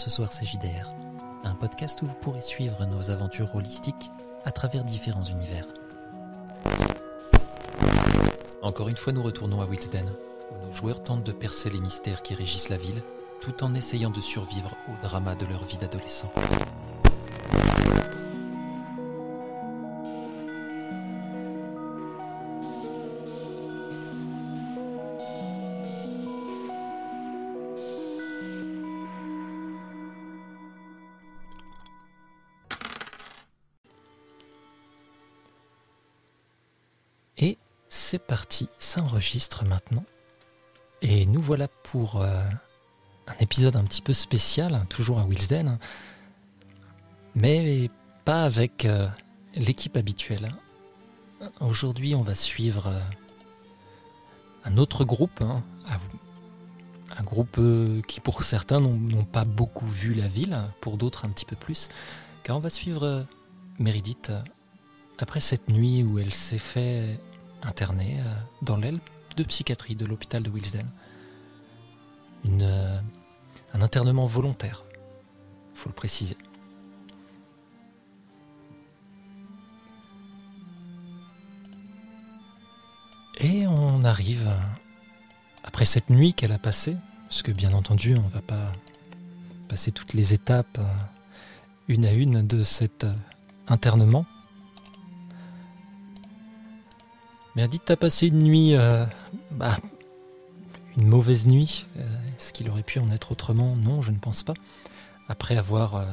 Ce Soir CJDR, un podcast où vous pourrez suivre nos aventures holistiques à travers différents univers. Encore une fois, nous retournons à Wilsden, où nos joueurs tentent de percer les mystères qui régissent la ville, tout en essayant de survivre au drama de leur vie d'adolescent. Un petit peu spécial, toujours à Wilsden, mais pas avec euh, l'équipe habituelle. Aujourd'hui, on va suivre euh, un autre groupe, hein, un groupe qui pour certains n'ont pas beaucoup vu la ville, pour d'autres un petit peu plus, car on va suivre Meredith après cette nuit où elle s'est fait interné euh, dans l'aile de psychiatrie de l'hôpital de Wilsden. Une, euh, un internement volontaire, faut le préciser. Et on arrive, après cette nuit qu'elle a passée, parce que bien entendu on ne va pas passer toutes les étapes euh, une à une de cet internement, Mais dit t'as passé une nuit, euh, bah, une mauvaise nuit. Euh, est-ce qu'il aurait pu en être autrement Non, je ne pense pas. Après avoir euh,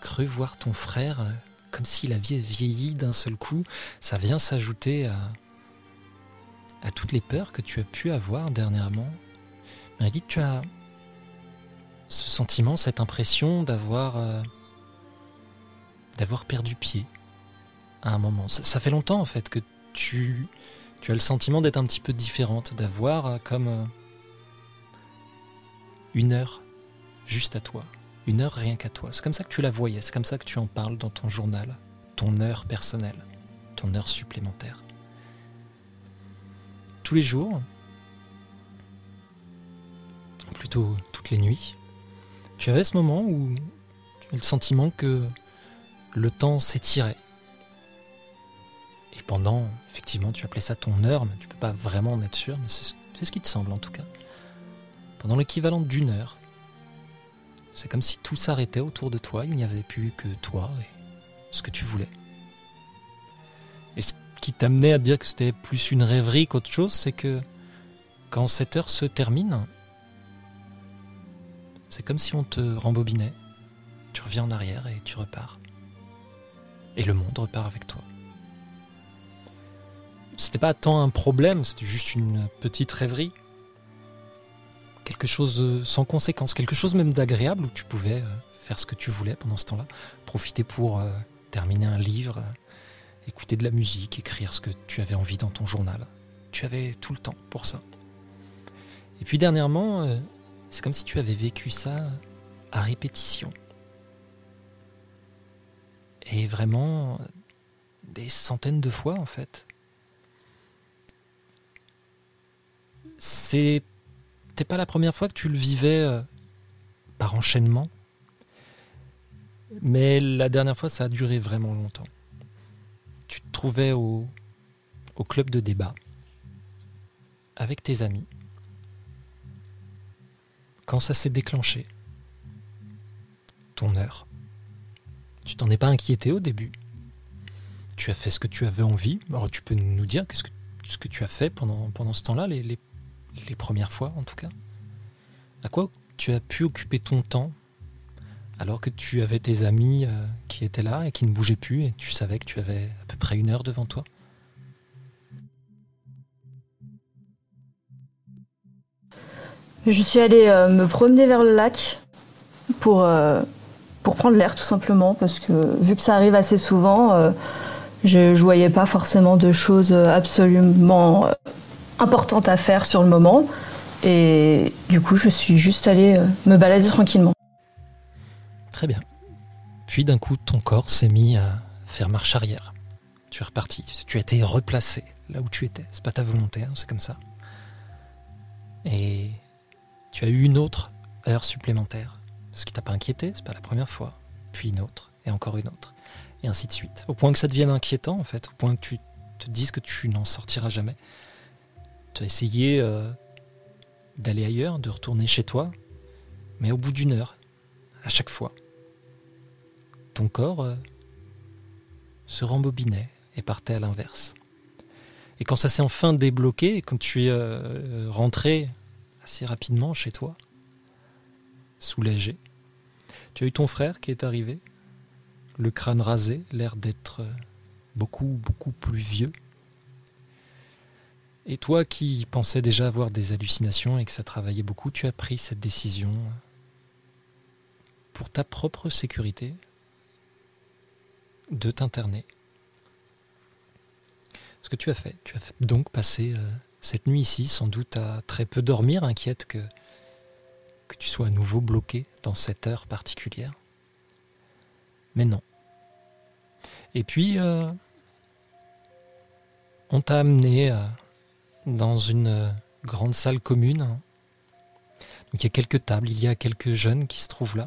cru voir ton frère comme s'il avait vieilli d'un seul coup, ça vient s'ajouter à, toutes les peurs que tu as pu avoir dernièrement. Meredith, tu as ce sentiment, cette impression d'avoir d'avoir perdu pied à un moment. ça, fait longtemps en fait que tu, as le sentiment d'être un petit peu différente, d'avoir euh, comme euh, une heure juste à toi, une heure rien qu'à toi. C'est comme ça que tu la voyais, c'est comme ça que tu en parles dans ton journal, ton heure personnelle, ton heure supplémentaire. Tous les jours, plutôt toutes les nuits, tu avais ce moment où tu as le sentiment que le temps s'étirait, et pendant, effectivement, tu appelais ça ton heure, mais tu peux pas vraiment en être sûr, mais c'est ce qui te semble en tout cas. Pendant l'équivalent d'une heure, c'est comme si tout s'arrêtait autour de toi, il n'y avait plus que toi et ce que tu voulais. Et ce qui t'amenait à dire que c'était plus une rêverie qu'autre chose, c'est que quand cette heure se termine, c'est comme si on te rembobinait. Tu reviens en arrière et tu repars. Et le monde repart avec toi c'était pas tant un problème, c'était juste une petite rêverie. Quelque chose sans conséquence, quelque chose même d'agréable où tu pouvais euh, faire ce que tu voulais pendant ce temps-là, profiter pour euh, terminer un livre, euh, écouter de la musique, écrire ce que tu avais envie dans ton journal. Tu avais tout le temps pour ça. Et puis dernièrement, c'est comme si tu avais vécu ça à répétition. Et vraiment des centaines de fois en fait. C'était pas la première fois que tu le vivais euh, par enchaînement, mais la dernière fois, ça a duré vraiment longtemps. Tu te trouvais au, au club de débat avec tes amis. Quand ça s'est déclenché, ton heure, tu t'en es pas inquiété au début? Tu as fait ce que tu avais envie? Alors, tu peux nous dire ce que tu as fait pendant, ce temps-là, les les premières fois en tout cas. À quoi tu as pu occuper ton temps alors que tu avais tes amis euh, qui étaient là et qui ne bougeaient plus et tu savais que tu avais à peu près une heure devant toi? Je suis allée euh, me promener vers le lac pour, euh, pour prendre l'air tout simplement parce que vu que ça arrive assez souvent, je ne voyais pas forcément de choses absolument importante à faire sur le moment. Et du coup, je suis juste allée euh, me balader tranquillement. Très bien. Puis d'un coup, ton corps s'est mis à faire marche arrière. Tu es reparti. Tu as été replacé là où tu étais. C'est pas ta volonté, hein, c'est comme ça. Et tu as eu une autre heure supplémentaire. Ce qui t'a pas inquiété, c'est pas la première fois. Puis une autre, et encore une autre. Et ainsi de suite. Au point que ça devienne inquiétant, en fait. Au point que tu te dises que tu n'en sortiras jamais. Tu as essayé euh, d'aller ailleurs, de retourner chez toi. Mais au bout d'une heure, à chaque fois, ton corps euh, se rembobinait et partait à l'inverse. Et quand ça s'est enfin débloqué, quand tu es euh, rentré assez rapidement chez toi, soulagé, tu as eu ton frère qui est arrivé, le crâne rasé, l'air d'être beaucoup, beaucoup plus vieux. Et toi qui pensais déjà avoir des hallucinations et que ça travaillait beaucoup, tu as pris cette décision pour ta propre sécurité de t'interner. Ce que tu as fait, tu as donc passé euh, cette nuit ici, sans doute à très peu dormir, inquiète que, tu sois à nouveau bloqué dans cette heure particulière. Mais non. Et puis, euh, on t'a amené euh, dans une grande salle commune. Donc il y a quelques tables, il y a quelques jeunes qui se trouvent là.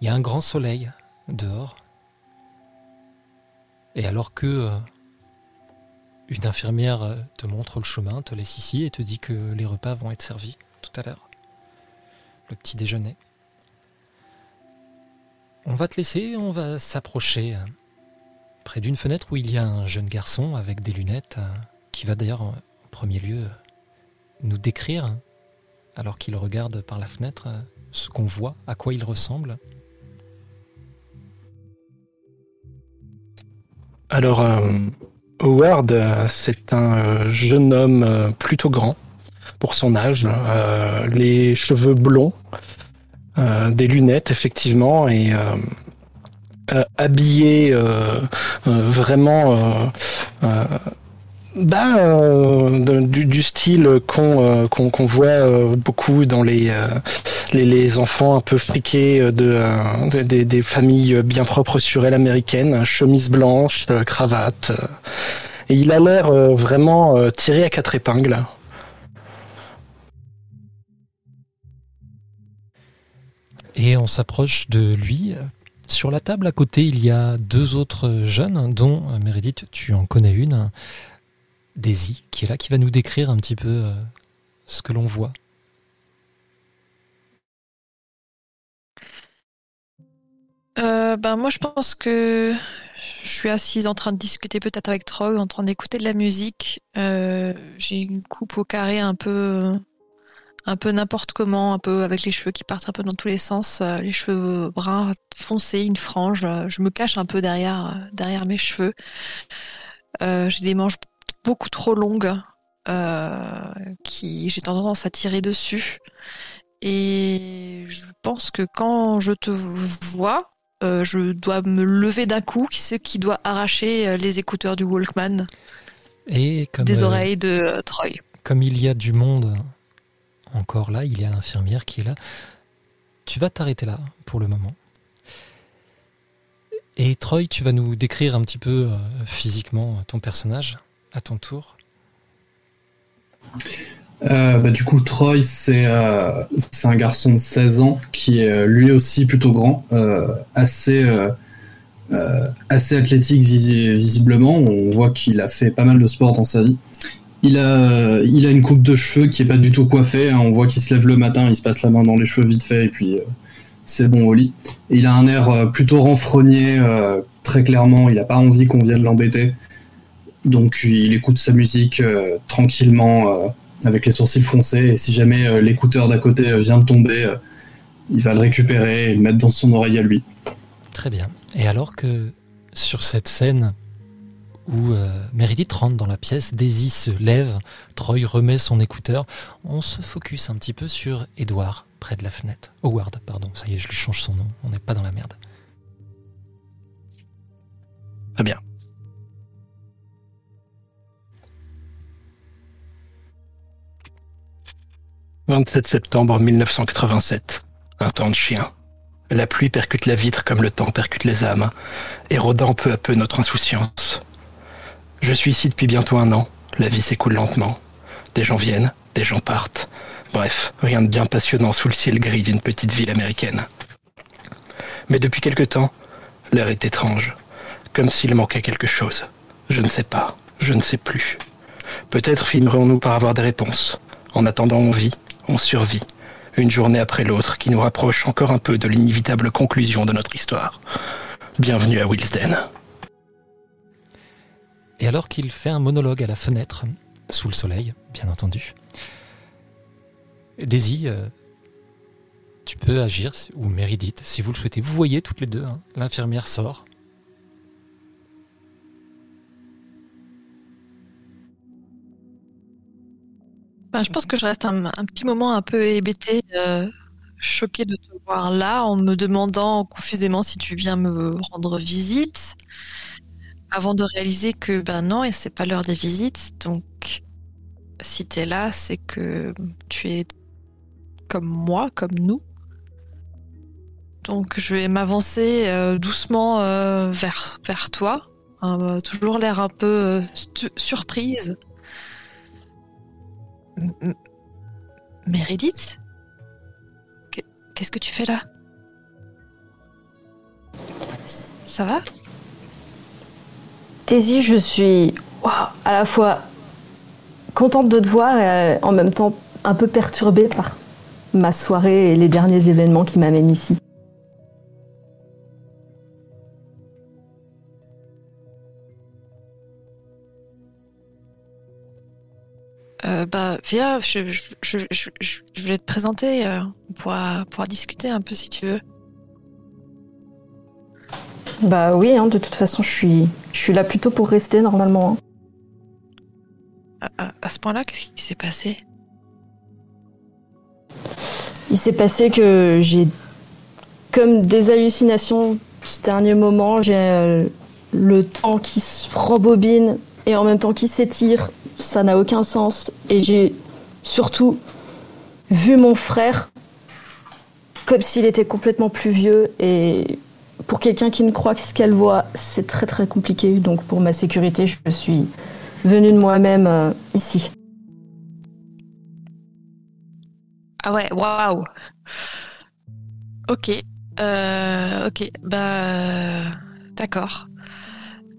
Il y a un grand soleil dehors. Et alors que euh, une infirmière euh, te montre le chemin, te laisse ici et te dit que les repas vont être servis tout à l'heure. Le petit déjeuner. On va te laisser, on va s'approcher euh, près d'une fenêtre où il y a un jeune garçon avec des lunettes qui va d'ailleurs premier lieu nous décrire, alors qu'il regarde par la fenêtre, ce qu'on voit, à quoi il ressemble. Alors, euh, Howard, euh, c'est un euh, jeune homme plutôt grand pour son âge, les cheveux blonds, des lunettes effectivement, et habillé vraiment bah, du, style qu'on euh, voit euh, beaucoup dans les, enfants un peu friqués de, des familles bien propres sur elle américaines, chemise blanche, cravate. et il a l'air vraiment tiré à quatre épingles. Et on s'approche de lui. Sur la table à côté, il y a deux autres jeunes, dont Meredith, tu en connais une. Daisy qui est là, qui va nous décrire un petit peu euh, ce que l'on voit. Euh, ben moi je pense que je suis assise en train de discuter peut-être avec Troy, en train d'écouter de la musique. Euh, j'ai une coupe au carré un peu, un peu n'importe comment, un peu avec les cheveux qui partent un peu dans tous les sens, les cheveux bruns foncés, une frange. Je me cache un peu derrière, derrière mes cheveux. j'ai des manches beaucoup trop longue, euh, qui j'ai tendance à tirer dessus. Et je pense que quand je te vois, euh, je dois me lever d'un coup, ce qui doit arracher euh, les écouteurs du Walkman et comme, des oreilles de Troy. Comme il y a du monde encore là, il y a l'infirmière qui est là. Tu vas t'arrêter là pour le moment. Et Troy, tu vas nous décrire un petit peu physiquement ton personnage à ton tour euh, bah, du coup, Troy, euh, c'est un garçon de 16 ans qui est euh, lui aussi plutôt grand, assez, assez athlétique visiblement. On voit qu'il a fait pas mal de sport dans sa vie. Il a, il a une coupe de cheveux qui est pas du tout coiffée. Hein. On voit qu'il se lève le matin, il se passe la main dans les cheveux vite fait et puis c'est bon au lit. il a un air plutôt renfrogné, très clairement. Il a pas envie qu'on vienne l'embêter. Donc il écoute sa musique euh, tranquillement euh, avec les sourcils foncés et si jamais euh, l'écouteur d'à côté vient de tomber, il va le récupérer et le mettre dans son oreille à lui. Très bien. Et alors que sur cette scène où Meredith rentre dans la pièce, Daisy se lève, Troy remet son écouteur, on se focus un petit peu sur Edward près de la fenêtre. Howard, pardon, ça y est, je lui change son nom, on n'est pas dans la merde. Très bien. 27 septembre 1987. Un temps de chien. La pluie percute la vitre comme le temps percute les âmes, érodant peu à peu notre insouciance. Je suis ici depuis bientôt un an. La vie s'écoule lentement. Des gens viennent, des gens partent. Bref, rien de bien passionnant sous le ciel gris d'une petite ville américaine. Mais depuis quelque temps, l'air est étrange, comme s'il manquait quelque chose. Je ne sais pas, je ne sais plus. Peut-être finirons-nous par avoir des réponses. En attendant, on vit, on survit, une journée après l'autre qui nous rapproche encore un peu de l'inévitable conclusion de notre histoire. Bienvenue à Wilsden. Et alors qu'il fait un monologue à la fenêtre, sous le soleil, bien entendu, Daisy, euh, tu peux agir, ou Méridite, si vous le souhaitez. Vous voyez toutes les deux, hein. l'infirmière sort. Ben, je pense que je reste un, petit moment un peu hébété, euh, choqué de te voir là, en me demandant confusément si tu viens me rendre visite, avant de réaliser que ben non, et c'est pas l'heure des visites, donc si tu es là, c'est que tu es comme moi, comme nous. Donc je vais m'avancer euh, doucement euh, vers, vers toi, toujours l'air un peu surprise. Mérédith Qu'est-ce que tu fais là? Ça va? Daisy, je suis à la fois contente de te voir et euh, en même temps un peu perturbée par ma soirée et les derniers événements qui m'amènent ici. Euh, bah, viens, je, je, je, je, vais te présenter. Euh, on pourra, discuter un peu si tu veux. Bah oui, hein, de toute façon, je suis, je suis là plutôt pour rester normalement. Hein. À, ce point-là, qu'est-ce qui s'est passé? Il s'est passé que j'ai comme des hallucinations ce dernier moment. J'ai euh, le temps qui se rembobine et en même temps qui s'étire ça n'a aucun sens. Et j'ai surtout vu mon frère comme s'il était complètement plus vieux. Et pour quelqu'un qui ne croit que ce qu'elle voit, c'est très très compliqué. Donc pour ma sécurité, je suis venue de moi-même euh, ici. Ah ouais, waouh. Ok. Euh, ok, bah d'accord.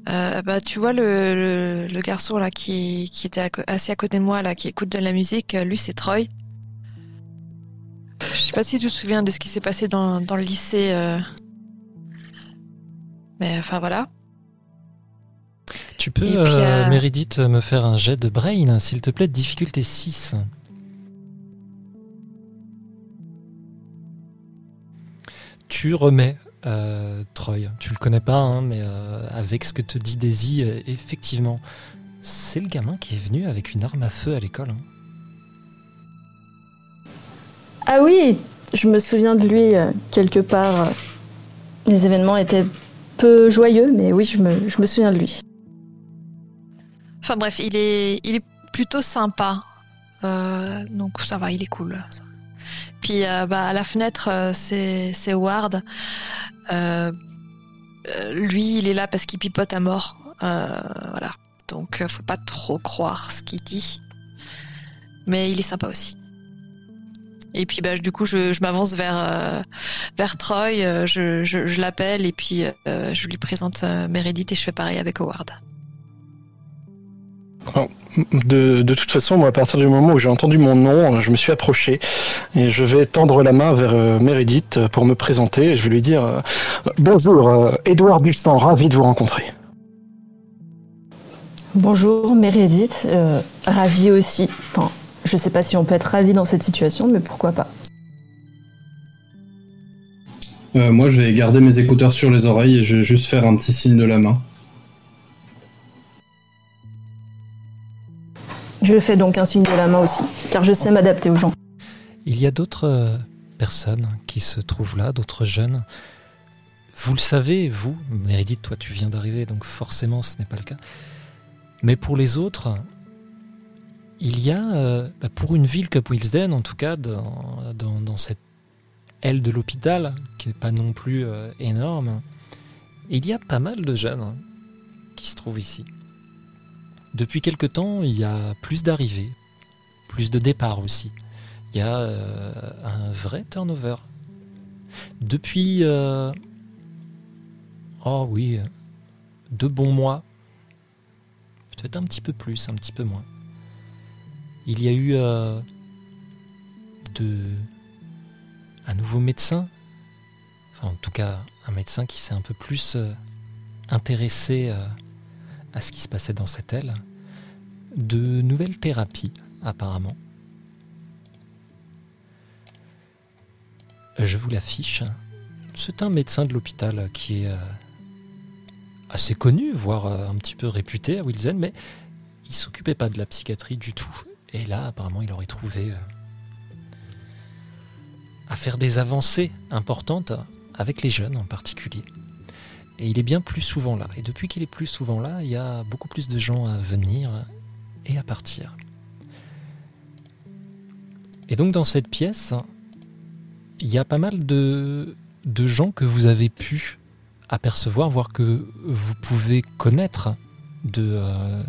Euh, bah, tu vois le, le, garçon là qui, qui était assis à côté de moi là, qui écoute de la musique, lui c'est Troy. Je sais pas si tu te souviens de ce qui s'est passé dans, dans, le lycée, euh... mais enfin voilà. Tu peux, euh, Méridith, me faire un jet de brain, s'il te plaît, difficulté 6. Tu remets euh, Troy. Tu le connais pas, hein, mais euh, avec ce que te dit Daisy, euh, effectivement, c'est le gamin qui est venu avec une arme à feu à l'école. Hein. Ah oui, je me souviens de lui quelque part. Les événements étaient peu joyeux, mais oui, je me, je me souviens de lui. Enfin bref, il est, il est plutôt sympa. donc ça va, il est cool. Puis bah, à la fenêtre, c'est Ward. Euh, euh, lui, il est là parce qu'il pipote à mort. Euh, voilà. Donc, faut pas trop croire ce qu'il dit. Mais il est sympa aussi. Et puis, bah, du coup, je, m'avance vers, vers Troy, je, l'appelle et puis je lui présente Meredith et je fais pareil avec Howard de, de, toute façon, moi, à partir du moment où j'ai entendu mon nom, je me suis approché et je vais tendre la main vers euh, Meredith pour me présenter. Et je vais lui dire euh, Bonjour, euh, Edouard Bustan, ravi de vous rencontrer. Bonjour, Meredith, ravi aussi. Enfin, je sais pas si on peut être ravi dans cette situation, mais pourquoi pas. moi, je vais garder mes écouteurs sur les oreilles et je vais juste faire un petit signe de la main. Je fais donc un signe de la main aussi, car je sais m'adapter aux gens. Il y a d'autres euh, personnes qui se trouvent là, d'autres jeunes. Vous le savez, vous, Meredith, toi tu viens d'arriver, donc forcément ce n'est pas le cas. Mais pour les autres, il y a, euh, bah, pour une ville comme Wilsden, en tout cas, dans, cette aile de l'hôpital, qui n'est pas non plus euh, énorme, il y a pas mal de jeunes qui se trouvent ici. Depuis quelque temps, il y a plus d'arrivées, plus de départs aussi. il y a euh, un vrai turnover. Depuis, euh, oh oui, deux bons mois, peut-être un petit peu plus, un petit peu moins. Il y a eu euh, de, un nouveau médecin, enfin en tout cas un médecin qui s'est un peu plus intéressé à ce qui se passait dans cette aile, de nouvelles thérapies apparemment. Je vous l'affiche. C'est un médecin de l'hôpital qui est euh, assez connu, voire euh, un petit peu réputé à Wilson, mais il s'occupait pas de la psychiatrie du tout. Et là, apparemment, il aurait trouvé euh, à faire des avancées importantes avec les jeunes en particulier. Et il est bien plus souvent là. Et depuis qu'il est plus souvent là, il y a beaucoup plus de gens à venir et à partir. Et donc dans cette pièce, il y a pas mal de, de gens que vous avez pu apercevoir, voire que vous pouvez connaître de... Euh,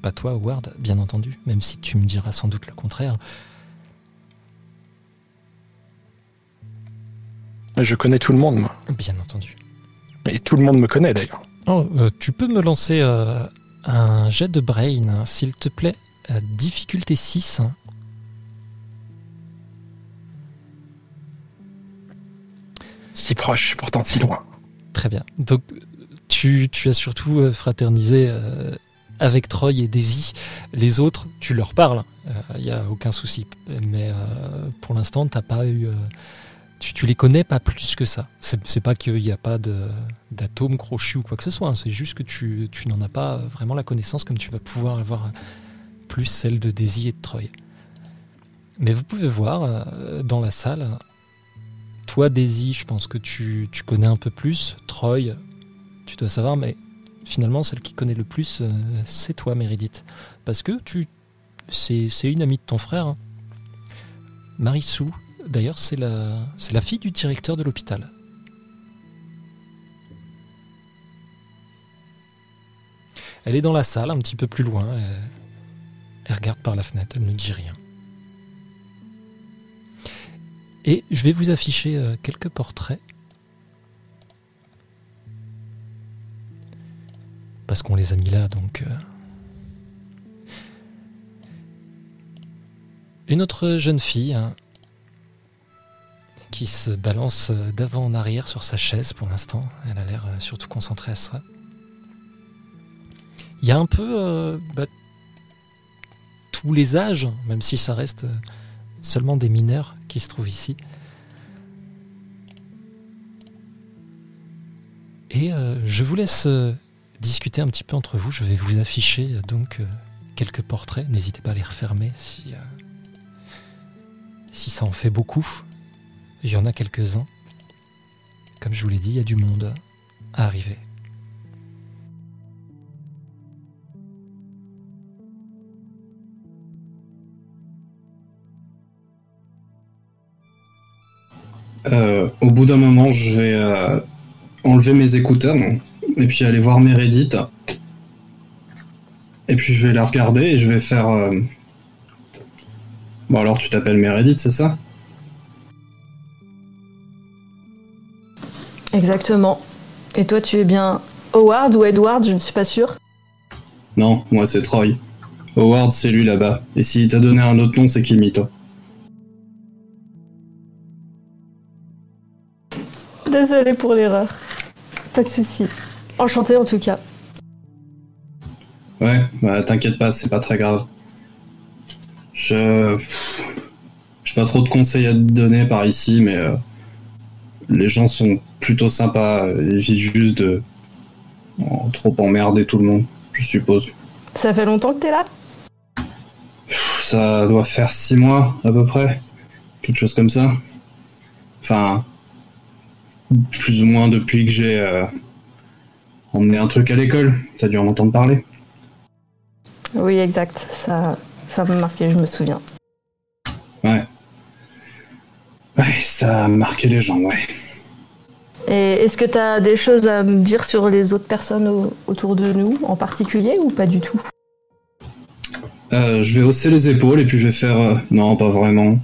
pas toi, Howard, bien entendu, même si tu me diras sans doute le contraire. Je connais tout le monde, moi. Bien entendu. Et tout le monde me connaît d'ailleurs. Oh, euh, tu peux me lancer euh, un jet de brain, s'il te plaît. difficulté 6. Si proche, pourtant si loin. Très bien. Donc, tu, as surtout euh, fraternisé euh, avec Troy et Daisy. Les autres, tu leur parles. Il euh, n'y a aucun souci. Mais pour l'instant, t'as pas eu. Tu, tu les connais pas plus que ça. C'est pas qu'il n'y a pas d'atomes crochus ou quoi que ce soit. Hein. C'est juste que tu, tu n'en as pas vraiment la connaissance comme tu vas pouvoir avoir plus celle de Daisy et de Troy. Mais vous pouvez voir dans la salle toi, Daisy, je pense que tu, connais un peu plus. Troy, tu dois savoir, mais finalement, celle qui connaît le plus, euh, c'est toi, Meredith. Parce que tu, c'est, une amie de ton frère. Hein. Marissou, d'ailleurs, c'est la, la fille du directeur de l'hôpital. Elle est dans la salle, un petit peu plus loin. elle regarde par la fenêtre, elle ne dit rien. Et je vais vous afficher euh, quelques portraits. Parce qu'on les a mis là, donc... Euh. Une autre jeune fille hein, qui se balance euh, d'avant en arrière sur sa chaise pour l'instant. Elle a l'air surtout concentrée à ça. Il y a un peu bah, tous les âges, même si ça reste seulement des mineurs qui se trouvent ici. Et euh, je vous laisse euh, discuter un petit peu entre vous. Je vais vous afficher euh, donc quelques portraits. N'hésitez pas à les refermer si, si ça en fait beaucoup. Il y en a quelques-uns. Comme je vous l'ai dit, il y a du monde à arriver. Euh, au bout d'un moment, je vais euh, enlever mes écouteurs et puis aller voir Meredith. Et puis je vais la regarder et je vais faire. Euh, bon, alors tu t'appelles Meredith, c'est ça? Exactement. Et toi, tu es bien Howard ou Edward Je ne suis pas sûr. Non, moi c'est Troy. Howard, c'est lui là-bas. Et s'il t'a donné un autre nom, c'est Kimi, toi. Désolée pour l'erreur. Pas de souci. Enchanté en tout cas. Ouais, bah t'inquiète pas, c'est pas très grave. Je. J'ai pas trop de conseils à te donner par ici, mais euh, les gens sont plutôt sympas. Ils évitent juste de trop emmerder tout le monde, je suppose. Ça fait longtemps que t'es là? Ça doit faire six mois à peu près. Quelque chose comme ça. Enfin, plus ou moins depuis que j'ai euh, emmené un truc à l'école. T'as dû en entendre parler. Oui, exact. Ça, ça m'a marqué, je me souviens. Ouais. Ouais, ça a marqué les gens, ouais. Et est-ce que tu as des choses à me dire sur les autres personnes autour de nous en particulier ou pas du tout? Euh, Je vais hausser les épaules et puis je vais faire... Euh, non, pas vraiment.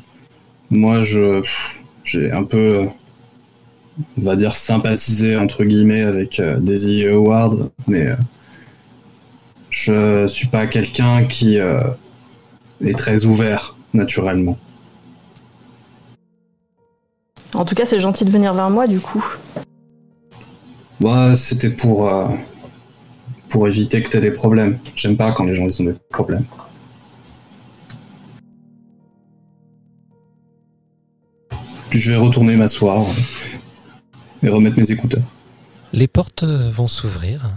moi, je j'ai un peu, on va dire, sympathisé entre guillemets avec euh, Daisy Howard, mais euh, je suis pas quelqu'un qui euh, est très ouvert naturellement. En tout cas, c'est gentil de venir vers moi, du coup. Bah, c'était pour euh, pour éviter que tu aies des problèmes. J'aime pas quand les gens ils ont des problèmes. Je vais retourner m'asseoir et remettre mes écouteurs. Les portes vont s'ouvrir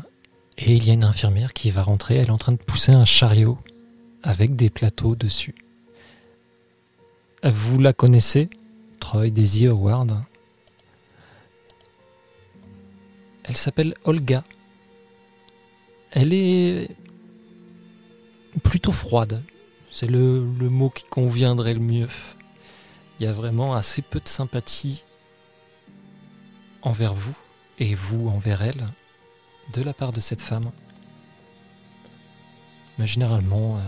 et il y a une infirmière qui va rentrer. Elle est en train de pousser un chariot avec des plateaux dessus. Vous la connaissez Troy Daisy Howard. Elle s'appelle Olga. Elle est plutôt froide. C'est le, mot qui conviendrait le mieux. Il y a vraiment assez peu de sympathie envers vous et vous envers elle de la part de cette femme. Mais généralement, euh,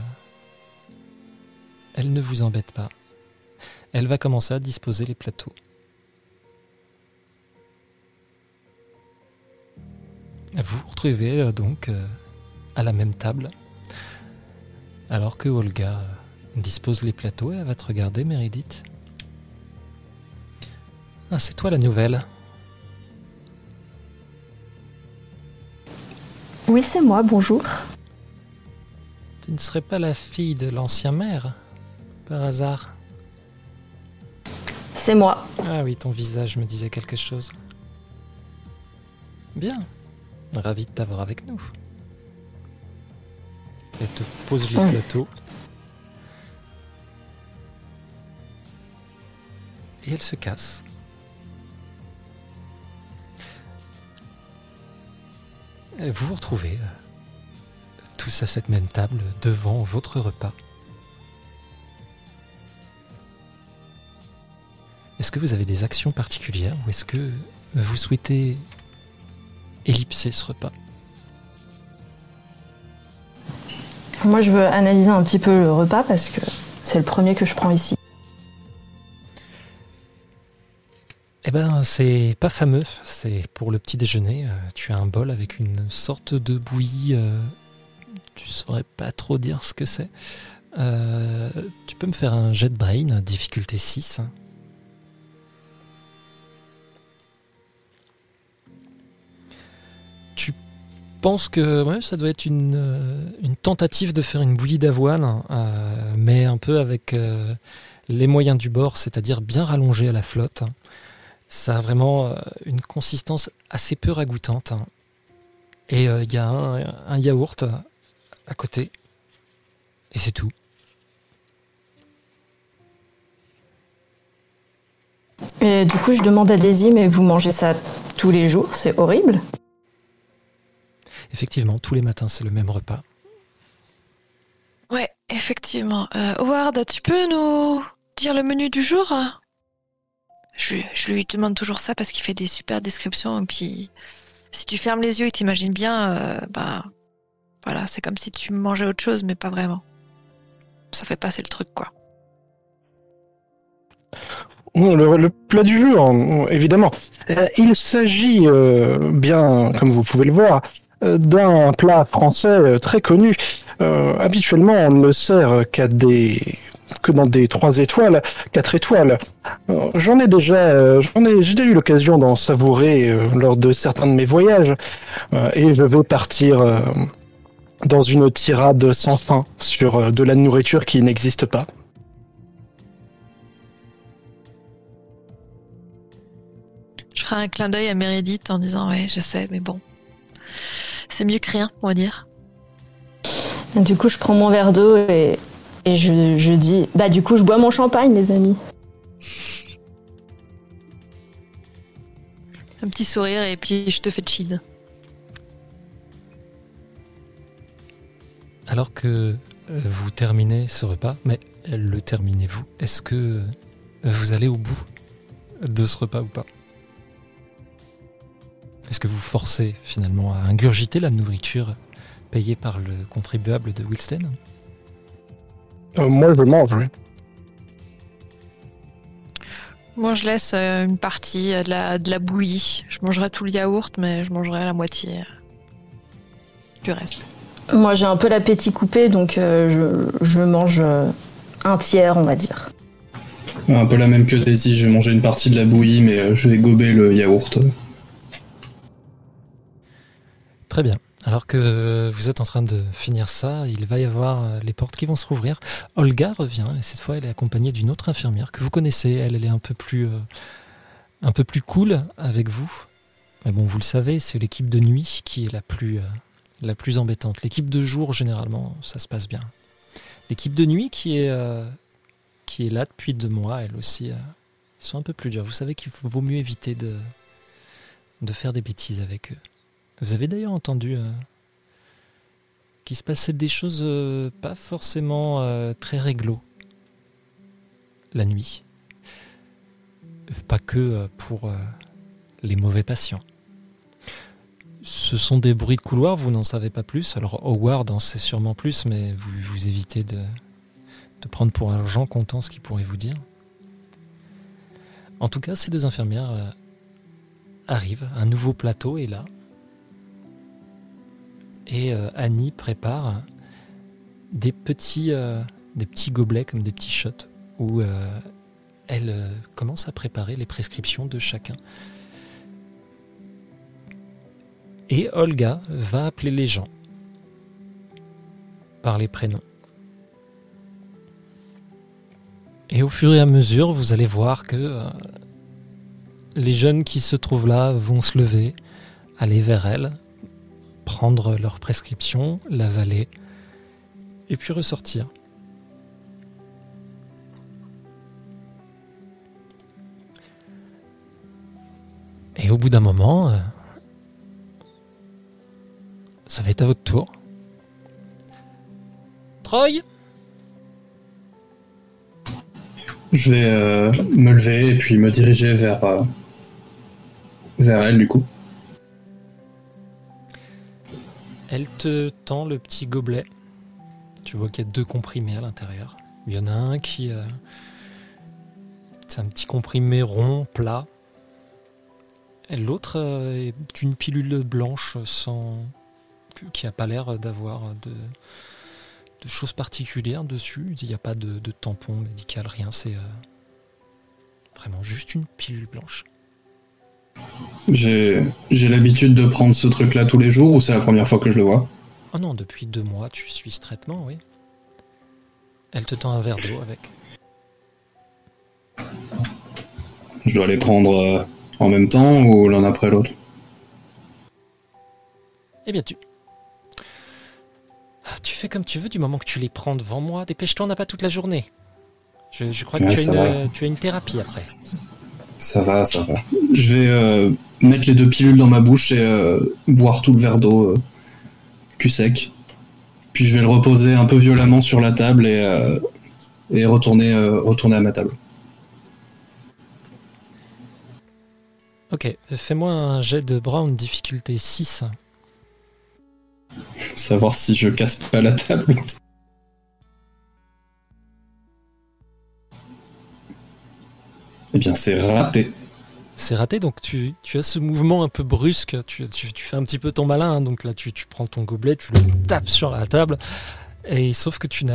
elle ne vous embête pas. Elle va commencer à disposer les plateaux. Vous vous retrouvez euh, donc euh, à la même table, alors que Olga euh, dispose les plateaux et elle va te regarder, Meredith. Ah, c'est toi la nouvelle. Oui, c'est moi, bonjour. Tu ne serais pas la fille de l'ancien maire, par hasard? C'est moi. Ah oui, ton visage me disait quelque chose. Bien. Ravi de t'avoir avec nous. Elle te pose les Mm. plateaux. Et elle se casse. Et vous vous retrouvez euh, tous à cette même table devant votre repas. Est-ce que vous avez des actions particulières ou est-ce que vous souhaitez ellipser ce repas Moi, je veux analyser un petit peu le repas parce que c'est le premier que je prends ici. Eh ben, c'est pas fameux. C'est pour le petit déjeuner. Euh, tu as un bol avec une sorte de bouillie. euh, tu saurais pas trop dire ce que c'est. Euh, tu peux me faire un jet de brain, difficulté 6. Penses que ouais, ça doit être une, euh, une tentative de faire une bouillie d'avoine, euh, mais un peu avec euh, les moyens du bord, c'est-à-dire bien rallongé à la flotte. Ça a vraiment une consistance assez peu ragoûtante. Et il y a un, un yaourt à côté. Et c'est tout. Et du coup, je demande à Daisy, mais vous mangez ça tous les jours C'est horrible. Effectivement, tous les matins, c'est le même repas. Ouais, effectivement. Euh, Howard, tu peux nous dire le menu du jour? Je, lui- je lui demande toujours ça parce qu'il fait des super descriptions. Et puis, si tu fermes les yeux et t'imagines bien, euh, bah, voilà, c'est comme si tu mangeais autre chose, mais pas vraiment. Ça fait passer le truc, quoi. Bon, Le, le plat du jour, euh, évidemment. Euh, il s'agit euh, bien, comme vous pouvez le voir, euh, d'un plat français euh, très connu. Euh, habituellement, on ne le sert que dans des trois étoiles, quatre étoiles. Euh, J'en ai déjà, euh, j'en ai, j'ai eu l'occasion d'en savourer euh, lors de certains de mes voyages, Euh, et je vais partir euh, dans une tirade sans fin sur euh, de la nourriture qui n'existe pas. Je ferai un clin d'œil à Meredith en disant Ouais, je sais, mais bon. C'est mieux que rien, on va dire. Du coup, je prends mon verre d'eau et, et je, je dis Bah, du coup, je bois mon champagne, les amis. Un petit sourire et puis je te fais chill. Alors que euh, vous terminez ce repas, mais le terminez-vous? Est-ce que vous allez au bout de ce repas ou pas? Est-ce que vous forcez finalement à ingurgiter la nourriture payée par le contribuable de Wilsten Euh, moi, je mange, oui. Moi, je laisse euh, une partie de la, de la bouillie. Je mangerai tout le yaourt, mais je mangerai la moitié du reste. Moi, j'ai un peu l'appétit coupé, donc euh, je, je mange un tiers, on va dire. Un peu la même que Daisy, je vais manger une partie de la bouillie, mais je vais gober le yaourt. Très bien. Alors que vous êtes en train de finir ça, il va y avoir euh, les portes qui vont se rouvrir. Olga revient et cette fois elle est accompagnée d'une autre infirmière que vous connaissez. Elle, elle est un peu plus, euh, un peu plus cool avec vous. Mais bon, vous le savez, c'est l'équipe de nuit qui est la plus, euh, la plus embêtante. L'équipe de jour, généralement, ça se passe bien. L'équipe de nuit qui est, qui est là depuis deux mois, elle aussi, ils sont un peu plus durs. Vous savez qu'il vaut mieux éviter de, de faire des bêtises avec eux. Vous avez d'ailleurs entendu euh, qu'il se passait des choses euh, pas forcément euh, très réglo la nuit. Pas que pour les mauvais patients. Ce sont des bruits de couloir, vous n'en savez pas plus. Alors Howard en sait sûrement plus, mais vous, évitez de, prendre pour argent comptant ce qu'il pourrait vous dire. En tout cas, ces deux infirmières arrivent, un nouveau plateau est là. Et euh, Annie prépare des petits, euh, des petits gobelets comme des petits shots où euh, elle commence à préparer les prescriptions de chacun. Et Olga va appeler les gens par les prénoms. Et au fur et à mesure, vous allez voir que les jeunes qui se trouvent là vont se lever, aller vers elle, prendre leur prescription, l'avaler, et puis ressortir. Et au bout d'un moment, euh, ça va être à votre tour. Troy Je vais euh, me lever et puis me diriger vers, euh, vers elle, du coup. Elle te tend le petit gobelet. Tu vois qu'il y a deux comprimés à l'intérieur. Il y en a un qui. euh, c'est un petit comprimé rond, plat. Et l'autre euh, est une pilule blanche sans. qui n'a pas l'air d'avoir de, choses particulières dessus. Il n'y a pas de, de tampon médical, rien. C'est euh, vraiment juste une pilule blanche. J'ai j'ai l'habitude de prendre ce truc-là tous les jours ou c'est la première fois que je le vois? Oh non, depuis deux mois, tu suis ce traitement, oui. Elle te tend un verre d'eau avec. Je dois les prendre euh, en même temps ou l'un après l'autre? Eh bien, tu. Tu fais comme tu veux du moment que tu les prends devant moi. Dépêche-toi, on n'a pas toute la journée. Je, je crois que tu, as une, tu as une thérapie après. Ça va, ça va. Je vais euh, mettre les deux pilules dans ma bouche et euh, boire tout le verre d'eau euh, cul sec. Puis je vais le reposer un peu violemment sur la table et, euh, et retourner, euh, retourner à ma table. Ok, fais-moi un jet de Brown difficulté 6. Savoir si je casse pas la table. Eh bien, c'est raté. C'est raté, donc tu, tu as ce mouvement un peu brusque. Tu, fais un petit peu ton malin, hein, donc là tu, prends ton gobelet, tu le tapes sur la table. Et sauf que tu,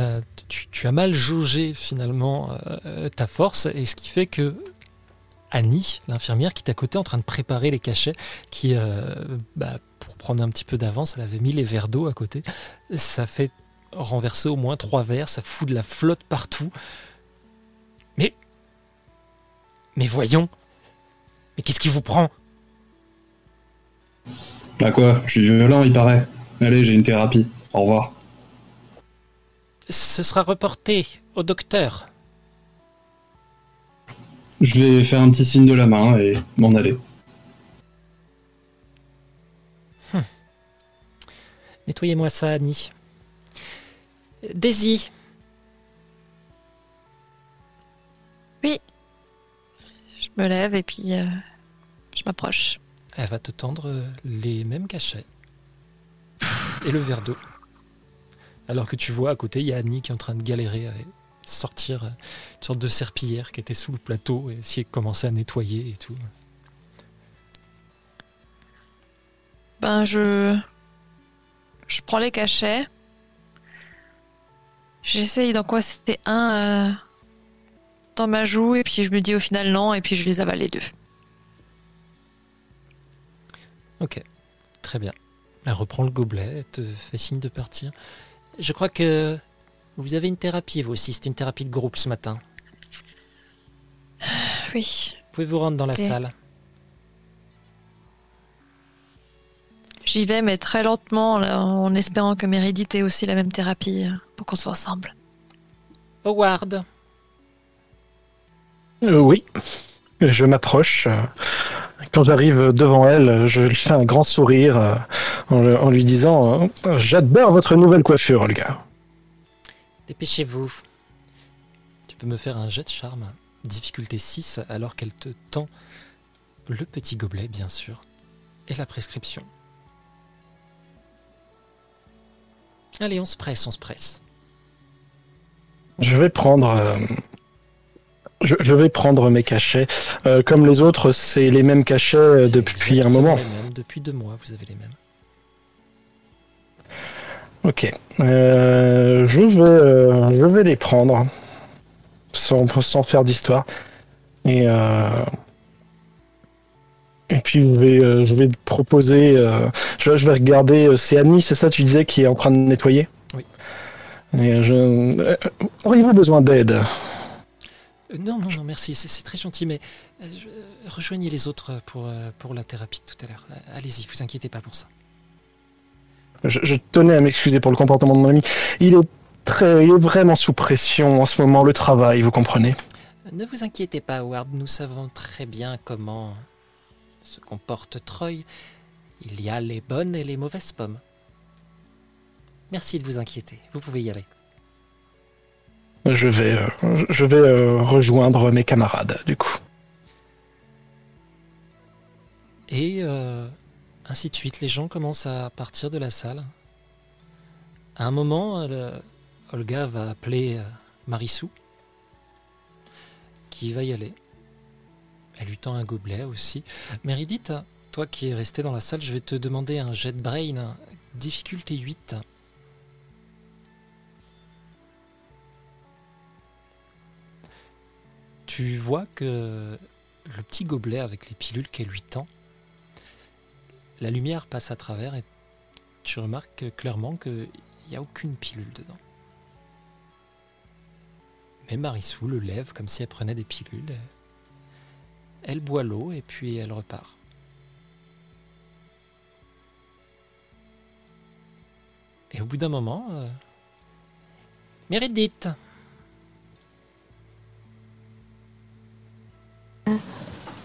tu as mal jaugé finalement euh, ta force, et ce qui fait que Annie, l'infirmière qui est à côté en train de préparer les cachets, qui, euh, bah, pour prendre un petit peu d'avance, elle avait mis les verres d'eau à côté. Ça fait renverser au moins trois verres, ça fout de la flotte partout. Mais. Voyons! Mais qu'est-ce qui vous prend? Bah quoi Je suis violent, il paraît. Allez, j'ai une thérapie. Au revoir. Ce sera reporté au docteur. Je vais faire un petit signe de la main et m'en aller. Nettoyez-moi ça, Annie. Daisy, Je me lève et puis euh, je m'approche. elle va te tendre euh, les mêmes cachets. Et le verre d'eau. Alors que tu vois à côté, il y a Annie qui est en train de galérer à sortir une sorte de serpillière qui était sous le plateau et essayer de commencer à nettoyer et tout. Ben, je. Je prends les cachets. J'essaye d'en c'était un euh, dans ma joue et puis je me dis au final non et puis je les avale les deux. Ok, très bien. Elle reprend le gobelet, elle te fait signe de partir. Je crois que vous avez une thérapie, vous aussi. C'est une thérapie de groupe ce matin. Oui. Pouvez-vous rendre dans la salle? J'y vais, mais très lentement, en espérant que Meredith ait aussi la même thérapie euh, pour qu'on soit ensemble. Howard euh, Oui. Je m'approche. Quand j'arrive devant elle, je lui fais un grand sourire euh, en, lui disant J'adore votre nouvelle coiffure, Olga. Dépêchez-vous. Tu peux me faire un jet de charme, difficulté 6, alors qu'elle te tend le petit gobelet, bien sûr, et la prescription. Allez, on se presse, on se presse. Je vais prendre. Euh, je, vais prendre mes cachets. Euh, comme les autres, c'est les mêmes cachets euh, depuis un moment. Depuis deux mois, vous avez les mêmes. Ok. je, vais, je vais les prendre. Sans, sans faire d'histoire. Et. Et puis je vais, je vais te proposer, je, vais regarder, c'est Annie, c'est ça tu disais, qui est en train de nettoyer? Je... Euh, auriez-vous besoin d'aide? euh, Non, non, non, merci, c'est très gentil, mais euh, rejoignez les autres pour, pour la thérapie de tout à l'heure. Allez-y, vous inquiétez pas pour ça. Je, tenais à m'excuser pour le comportement de mon ami. Il est, très, il est vraiment sous pression en ce moment, le travail, vous comprenez Ne vous inquiétez pas, Howard, nous savons très bien comment se comporte Troy. Il y a les bonnes et les mauvaises pommes. Merci de vous inquiéter. Vous pouvez y aller. Je vais, euh, je vais euh, rejoindre mes camarades, du coup. Et euh, ainsi de suite, les gens commencent à partir de la salle. À un moment, Olga va appeler Marissou, qui va y aller. Elle lui tend un gobelet aussi. Meredith, toi qui es resté dans la salle, je vais te demander un jet brain, difficulté 8. Tu vois que le petit gobelet avec les pilules qu'elle lui tend, la lumière passe à travers et tu remarques clairement qu'il n'y a aucune pilule dedans. Mais Marissou le lève comme si elle prenait des pilules. Elle boit l'eau et puis elle repart. Et au bout d'un moment, euh,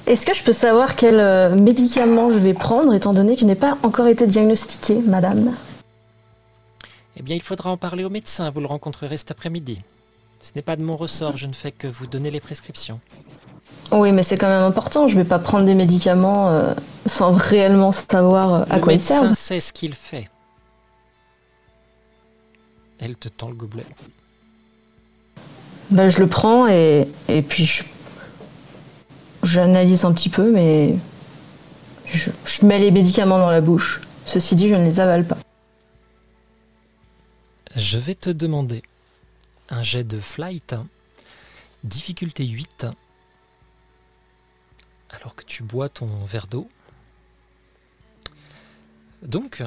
Est-ce que je peux savoir quel euh, médicament je vais prendre, étant donné que je n'ai pas encore été diagnostiqué, madame? Eh bien, il faudra en parler au médecin. Vous le rencontrerez cet après-midi. Ce n'est pas de mon ressort, je ne fais que vous donner les prescriptions. Oui, mais c'est quand même important. Je ne vais pas prendre des médicaments euh, sans réellement savoir euh, à quoi ils servent. Le médecin sait ce qu'il fait. Elle te tend le gobelet. Ben, je le prends et, et puis je J'analyse un petit peu, mais je, mets les médicaments dans la bouche. Ceci dit, je ne les avale pas. Je vais te demander un jet de flight, difficulté 8, alors que tu bois ton verre d'eau. Donc,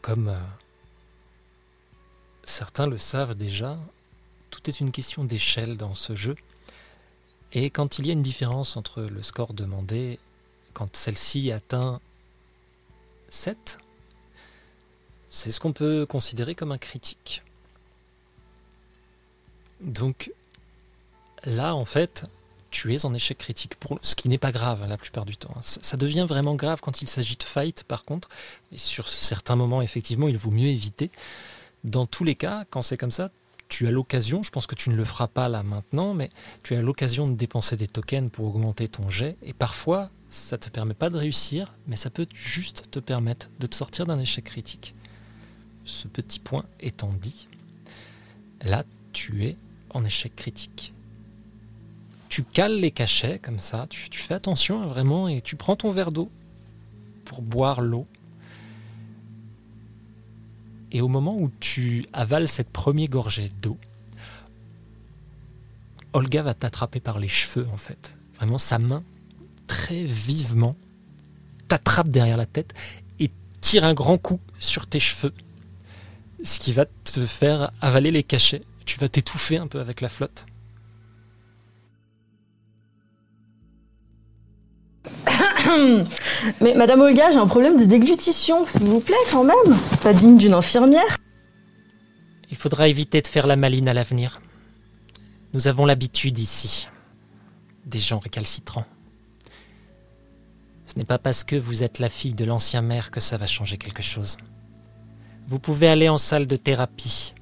comme euh, certains le savent déjà, tout est une question d'échelle dans ce jeu. Et quand il y a une différence entre le score demandé, quand celle-ci atteint 7, c'est ce qu'on peut considérer comme un critique. Donc là, en fait, tu es en échec critique, pour, ce qui n'est pas grave la plupart du temps. Ça, devient vraiment grave quand il s'agit de fight, par contre, et sur certains moments, effectivement, il vaut mieux éviter. Dans tous les cas, quand c'est comme ça, tu as l'occasion, je pense que tu ne le feras pas là maintenant, mais tu as l'occasion de dépenser des tokens pour augmenter ton jet. Et parfois, ça ne te permet pas de réussir, mais ça peut juste te permettre de te sortir d'un échec critique. Ce petit point étant dit, là, tu es en échec critique. Tu cales les cachets comme ça, tu, fais attention vraiment et tu prends ton verre d'eau pour boire l'eau. Et au moment où tu avales cette première gorgée d'eau, Olga va t'attraper par les cheveux en fait. Vraiment sa main très vivement t'attrape derrière la tête et tire un grand coup sur tes cheveux. Ce qui va te faire avaler les cachets. Tu vas t'étouffer un peu avec la flotte. Mais Madame Olga, j'ai un problème de déglutition, s'il vous plaît, quand même. C'est pas digne d'une infirmière. Il faudra éviter de faire la maline à l'avenir. Nous avons l'habitude ici. Des gens récalcitrants. Ce n'est pas parce que vous êtes la fille de l'ancien maire que ça va changer quelque chose. Vous pouvez aller en salle de thérapie.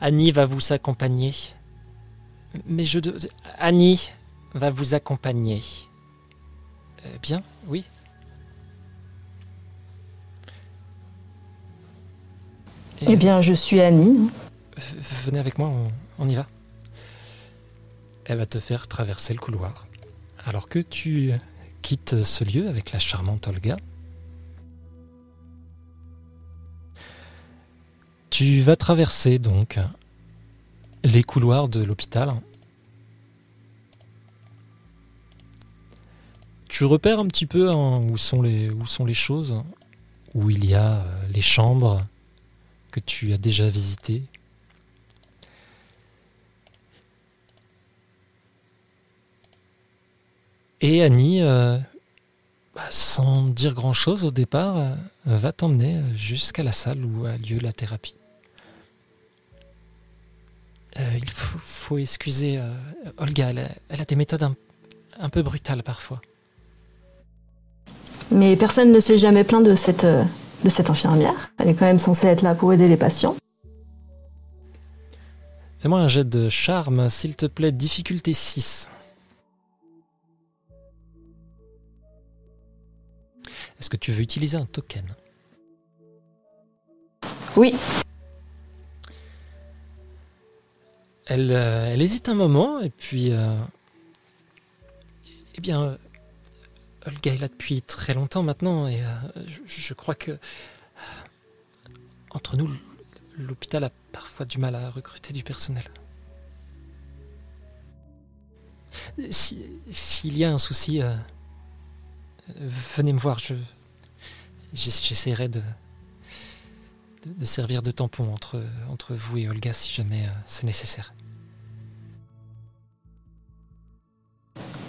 Annie va vous accompagner. Mais je... Annie va vous accompagner. Euh, bien, oui. Et, Eh bien, je suis Annie. Venez avec moi, on, on y va. Elle va te faire traverser le couloir. Alors que tu quittes ce lieu avec la charmante Olga, tu vas traverser donc les couloirs de l'hôpital. Tu repères un petit peu hein, où, sont les, choses, où il y a euh, les chambres que tu as déjà visitées? Et Annie, euh, bah, sans dire grand-chose au départ, euh, va t'emmener jusqu'à la salle où a lieu la thérapie. Il faut, excuser Olga, elle a, des méthodes un peu brutales parfois. Mais personne ne s'est jamais plaint de cette, euh, de cette infirmière. Elle est quand même censée être là pour aider les patients. Fais-moi un jet de charme, s'il te plaît, difficulté 6. Est-ce que tu veux utiliser un token? Oui. Elle, euh, elle hésite un moment et puis. euh, eh bien, euh, Olga est là depuis très longtemps maintenant et euh, je, je crois que. euh, Entre nous, l'hôpital a parfois du mal à recruter du personnel. Si- S'il y a un souci, euh, venez me voir. Je, j'ess- j'essaierai de, de, de servir de tampon entre, vous et Olga si jamais c'est nécessaire.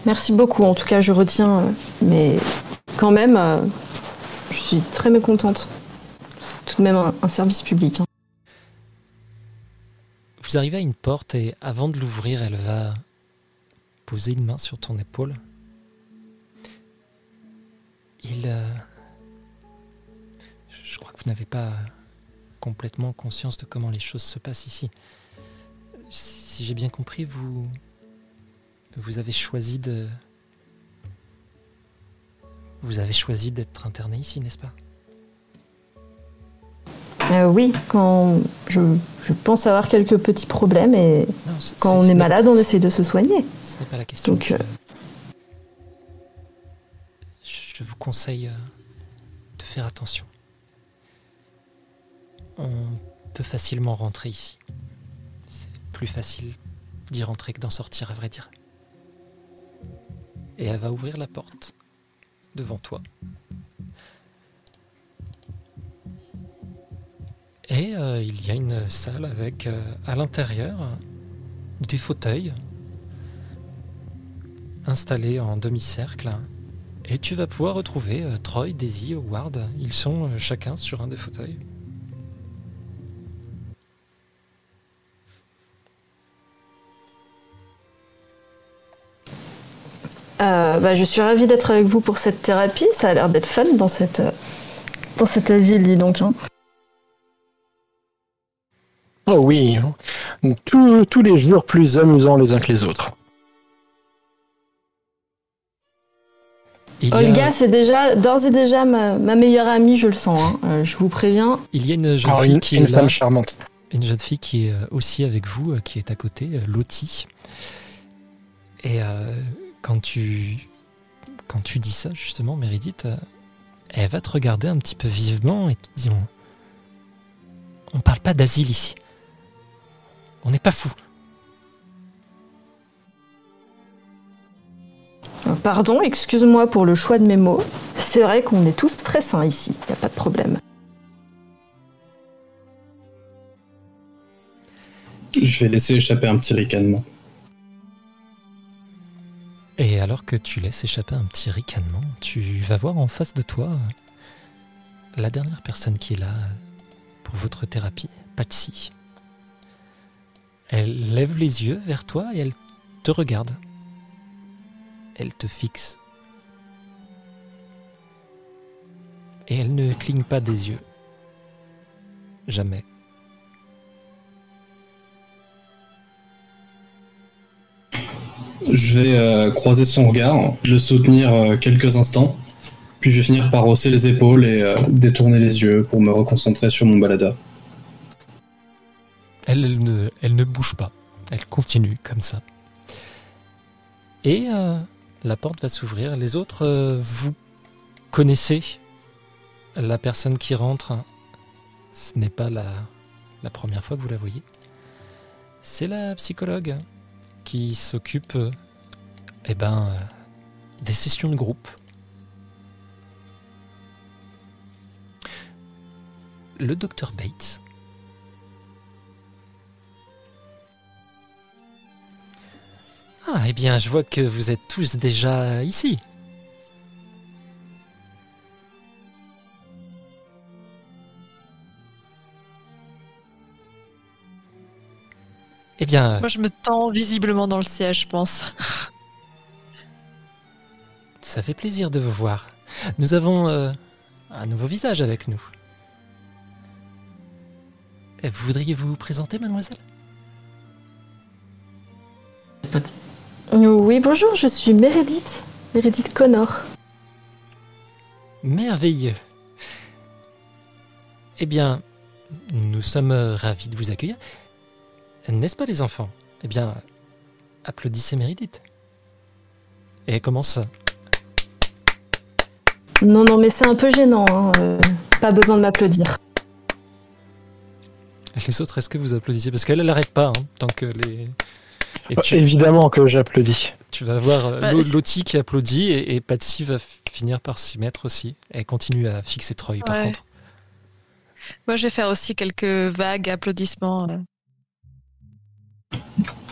Merci beaucoup. En tout cas, je retiens. euh, mais quand même, euh, je suis très mécontente. C'est tout de même un, service public. hein. Vous arrivez à une porte et avant de l'ouvrir, elle va poser une main sur ton épaule. Il. euh, Je crois que vous n'avez pas complètement conscience de comment les choses se passent ici. Si j'ai bien compris, vous. Vous avez choisi de. Vous avez choisi d'être interné ici, n'est-ce pas? Euh, oui, quand je, je pense avoir quelques petits problèmes et Non, quand on est malade, on essaie de se soigner. Ce n'est pas la question. Donc, euh, je- je vous conseille euh, de faire attention. On peut facilement rentrer ici. C'est plus facile d'y rentrer que d'en sortir, à vrai dire. Et elle va ouvrir la porte devant toi. Et euh, il y a une salle avec euh, à l'intérieur des fauteuils installés en demi-cercle. Et tu vas pouvoir retrouver euh, Troy, Daisy, Howard. Ils sont chacun sur un des fauteuils. Euh, bah, je suis ravie d'être avec vous pour cette thérapie. Ça a l'air d'être fun dans, cette, euh, dans cet asile, dis donc. hein. Oh oui, tous, tous les jours plus amusants les uns que les autres. Il y a, Olga, c'est déjà d'ores et déjà ma, ma meilleure amie, je le sens. hein. Euh, je vous préviens. il y a une jeune Oh, fille une, qui une est là. femme charmante. une jeune fille qui est aussi avec vous, qui est à côté, Lottie. Et quand tu quand tu dis ça justement, Méridith, elle va te regarder un petit peu vivement et te dit on, on parle pas d'asile ici. On n'est pas fou. Pardon, excuse-moi pour le choix de mes mots. C'est vrai qu'on est tous très sains ici, y a pas de problème. Je vais laisser échapper un petit ricanement. Et alors que tu laisses échapper un petit ricanement, tu vas voir en face de toi la dernière personne qui est là pour votre thérapie, Patsy. Elle lève les yeux vers toi et elle te regarde. Elle te fixe. Et elle ne cligne pas des yeux. Jamais. Je vais euh, croiser son regard, le soutenir euh, quelques instants, puis je vais finir par hausser les épaules et euh, détourner les yeux pour me reconcentrer sur mon baladeur. Elle, ne, elle ne bouge pas, elle continue comme ça. Et la porte va s'ouvrir. Les autres, vous connaissez la personne qui rentre. Ce n'est pas la, la première fois que vous la voyez. C'est la psychologue qui s'occupe eh ben, euh, des sessions de groupe. Le docteur Bates. Ah, eh bien, je vois que vous êtes tous déjà ici. Eh bien. Moi, je me tends visiblement dans le siège, je pense. Ça fait plaisir de vous voir. Nous avons euh, un nouveau visage avec nous. Vous voudriez vous présenter, mademoiselle? Oui, bonjour, je suis Meredith. Meredith Connor. Merveilleux. Eh bien, nous sommes ravis de vous accueillir. N'est-ce pas les enfants? Eh bien, applaudissez Méridith. Et elle commence. Non, non, mais c'est un peu gênant. Hein, euh, pas besoin de m'applaudir. Les autres, est-ce que vous applaudissez? Parce qu'elle, elle n'arrête pas, hein, tant que les. Évidemment que j'applaudis. Tu vas voir euh, bah, Lottie qui applaudit et, Patsy va finir par s'y mettre aussi. Elle continue à fixer Troy, par contre. Moi, je vais faire aussi quelques vagues applaudissements.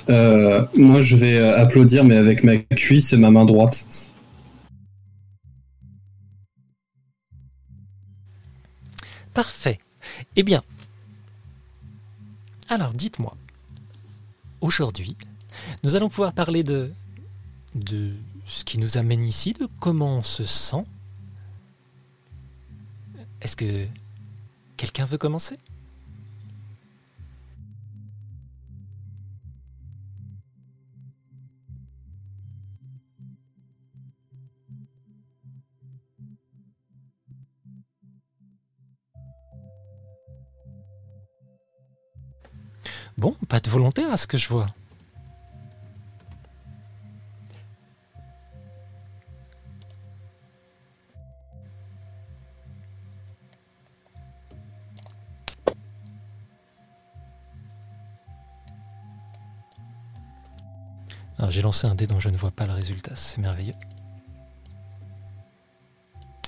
Euh. Moi, je vais euh, applaudir, mais avec ma cuisse et ma main droite. Parfait. Eh bien, alors dites-moi, aujourd'hui, nous allons pouvoir parler de, de ce qui nous amène ici, de comment on se sent. Est-ce que quelqu'un veut commencer? Bon, pas de volontaire à ce que je vois. Alors j'ai lancé un dé dont je ne vois pas le résultat, c'est merveilleux.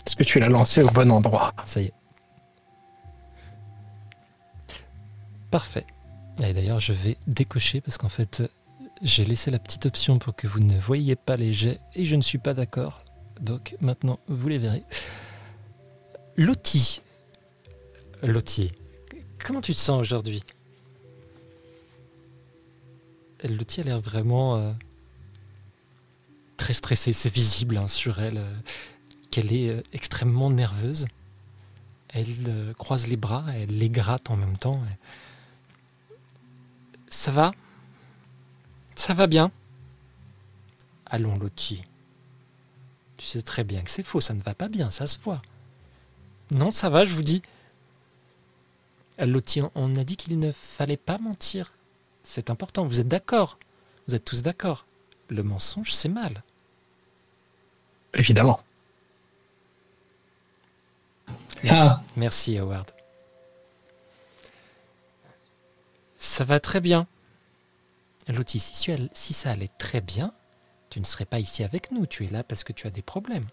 Est-ce que tu l'as lancé au bon endroit? Ça y est. Parfait. Et d'ailleurs, je vais décocher parce qu'en fait, j'ai laissé la petite option pour que vous ne voyiez pas les jets et je ne suis pas d'accord. Donc maintenant, vous les verrez. Lottie. Lottie, comment tu te sens aujourd'hui? Lottie a l'air vraiment euh, très stressée. C'est visible hein, sur elle euh, qu'elle est euh, extrêmement nerveuse. Elle croise les bras, elle les gratte en même temps. Ça va? Ça va bien? Allons, Lottie. Tu sais très bien que c'est faux, ça ne va pas bien, ça se voit. Non, ça va, je vous dis. Lottie, on a dit qu'il ne fallait pas mentir. C'est important. Vous êtes d'accord? Vous êtes tous d'accord? Le mensonge, c'est mal. Évidemment. Merci, Ah. Merci, Howard. Ça va très bien. Tu al- si ça allait très bien, tu ne serais pas ici avec nous. Tu es là parce que tu as des problèmes.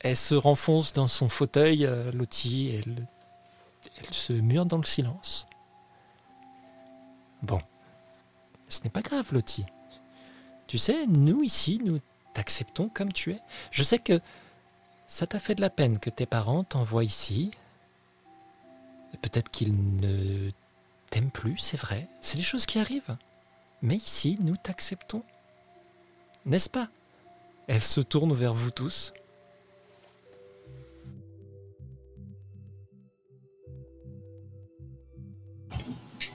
Elle se renfonce dans son fauteuil, euh, Lottie, et elle, elle se mure dans le silence. Bon. Ce n'est pas grave, Lottie. Tu sais, nous ici, nous t'acceptons comme tu es. Je sais que ça t'a fait de la peine que tes parents t'envoient ici. Peut-être qu'ils ne t'aiment plus, c'est vrai. C'est des choses qui arrivent. Mais ici, nous t'acceptons. N'est-ce pas? Elle se tourne vers vous tous.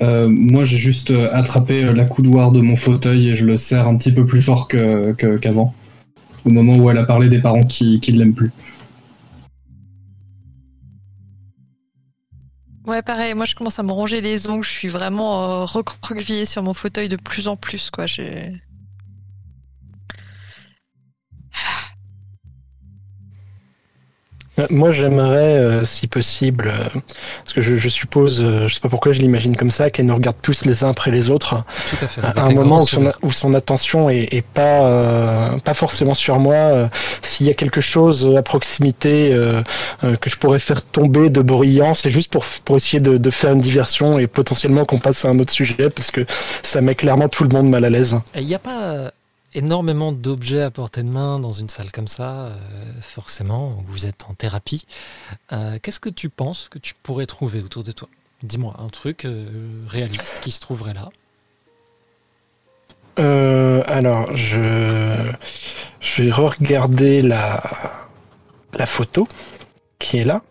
Euh, moi, j'ai juste euh, attrapé euh, la coudoir de mon fauteuil et je le serre un petit peu plus fort qu'avant. au moment où elle a parlé des parents qui, qui l'aiment plus. Ouais, pareil, moi je commence à me ronger les ongles, je suis vraiment euh, recroquevillée sur mon fauteuil de plus en plus, quoi. J'ai... Moi, j'aimerais, euh, si possible, euh, parce que je, je suppose, euh, je sais pas pourquoi je l'imagine comme ça, qu'elle nous regarde tous les uns après les autres, Tout à fait. à un moment où son, où son attention est, est pas, euh, pas forcément sur moi. euh, S'il y a quelque chose à proximité euh, que je pourrais faire tomber de bruyant, c'est juste pour, pour essayer de, de faire une diversion et potentiellement qu'on passe à un autre sujet, parce que ça met clairement tout le monde mal à l'aise. Il n'y a pas énormément d'objets à portée de main dans une salle comme ça, euh, forcément, vous êtes en thérapie. Euh, Qu'est-ce que tu penses que tu pourrais trouver autour de toi? Dis-moi, un truc euh, réaliste qui se trouverait là. Euh, alors, je, vais regarder la, photo qui est là.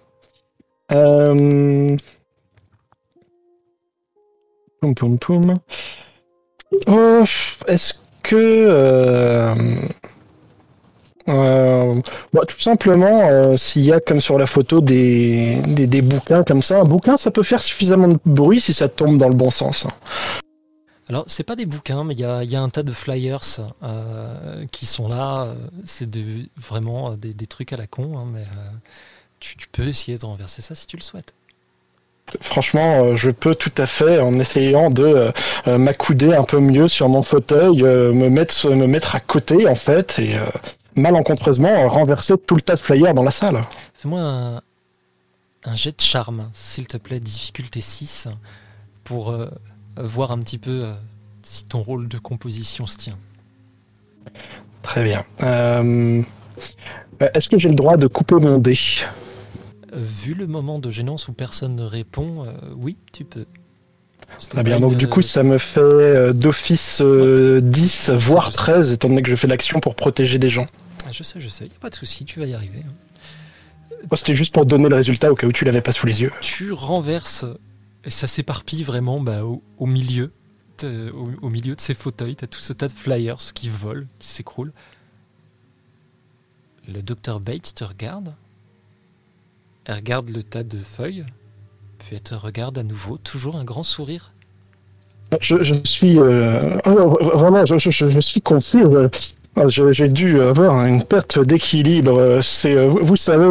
Poum, poum, poum. Oh, Est-ce euh, euh, bah, tout simplement, euh, s'il y a comme sur la photo des, des, bouquins comme ça, un bouquin ça peut faire suffisamment de bruit si ça tombe dans le bon sens. Alors, c'est pas des bouquins, mais il y y a un tas de flyers qui sont là. C'est vraiment des, des trucs à la con, hein, mais tu peux essayer de renverser ça si tu le souhaites. Franchement, euh, je peux tout à fait, en essayant de euh, euh, m'accouder un peu mieux sur mon fauteuil, me, mettre, me mettre à côté, en fait, et malencontreusement renverser tout le tas de flyers dans la salle. Fais-moi un, un jet de charme, s'il te plaît, difficulté 6, pour euh, voir un petit peu euh, si ton rôle de composition se tient. Très bien. Euh, Est-ce que j'ai le droit de couper mon dé? Vu le moment de gênance où personne ne répond, euh, oui, tu peux. Très n'est bien, donc une- du coup, ça me fait euh, d'office euh, 10, voire sais. 13, étant donné que je fais l'action pour protéger des gens. Ah, Je sais, je sais, y a pas de souci, tu vas y arriver. hein. Oh, C'était juste pour donner le résultat au cas où tu l'avais pas sous les yeux. Tu renverses, et ça s'éparpille vraiment bah, au, au milieu. Au, au milieu de ces fauteuils, tu as tout ce tas de flyers qui volent, qui s'écroulent. Le docteur Bates te regarde. Elle regarde le tas de feuilles. Puis elle te regarde à nouveau, toujours un grand sourire. Je, je suis euh, oh, vraiment, je, je- suis confus. euh, J'ai dû avoir une perte d'équilibre. C'est, euh, vous, savez,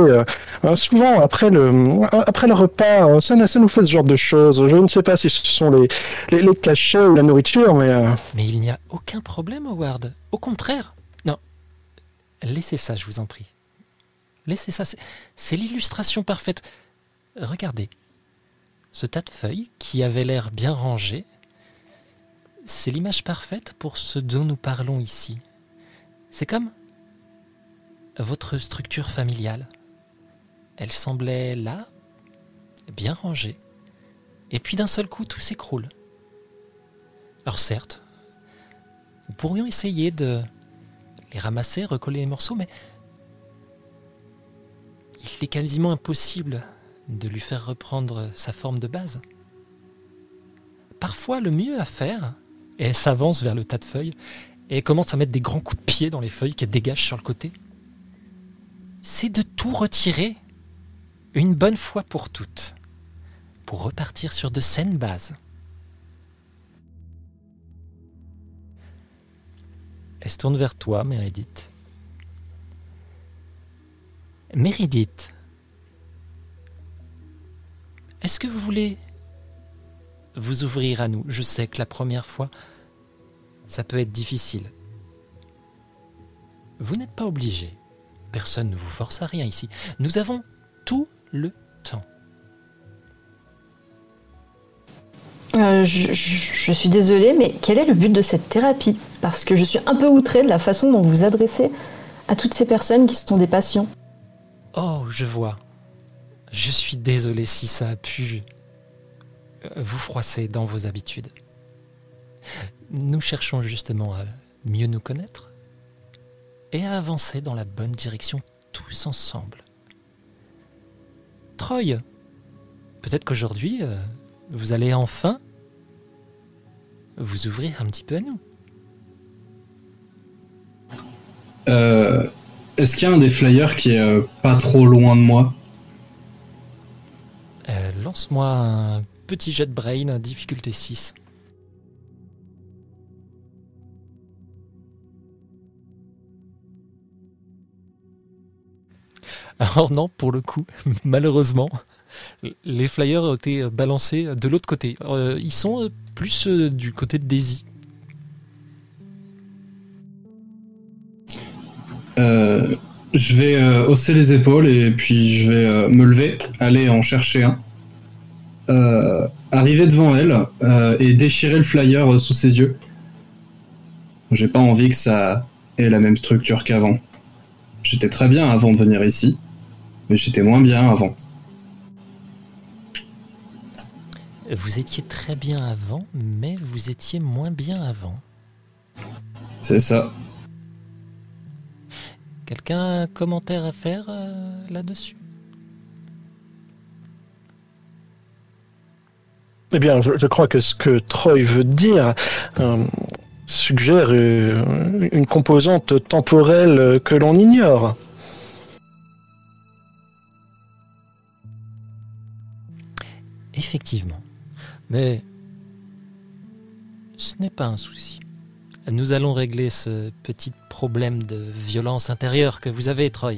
euh, souvent après le après le repas, ça, ça nous fait ce genre de choses. Je ne sais pas si ce sont les les, les cachets ou la nourriture, mais Mais il n'y a aucun problème, Howard. Au contraire. Non. Laissez ça, je vous en prie. Laissez ça. c'est- l'illustration parfaite. Regardez. Ce tas de feuilles qui avait l'air bien rangé, c'est l'image parfaite pour ce dont nous parlons ici. C'est comme votre structure familiale. Elle semblait là, bien rangée. Et puis d'un seul coup, tout s'écroule. Alors certes, nous pourrions essayer de les ramasser, recoller les morceaux, mais il est quasiment impossible de lui faire reprendre sa forme de base. Parfois, le mieux à faire, et elle s'avance vers le tas de feuilles, et elle commence à mettre des grands coups de pied dans les feuilles qu'elle dégage sur le côté, c'est de tout retirer. une bonne fois pour toutes, pour repartir sur de saines bases. Elle se tourne vers toi, Méridith. Méridith, est-ce que vous voulez vous ouvrir à nous? Je sais que la première fois, ça peut être difficile. Vous n'êtes pas obligé. Personne ne vous force à rien ici. Nous avons tout le temps. Euh, je suis désolée, mais quel est le but de cette thérapie? Parce que je suis un peu outrée de la façon dont vous vous adressez à toutes ces personnes qui sont des patients. Oh, je vois. Je suis désolé si ça a pu euh, vous froisser dans vos habitudes. Nous cherchons justement à mieux nous connaître et à avancer dans la bonne direction tous ensemble. Troy, peut-être qu'aujourd'hui, euh, vous allez enfin vous ouvrir un petit peu à nous. Euh, Est-ce qu'il y a un des flyers qui est euh, pas trop loin de moi Euh, Lance-moi un petit jet de brain, difficulté 6. Alors non, pour le coup, malheureusement, les flyers ont été balancés de l'autre côté. Euh, ils sont plus du côté de Daisy. Euh, Je vais euh, hausser les épaules et puis je vais euh, me lever, aller en chercher un, arriver devant elle et déchirer le flyer sous ses yeux. J'ai pas envie que ça ait la même structure qu'avant. J'étais très bien avant de venir ici, mais j'étais moins bien avant. Vous étiez très bien avant, mais vous étiez moins bien avant. C'est ça. Quelqu'un a un commentaire à faire euh, là-dessus? Eh bien, je, je crois que ce que Troy veut dire euh, suggère euh, une composante temporelle que l'on ignore. Effectivement. Mais ce n'est pas un souci. Nous allons régler ce petit problème de violence intérieure que vous avez, Troy.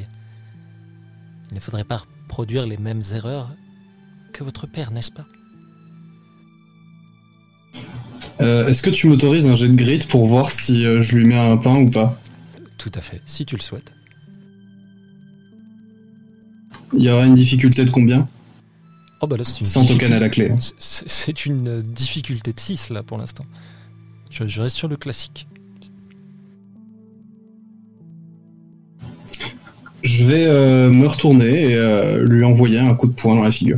Il ne faudrait pas produire les mêmes erreurs que votre père, n'est-ce pas? Euh, Est-ce que tu m'autorises un jet de grit pour voir si euh, je lui mets un pain ou pas? Tout à fait, si tu le souhaites. Il y aura une difficulté de combien? Oh bah là, c'est une Sans token à la clé. C'est- une difficulté de 6 là pour l'instant. Je, je reste sur le classique. Je vais euh, me retourner et euh, lui envoyer un coup de poing dans la figure.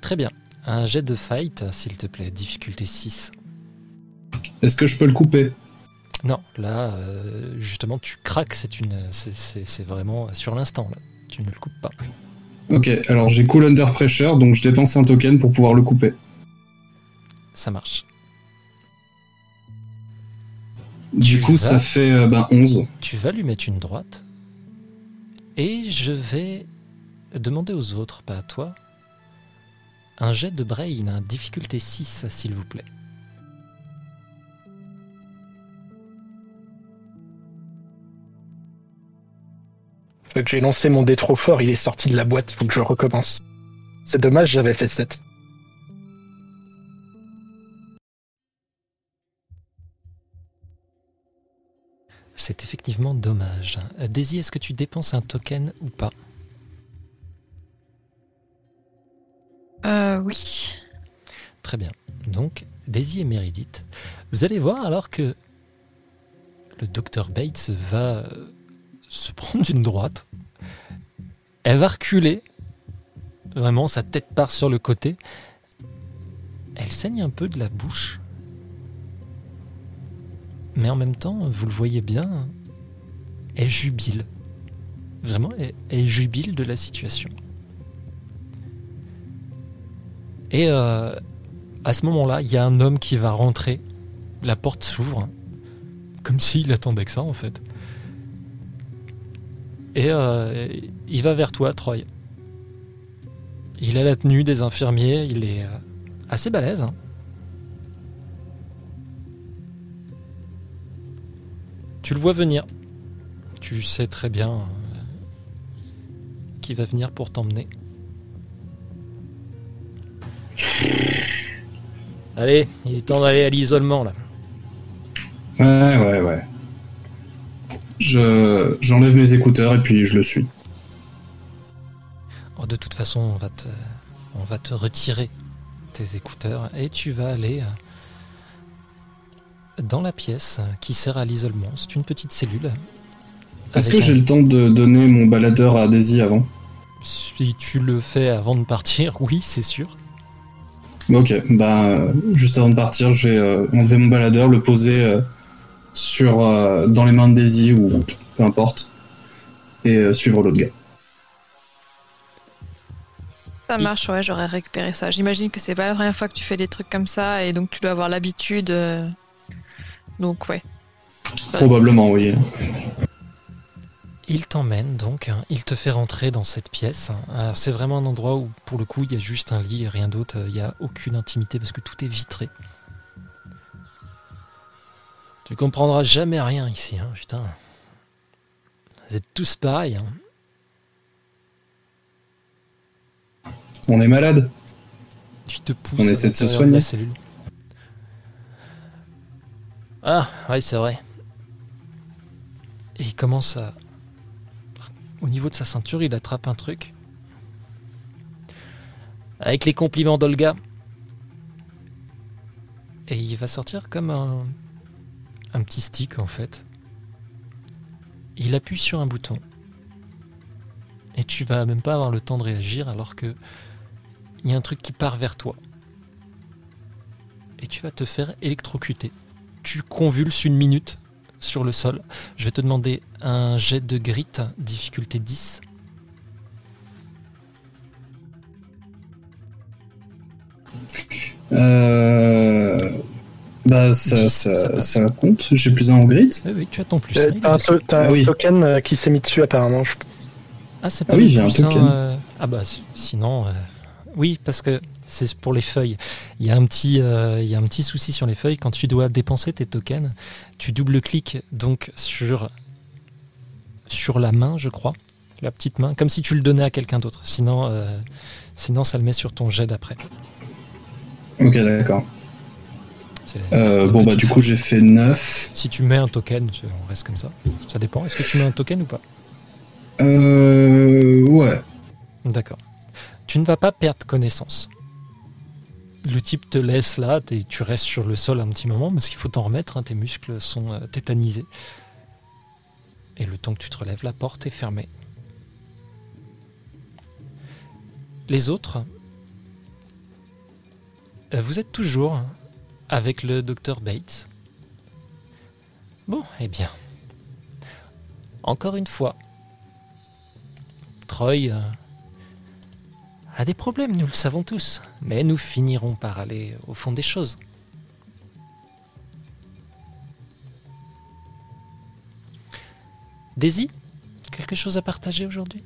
Très bien. Un jet de fight, s'il te plaît, difficulté 6. Est-ce que je peux le couper? Non, là, euh, justement, tu craques, c'est une, c'est- vraiment sur l'instant. là. Tu ne le coupes pas. Ok, alors j'ai cool under pressure, donc je dépense un token pour pouvoir le couper. Ça marche. Du Tu coup, vas- ça fait euh, ben, 11. Tu vas lui mettre une droite. Et je vais demander aux autres, pas à toi, un jet de brain, un difficulté 6, s'il vous plaît. J'ai lancé mon dé trop fort, il est sorti de la boîte, faut que je recommence. C'est dommage, j'avais fait 7. C'est effectivement dommage. Daisy, est-ce que tu dépenses un token ou pas Euh, oui. Très bien. Donc, Daisy et Meredith, vous allez voir alors que le docteur Bates va euh, se prendre une droite. Elle va reculer. Vraiment, sa tête part sur le côté. Elle saigne un peu de la bouche. Mais en même temps, vous le voyez bien, elle jubile. Vraiment, elle, jubile de la situation. Et euh, à ce moment-là, il y a un homme qui va rentrer. La porte s'ouvre. Comme s'il attendait que ça, en fait. Et euh, il va vers toi, Troy. Il a la tenue des infirmiers, il est euh, assez balèze. hein. Tu le vois venir. Tu sais très bien euh, qu'il va venir pour t'emmener. Allez, il est temps d'aller à l'isolement là. Ouais, ouais, ouais. Je j'enlève mes écouteurs et puis je le suis. Oh, de toute façon, on va te, on va te retirer tes écouteurs et tu vas aller euh, dans la pièce qui sert à l'isolement. C'est une petite cellule. Est-ce que j'ai le temps de donner mon baladeur à Daisy avant? Si tu le fais avant de partir, oui, c'est sûr. Ok, bah juste avant de partir, j'ai euh, enlevé mon baladeur, le posé euh, sur euh, dans les mains de Daisy ou peu importe, et euh, suivre l'autre gars. Ça marche, ouais, j'aurais récupéré ça. J'imagine que c'est pas la première fois que tu fais des trucs comme ça et donc tu dois avoir l'habitude. Euh, Donc, ouais. Probablement, oui. Il t'emmène donc, hein, il te fait rentrer dans cette pièce. Alors, C'est vraiment un endroit où, pour le coup, il y a juste un lit et rien d'autre. Il n'y a aucune intimité parce que tout est vitré. Tu comprendras jamais rien ici, hein, putain. Vous êtes tous pareils. hein. On est malade. Tu te pousses On essaie de se soigner. la cellule. Ah, oui, c'est vrai. Et il commence à. Au niveau de sa ceinture, il attrape un truc. Avec les compliments d'Olga. Et il va sortir comme un. Un petit stick en fait. Il appuie sur un bouton. Et tu vas même pas avoir le temps de réagir alors que il y a un truc qui part vers toi. Et tu vas te faire électrocuter. Tu convulses une minute sur le sol. Je vais te demander un jet de grit, difficulté 10. Euh... Bah ça, Dix, ça, ça passe. ça compte, j'ai plus un en grid. Oui, oui, tu as ton plus. Euh, T'as un, dessus. to- t'as Ah un oui. token euh, qui s'est mis dessus apparemment. je- Ah, c'est Ah pas oui, le j'ai un token. euh, Ah bah sinon, euh, oui, parce que c'est pour les feuilles. Il y a un petit, euh, il y a un petit souci sur les feuilles. Quand tu dois dépenser tes tokens, tu double-cliques donc sur sur la main, je crois, la petite main, comme si tu le donnais à quelqu'un d'autre. Sinon, euh, sinon ça le met sur ton jet d'après. Ok, d'accord. Euh, bon bah du coup j'ai fait 9. Si tu mets un token, on reste comme ça. Ça dépend. Est-ce que tu mets un token ou pas? Euh... Ouais. D'accord. Tu ne vas pas perdre connaissance. Le type te laisse là, tu restes sur le sol un petit moment parce qu'il faut t'en remettre, hein, tes muscles sont euh, tétanisés. Et le temps que tu te relèves, la porte est fermée. Les autres, euh, vous êtes toujours avec le docteur Bates. Bon, eh bien. Encore une fois, Troy euh, a des problèmes, nous le savons tous, mais nous finirons par aller au fond des choses. Daisy, quelque chose à partager aujourd'hui?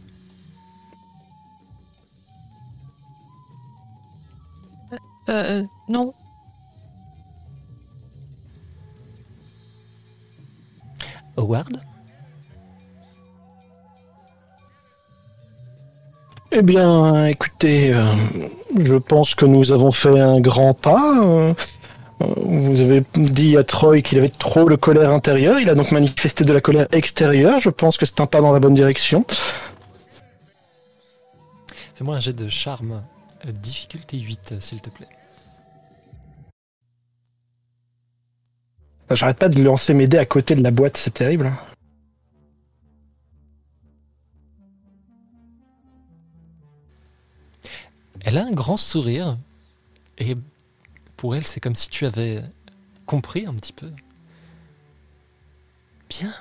Euh, non. Howard? Eh bien, écoutez, euh, je pense que nous avons fait un grand pas. euh, vous avez dit à Troy qu'il avait trop de colère intérieure. Il a donc manifesté de la colère extérieure. Je pense que c'est un pas dans la bonne direction. Fais-moi un jet de charme, difficulté 8, s'il te plaît. J'arrête pas de lancer mes dés à côté de la boîte, c'est terrible. Elle a un grand sourire, et pour elle, c'est comme si tu avais compris un petit peu. Bien,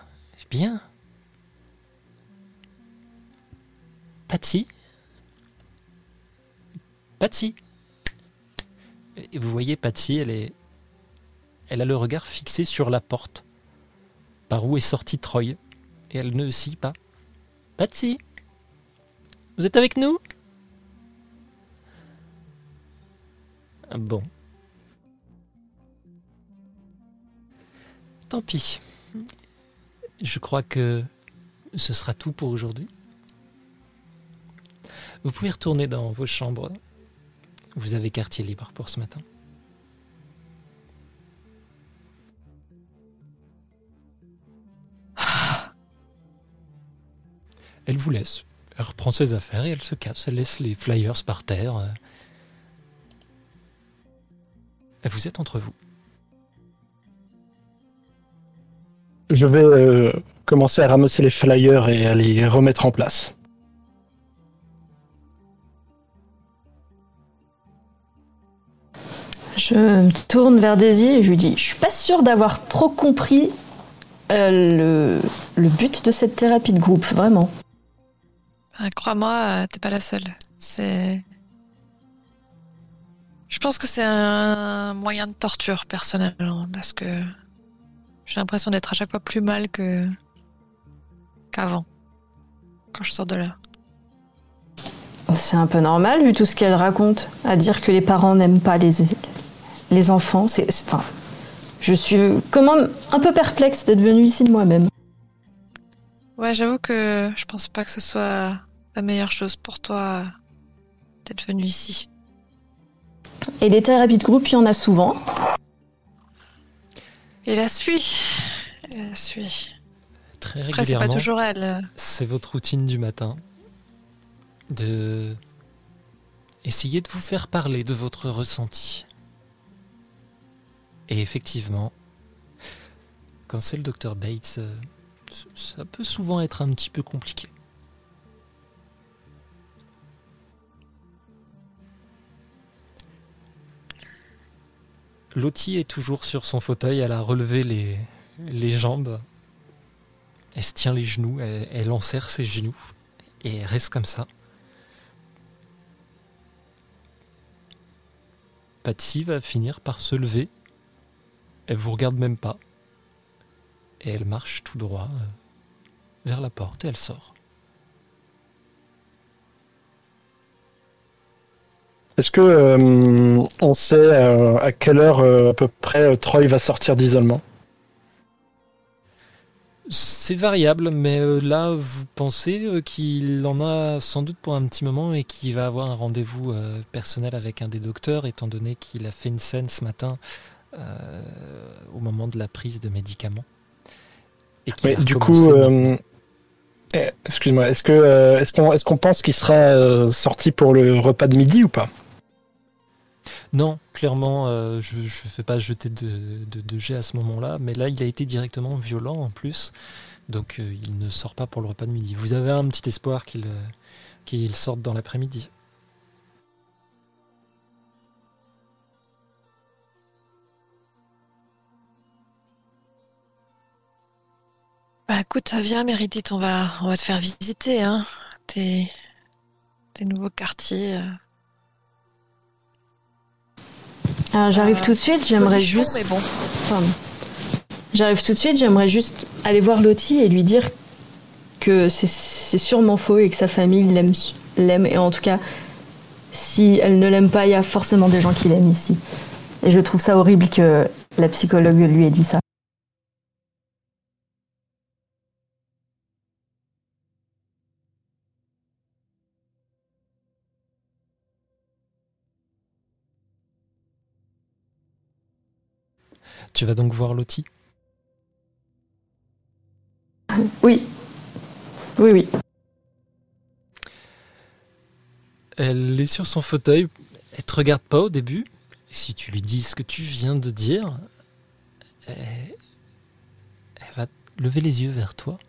bien. Patsy Et vous voyez, Patsy, elle est. Elle a le regard fixé sur la porte, par où est sorti Troy, et elle ne scie pas. Patsy Vous êtes avec nous? Bon. Tant pis. Je crois que ce sera tout pour aujourd'hui. Vous pouvez retourner dans vos chambres. Vous avez quartier libre pour ce matin. Elle vous laisse. Elle reprend ses affaires et elle se casse. Elle laisse les flyers par terre. Vous êtes entre vous. Je vais euh, commencer à ramasser les flyers et à les remettre en place. Je me tourne vers Daisy et je lui dis Je suis pas sûre d'avoir trop compris euh, le, le but de cette thérapie de groupe, vraiment. Ah, Crois-moi, euh, t'es pas la seule. C'est. Je pense que c'est un moyen de torture, personnellement, parce que j'ai l'impression d'être à chaque fois plus mal que. qu'avant. Quand je sors de là. C'est un peu normal vu tout ce qu'elle raconte, à dire que les parents n'aiment pas les, les enfants. C'est, enfin, je suis comment un peu perplexe d'être venue ici de moi-même. Ouais, j'avoue que je pense pas que ce soit la meilleure chose pour toi d'être venu ici. Et les thérapies de groupe, il y en a souvent. Et la suit. Et la suit. Très Après, c'est pas régulièrement. toujours elle. C'est votre routine du matin de essayer de vous faire parler de votre ressenti. Et effectivement, quand c'est le docteur Bates, euh, ça peut souvent être un petit peu compliqué. Lottie est toujours sur son fauteuil, elle a relevé les, jambes elle se tient les genoux, elle, elle enserre ses genoux et reste comme ça. Patsy va finir par se lever. Elle vous regarde même pas. Et elle marche tout droit euh, vers la porte et elle sort. Est-ce que euh, on sait euh, à quelle heure euh, à peu près Troy va sortir d'isolement? C'est variable, mais là, vous pensez qu'il en a sans doute pour un petit moment et qu'il va avoir un rendez-vous personnel avec un des docteurs, étant donné qu'il a fait une scène ce matin au moment de la prise de médicaments. Et Mais du coup, eh, excuse-moi, est-ce que est-ce qu'on est-ce qu'on pense qu'il sera sorti pour le repas de midi ou pas? Non, clairement, euh, je ne fais pas jeter de, jet à ce moment-là, mais là, il a été directement violent en plus, donc euh, il ne sort pas pour le repas de midi. Vous avez un petit espoir qu'il euh, sorte dans l'après-midi. Bah écoute, viens Méridith, on va, te faire visiter, hein, tes nouveaux quartiers. J'arrive Euh, tout de suite, j'aimerais juste. Mais bon, Pardon. J'arrive tout de suite, j'aimerais juste aller voir Lottie et lui dire que c'est- sûrement faux et que sa famille l'aime. Et en tout cas, si elle ne l'aime pas, il y a forcément des gens qui l'aiment ici. Et je trouve ça horrible que la psychologue lui ait dit ça. Tu vas donc voir Lottie? Oui. Oui, oui. Elle est sur son fauteuil, elle te regarde pas au début, et si tu lui dis ce que tu viens de dire, elle, elle va lever les yeux vers toi.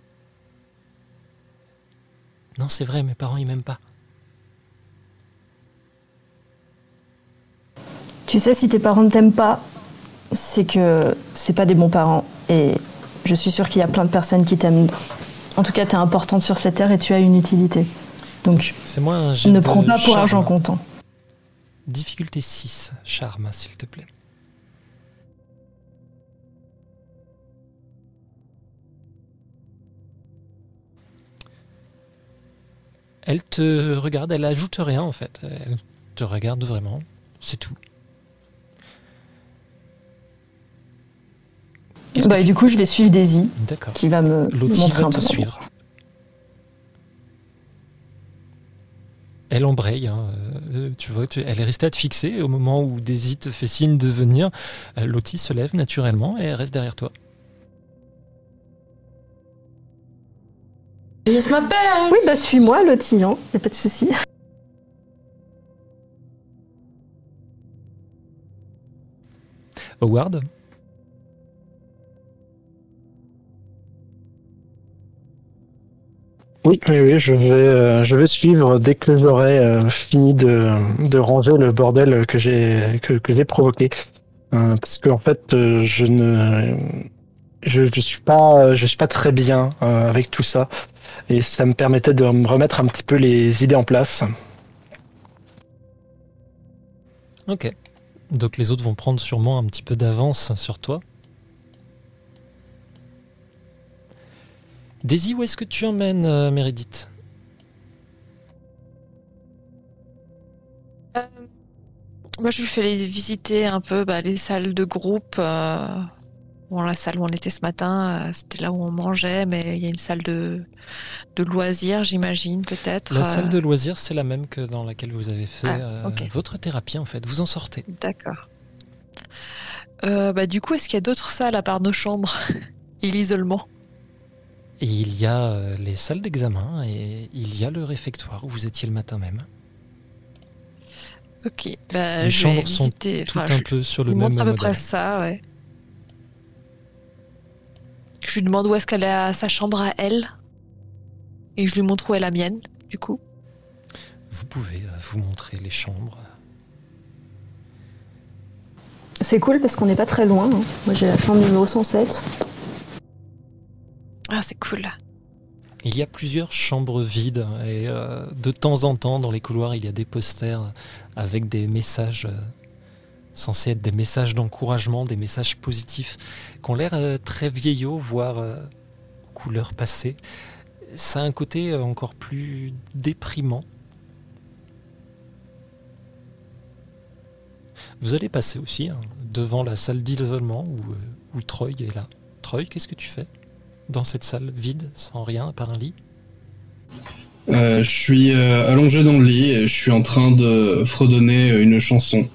Non, c'est vrai, mes parents ils m'aiment pas. Tu sais, si tes parents ne t'aiment pas, c'est que c'est pas des bons parents. Et je suis sûre qu'il y a plein de personnes qui t'aiment. En tout cas, tu es importante sur cette terre et tu as une utilité. Donc, un ne prends pas pour charme. argent comptant. Difficulté 6, charme, s'il te plaît. Elle te regarde, elle ajoute rien en fait. Elle te regarde vraiment, c'est tout. Bah, et du coup, je vais suivre Daisy, qui va me montrer va un te peu. suivre. Elle embraye, hein, euh, tu vois, tu- elle est restée à te fixer. Au moment où Daisy te fait signe de venir, euh, Lottie se lève naturellement et elle reste derrière toi. Je m'appelle Oui, bah suis-moi, Lottie, hein. y a pas de souci. Howard, Oui, oui, oui, je vais, euh, je vais suivre dès que j'aurai euh, fini de, de ranger le bordel que j'ai que, provoqué. Euh, parce que en fait, je ne, je, je suis pas, je suis pas très bien avec tout ça, et ça me permettait de me remettre un petit peu les idées en place. ok. Donc les autres vont prendre sûrement un petit peu d'avance sur toi. Daisy, où est-ce que tu emmènes euh, Meredith? Moi, je lui fais les- visiter un peu bah, les salles de groupe. euh, Bon, la salle où on était ce matin, euh, c'était là où on mangeait, mais il y a une salle de, de loisirs, j'imagine, peut-être. La euh, salle de loisirs, c'est la même que dans laquelle vous avez fait Ah, euh, votre thérapie en fait. Vous en sortez. D'accord. Euh, bah, du coup, est-ce qu'il y a d'autres salles à part nos chambres et l'isolement? Et il y a euh, les salles d'examen et il y a le réfectoire où vous étiez le matin même. Ok. Bah, les je chambres sont visiter- tout enfin, un je- peu sur je le lui même montre à peu modèle. près ça, ouais. Je lui demande où est-ce qu'elle a sa chambre à elle. Et je lui montre où est la mienne, du coup. Vous pouvez euh, vous montrer les chambres. C'est cool parce qu'on n'est pas très loin. hein. Moi, j'ai la chambre numéro 107. Ah, c'est cool. Il y a plusieurs chambres vides et euh, de temps en temps dans les couloirs il y a des posters avec des messages euh, censés être des messages d'encouragement, des messages positifs qui ont l'air euh, très vieillots, voire couleur passée. Ça a un côté encore plus déprimant. Vous allez passer aussi hein, devant la salle d'isolement où, où Troy est là. Troy, qu'est-ce que tu fais? Dans cette salle vide, sans rien à part un lit Euh, je suis euh, allongé dans le lit et je suis en train de fredonner une chanson.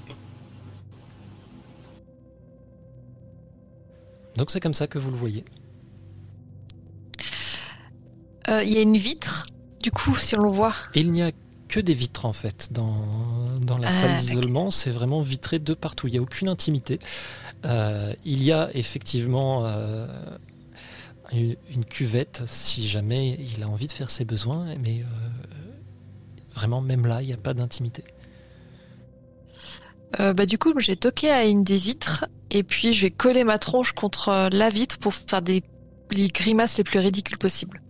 Donc c'est comme ça que vous le voyez. Euh, Il y a une vitre, du coup, si on le voit. Et il n'y a que des vitres en fait dans, dans la Ah, salle d'isolement. C'est vraiment vitré de partout. Il n'y a aucune intimité. Euh, il y a effectivement euh, une, cuvette si jamais il a envie de faire ses besoins. Mais euh, vraiment, même là, il n'y a pas d'intimité. Euh, bah, du coup, j'ai toqué à une des vitres. Et puis, je vais coller ma tronche contre euh, la vitre pour faire des les grimaces les plus ridicules possibles.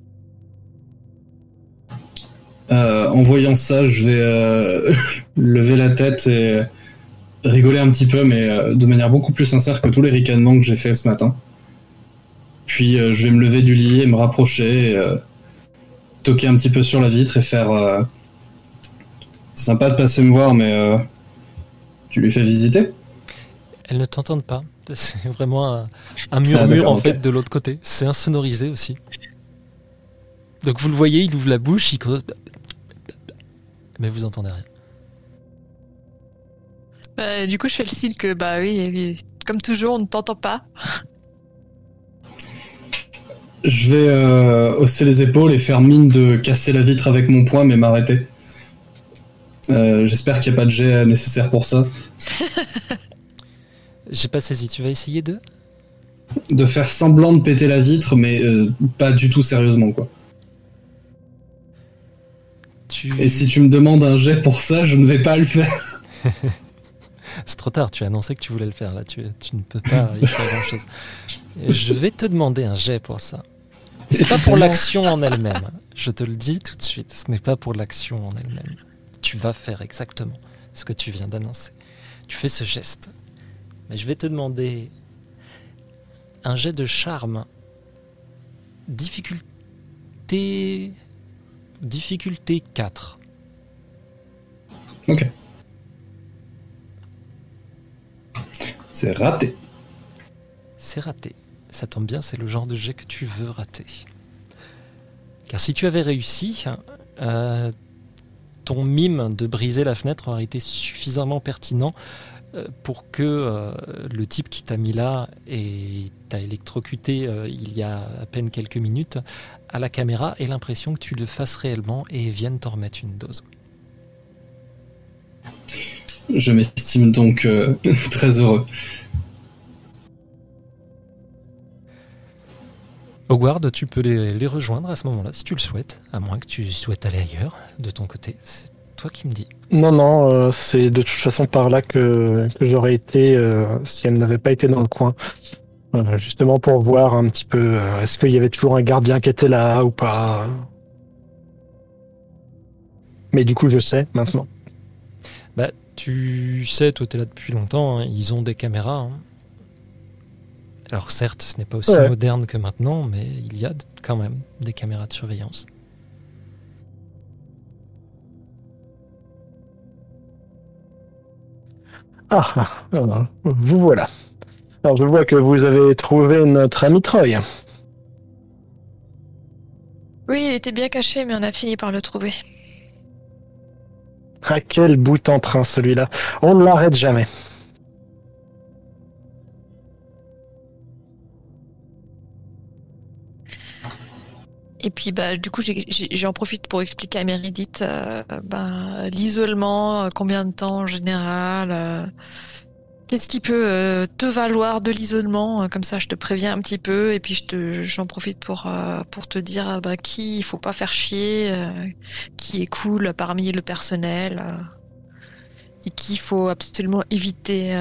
Euh, en voyant ça, je vais euh, lever la tête et rigoler un petit peu, mais euh, de manière beaucoup plus sincère que tous les ricanements que j'ai fait ce matin. Puis euh, je vais me lever du lit et me rapprocher, et, euh, toquer un petit peu sur la vitre et faire. euh, Sympa de passer me voir, mais euh, tu lui fais visiter? Elles ne t'entendent pas. C'est vraiment un, un Ah, murmure en fait de l'autre côté. C'est insonorisé aussi. Donc vous le voyez, il ouvre la bouche, il cause. Mais vous entendez rien. Euh, du coup, je fais le signe que, bah oui, oui, comme toujours, on ne t'entend pas. Je vais euh, hausser les épaules et faire mine de casser la vitre avec mon poing, mais m'arrêter. Euh, J'espère qu'il n'y a pas de jet nécessaire pour ça. J'ai pas saisi. Tu vas essayer de? De faire semblant de péter la vitre, mais euh, pas du tout sérieusement, quoi. tu... Et si tu me demandes un jet pour ça, je ne vais pas le faire. C'est trop tard. Tu as annoncé que tu voulais le faire. Là, tu, tu ne peux pas y faire grand chose. Je vais te demander un jet pour ça. C'est pas pour l'action en elle-même. Je te le dis tout de suite. Ce n'est pas pour l'action en elle-même. Tu vas faire exactement ce que tu viens d'annoncer. Tu fais ce geste. Mais je vais te demander un jet de charme. Difficulté difficulté 4. Ok. C'est raté. C'est raté. Ça tombe bien, c'est le genre de jet que tu veux rater. Car si tu avais réussi, euh, ton mime de briser la fenêtre aurait été suffisamment pertinent euh, pour que euh, le type qui t'a mis là et t'a électrocuté il y a à peine quelques minutes à la caméra ait l'impression que tu le fasses réellement et vienne t'en remettre une dose. Je m'estime donc très heureux. Howard, tu peux les, les rejoindre à ce moment-là si tu le souhaites, à moins que tu souhaites aller ailleurs de ton côté. C'est toi qui me dis. Non, non, euh, c'est de toute façon par là que, que j'aurais été euh, si elle n'avait pas été dans le coin. Euh, justement pour voir un petit peu, est-ce qu'il y avait toujours un gardien qui était là ou pas. Mais du coup, je sais maintenant. Bah, tu sais, toi, t'es là depuis longtemps, hein, ils ont des caméras. hein. Alors certes, ce n'est pas aussi Ouais. moderne que maintenant, mais il y a quand même des caméras de surveillance. Ah, ah, ah, vous voilà. Alors je vois que vous avez trouvé notre ami Troy. Oui, il était bien caché, mais on a fini par le trouver. À quel bout en train celui-là? On ne l'arrête jamais. Et puis, bah, du coup, j'en profite pour expliquer à Meredith euh, bah, l'isolement, euh, combien de temps en général, euh, qu'est-ce qui peut te valoir de l'isolement, comme ça je te préviens un petit peu, et puis je j'en profite pour, pour te dire bah, qui il faut pas faire chier, qui est cool parmi le personnel, et qui il faut absolument éviter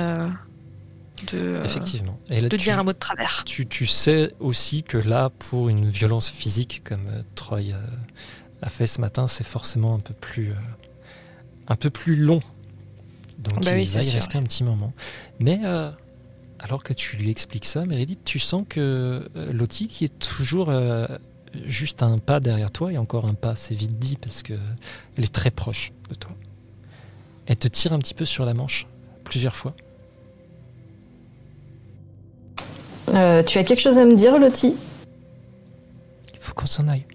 de, euh, Effectivement. Et là, de tu, dire un mot de travers. tu, tu sais aussi que là, pour une violence physique comme euh, Troy euh, a fait ce matin, c'est forcément un peu plus, euh, un peu plus long. Donc Bah il oui, va y sûr, rester un petit moment. Mais alors que tu lui expliques ça, Meredith, tu sens que Lottie, qui est toujours juste un pas derrière toi, et encore un pas, c'est vite dit parce que elle est très proche de toi. Elle te tire un petit peu sur la manche plusieurs fois. Euh, tu as quelque chose à me dire, Lottie? Il faut qu'on s'en aille.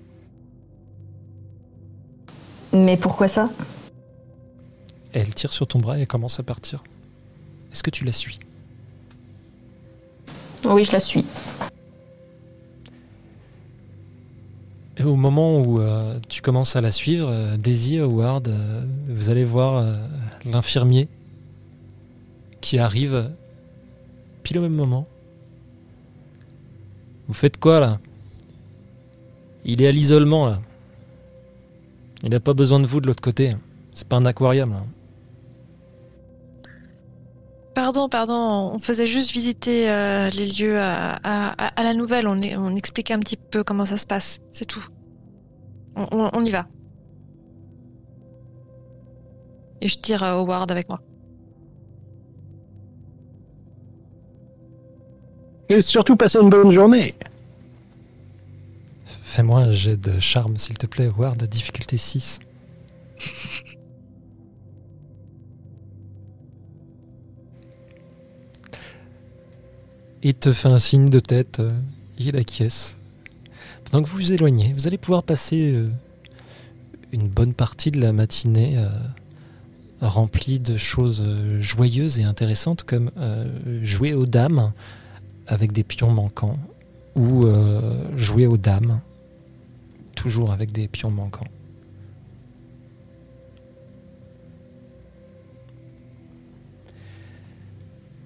Mais pourquoi ça? Elle tire sur ton bras et elle commence à partir. Est-ce que tu la suis? Oui, je la suis. Et au moment où euh, tu commences à la suivre, euh, Daisy, Howard, euh, vous allez voir l'infirmier qui arrive pile au même moment. Vous faites quoi là? Il est à l'isolement là. Il n'a pas besoin de vous de l'autre côté. C'est pas un aquarium là. Pardon, pardon, on faisait juste visiter euh, les lieux à, la nouvelle, on, expliquait un petit peu comment ça se passe, c'est tout. On y va. Et je tire euh, Howard avec moi. Et surtout passer une bonne journée. Fais-moi un jet de charme s'il te plaît, Howard, difficulté 6. Il te fait un signe de tête, euh, il acquiesce. Pendant que vous vous éloignez, vous allez pouvoir passer euh, une bonne partie de la matinée euh, remplie de choses joyeuses et intéressantes comme jouer aux dames avec des pions manquants ou euh, jouer aux dames toujours avec des pions manquants.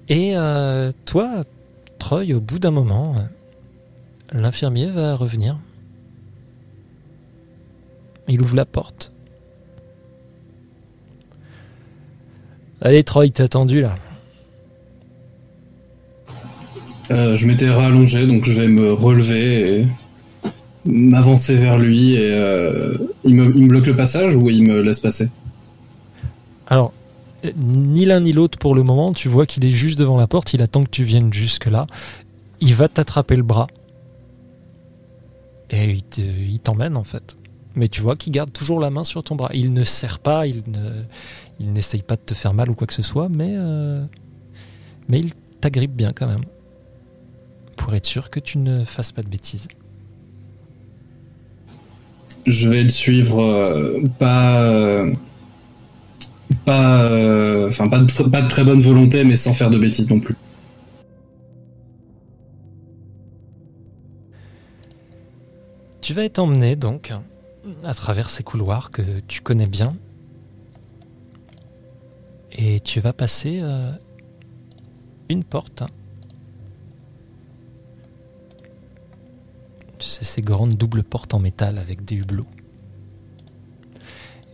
Et euh, toi, Troy, au bout d'un moment, l'infirmier va revenir. Il ouvre la porte. Allez, Troy, t'es attendu là. Euh, je m'étais rallongé, donc je vais me relever et m'avancer vers lui. Et euh, il, me, bloque le passage ou il me laisse passer? Alors, ni l'un ni l'autre pour le moment, tu vois qu'il est juste devant la porte, il attend que tu viennes jusque-là. Il va t'attraper le bras. Et il t'emmène en fait. Mais tu vois qu'il garde toujours la main sur ton bras. Il ne serre pas, il ne, il n'essaye pas de te faire mal ou quoi que ce soit, mais, euh, mais il t'agrippe bien quand même. Pour être sûr que tu ne fasses pas de bêtises. Je vais le suivre, euh, pas, euh, pas, euh, enfin pas de, pas de très bonne volonté, mais sans faire de bêtises non plus. Tu vas être emmené donc à travers ces couloirs que tu connais bien. Et tu vas passer euh, une porte. Tu sais, ces grandes doubles portes en métal avec des hublots.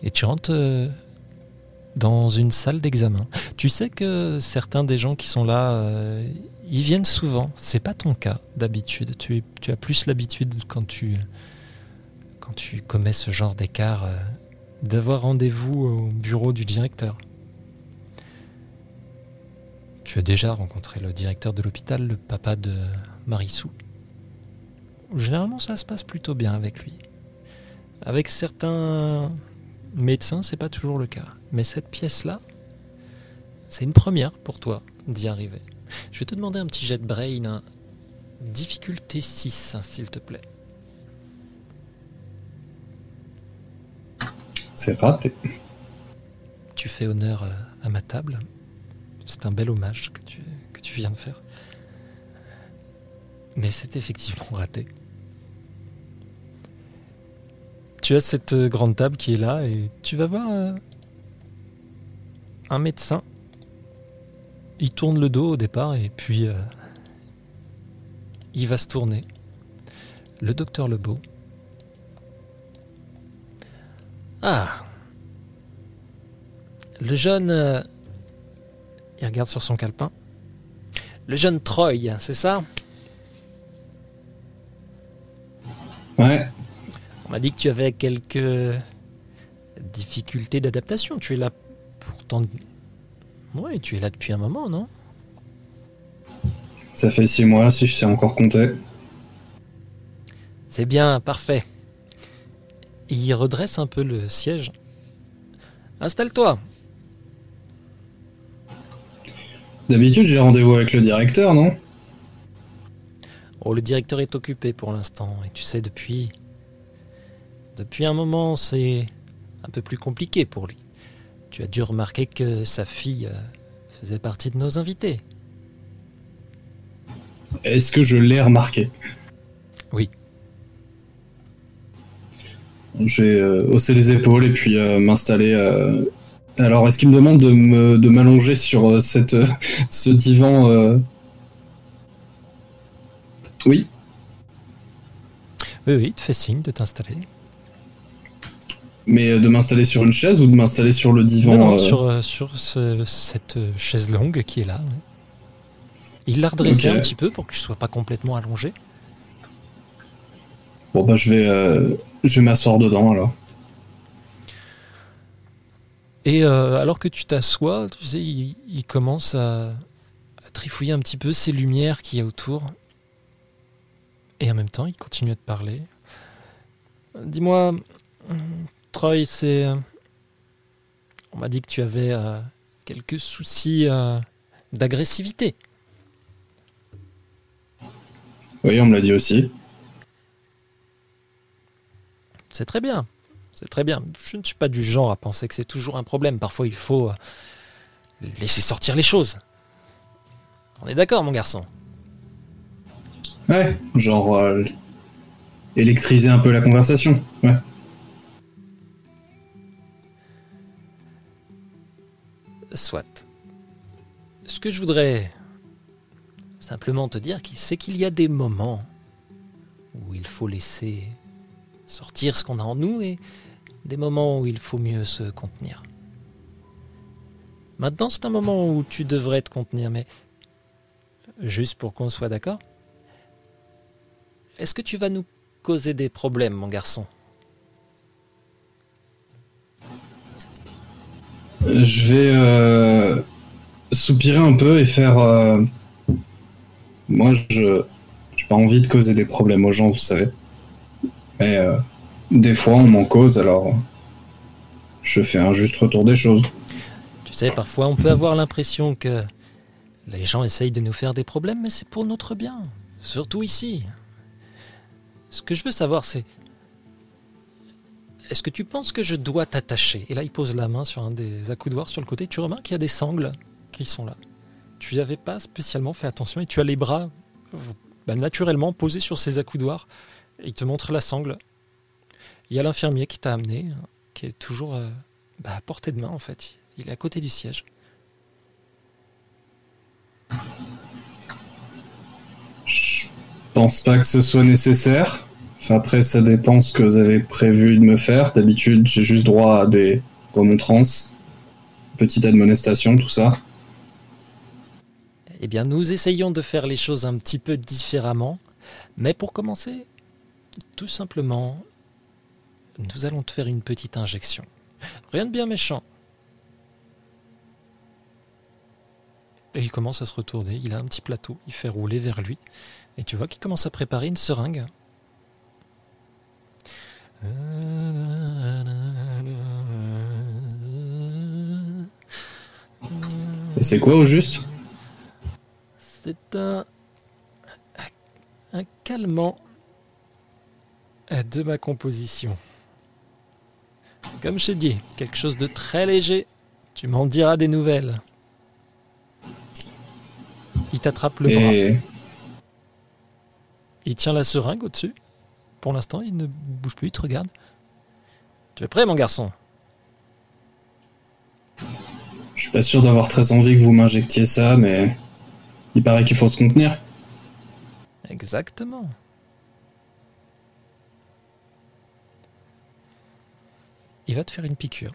Et tu rentres euh, dans une salle d'examen. Tu sais que certains des gens qui sont là, euh, ils viennent souvent. C'est pas ton cas d'habitude. Tu, as plus l'habitude quand tu, quand tu commets ce genre d'écart euh, d'avoir rendez-vous au bureau du directeur. Tu as déjà rencontré le directeur de l'hôpital, le papa de Marissou. Généralement, ça se passe plutôt bien avec lui. Avec certains médecins, c'est pas toujours le cas. Mais cette pièce-là, c'est une première pour toi d'y arriver. Je vais te demander un petit jet de brain, hein. difficulté 6, hein, s'il te plaît. C'est raté. Tu fais honneur euh, à ma table. C'est un bel hommage que tu, que tu viens de faire. Mais c'est effectivement raté. Tu as cette euh, grande table qui est là et tu vas voir euh, un médecin. Il tourne le dos au départ et puis euh, il va se tourner. Le docteur Lebeau. Ah, le jeune. il regarde sur son calepin. Le jeune Troy, c'est ça? Ouais. On m'a dit que tu avais quelques difficultés d'adaptation. Tu es là pourtant. Oui, tu es là depuis un moment, non? Ça fait six mois si je sais encore compter. C'est bien, parfait. Il redresse un peu le siège. Installe-toi. D'habitude, j'ai rendez-vous avec le directeur, non? Oh, le directeur est occupé pour l'instant. Et tu sais, depuis. Depuis un moment, c'est un peu plus compliqué pour lui. Tu as dû remarquer que sa fille euh, faisait partie de nos invités. Est-ce que je l'ai remarqué? Oui. Je vais euh, hausser les épaules et puis euh, m'installer. euh, Alors, est-ce qu'il me demande de me- de m'allonger sur cette, ce divan Oui. Oui, oui, il te fait signe de t'installer. Mais euh, de m'installer sur une chaise ou de m'installer sur le divan Non, non, euh, sur, euh, sur ce- cette chaise longue qui est là. Il l'a redressé Ok. un petit peu pour que je sois pas complètement allongé. Bon, bah, je vais, euh, je vais m'asseoir dedans alors. Et euh, alors que tu t'assois, tu sais, il, il commence à, à trifouiller un petit peu ces lumières qu'il y a autour. Et en même temps, il continue à te parler. Dis-moi, Troy, c'est. euh, On m'a dit que tu avais euh, quelques soucis euh, d'agressivité. Oui, on me l'a dit aussi. C'est très bien. C'est très bien. Je ne suis pas du genre à penser que c'est toujours un problème. Parfois, il faut laisser sortir les choses. On est d'accord, mon garçon Ouais, genre euh, électriser un peu la conversation. Ouais. Soit. Ce que je voudrais simplement te dire, c'est qu'il y a des moments où il faut laisser sortir ce qu'on a en nous et des moments où il faut mieux se contenir. Maintenant, c'est un moment où tu devrais te contenir, mais juste pour qu'on soit d'accord, est-ce que tu vas nous causer des problèmes, mon garçon? Je vais euh, soupirer un peu et faire. euh, Moi, je j'ai pas envie de causer des problèmes aux gens, vous savez. Mais euh, des fois on m'en cause, alors je fais un juste retour des choses. Tu sais, parfois on peut avoir l'impression que les gens essayent de nous faire des problèmes, mais c'est pour notre bien. Surtout ici. Ce que je veux savoir, c'est... Est-ce que tu penses que je dois t'attacher? Et là, il pose la main sur un des accoudoirs sur le côté. Tu remarques qu'il y a des sangles qui sont là. Tu n'y avais pas spécialement fait attention et tu as les bras bah, naturellement posés sur ces accoudoirs. Il te montre la sangle. Il y a l'infirmier qui t'a amené, qui est toujours euh, bah, à portée de main en fait. Il est à côté du siège. Je pense pas que ce soit nécessaire. Après, ça dépend ce que vous avez prévu de me faire. D'habitude, j'ai juste droit à des remontrances, petite admonestation, tout ça. Eh bien, nous essayons de faire les choses un petit peu différemment. Mais pour commencer, tout simplement, nous allons te faire une petite injection. Rien de bien méchant. Et il commence à se retourner, il a un petit plateau, il fait rouler vers lui. Et tu vois qu'il commence à préparer une seringue. Et c'est quoi au juste? C'est un, un calmant de ma composition. Comme je t'ai dit, quelque chose de très léger. Tu m'en diras des nouvelles. Il t'attrape le bras. Il tient la seringue au-dessus. Pour l'instant, il ne bouge plus, il te regarde. Tu es prêt, mon garçon? Je suis pas sûr d'avoir très envie que vous m'injectiez ça, mais il paraît qu'il faut se contenir. Exactement. Il va te faire une piqûre.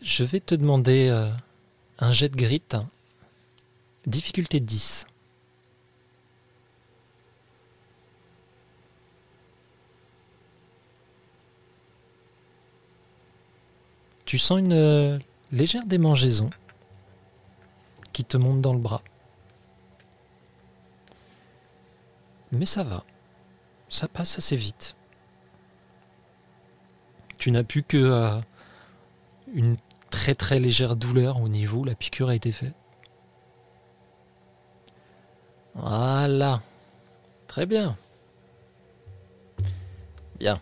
Je vais te demander euh, un jet de grit. Difficulté 10. Tu sens une euh, légère démangeaison qui te monte dans le bras. Mais ça va. Ça passe assez vite. Tu n'as plus que euh, une très très légère douleur au niveau où la piqûre a été faite. Voilà. Très bien. Bien.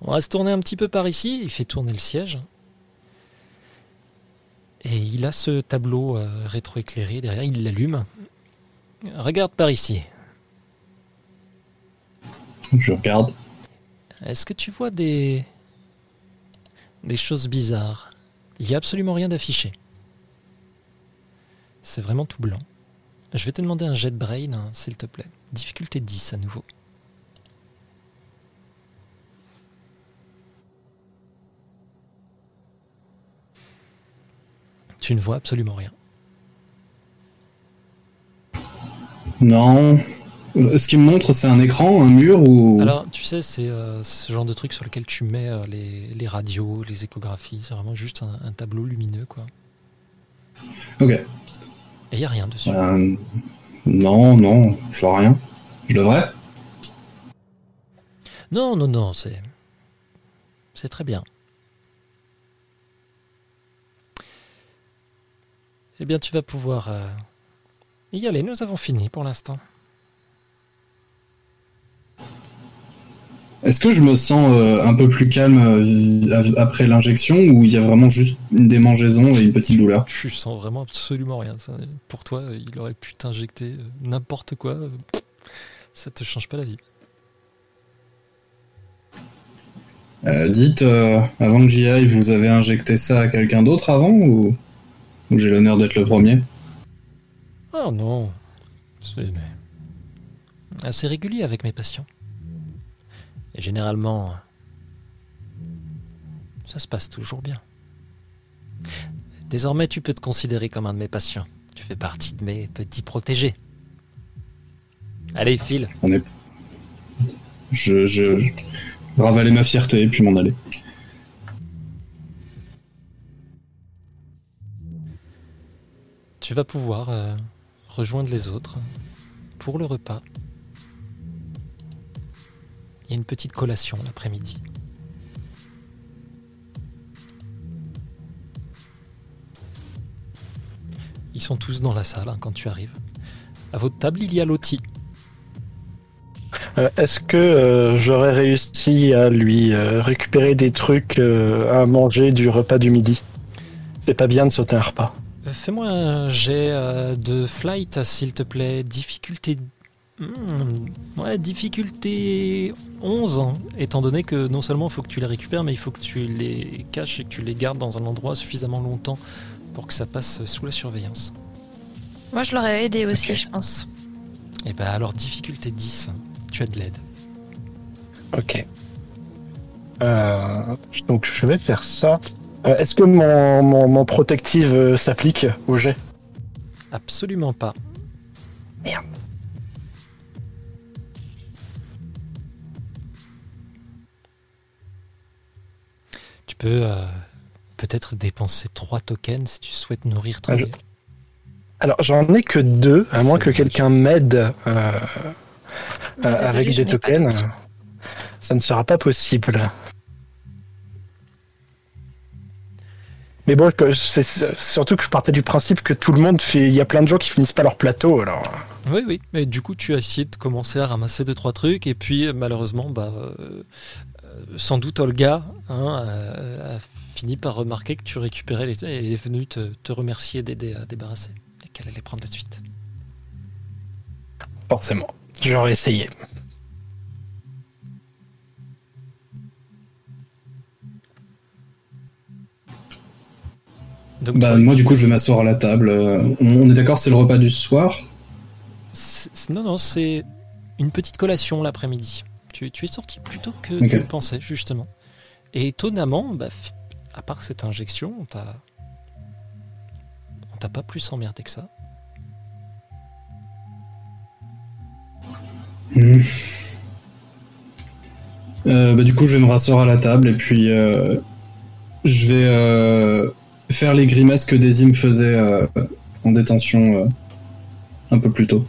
On va se tourner un petit peu par ici. Il fait tourner le siège. Et il a ce tableau euh, rétroéclairé derrière. Il l'allume. Regarde par ici. Je regarde. Est-ce que tu vois des. des choses bizarres? Il n'y a absolument rien d'affiché. C'est vraiment tout blanc. Je vais te demander un jet de brain, hein, s'il te plaît. Difficulté 10 à nouveau. Tu ne vois absolument rien. Non, ce qu'il me montre, c'est un écran, un mur ou. Alors, tu sais, c'est euh, ce genre de truc sur lequel tu mets euh, les, radios, les échographies. C'est vraiment juste un, tableau lumineux, quoi. Ok. Et il n'y a rien dessus. Euh, non, non, je vois rien. Je devrais? Non, non, non, c'est. C'est très bien. Eh bien, tu vas pouvoir y aller. Nous avons fini pour l'instant. Est-ce que je me sens euh, un peu plus calme euh, après l'injection ou il y a vraiment juste une démangeaison et une petite douleur? Tu sens vraiment absolument rien. Pour toi, il aurait pu t'injecter euh, n'importe quoi. Ça te change pas la vie. dites, avant que j'y aille, vous avez injecté ça à quelqu'un d'autre avant ou, ou j'ai l'honneur d'être le premier Oh non, c'est assez régulier avec mes patients. Et généralement, ça se passe toujours bien. Désormais, tu peux te considérer comme un de mes patients. Tu fais partie de mes petits protégés. Allez, file. On est. Je, je, ravaler ma fierté et puis m'en aller. Tu vas pouvoir euh, rejoindre les autres pour le repas, il y a une petite collation l'après-midi. Ils sont tous dans la salle hein, quand tu arrives. À votre table, il y a Loti. Euh, Est-ce que euh, j'aurais réussi à lui récupérer des trucs à manger du repas du midi? C'est pas bien de sauter un repas. Fais-moi un jet euh, de flight, s'il te plaît. Difficulté. Hmm, ouais, difficulté 11. hein, étant donné que non seulement il faut que tu les récupères, mais il faut que tu les caches et que tu les gardes dans un endroit suffisamment longtemps pour que ça passe sous la surveillance. Moi, je l'aurais aidé aussi, je pense. Et bah alors, difficulté 10. Tu as de l'aide. Ok. Euh, donc je vais faire ça. Euh, Est-ce que mon, mon, mon protective euh, s'applique au jet? Absolument pas. Merde. Tu peux euh, peut-être dépenser 3 tokens si tu souhaites nourrir ton Ah, je- Alors j'en ai que deux, à C'est moins que quelqu'un m'aide euh, euh, avec des tokens. Ça ne sera pas possible. Mais bon, c'est surtout que je partais du principe que tout le monde fait. Il y a plein de gens qui finissent pas leur plateau, alors. Oui, oui. Mais du coup, tu as essayé de commencer à ramasser deux, trois trucs. Et puis, malheureusement, bah, euh, euh, sans doute Olga hein, a, a fini par remarquer que tu récupérais les. Et elle est venue te, te remercier d'aider à débarrasser. Et qu'elle allait prendre la suite. Forcément. J'aurais essayé. Donc, Bah, moi, du coup, je vais m'asseoir à la table. Euh, On est d'accord, c'est le repas du soir Non, non, c'est une petite collation l'après-midi. Tu, tu es sorti plus tôt que Ok. tu le pensais, justement. Et étonnamment, bah, à part cette injection, on t'a. On t'a pas plus emmerdé que ça. Hmm. Euh, bah, du coup, je vais me rasseoir à la table et puis euh, je vais euh, faire les grimaces que Daisy me faisait euh, en détention euh, un peu plus tôt.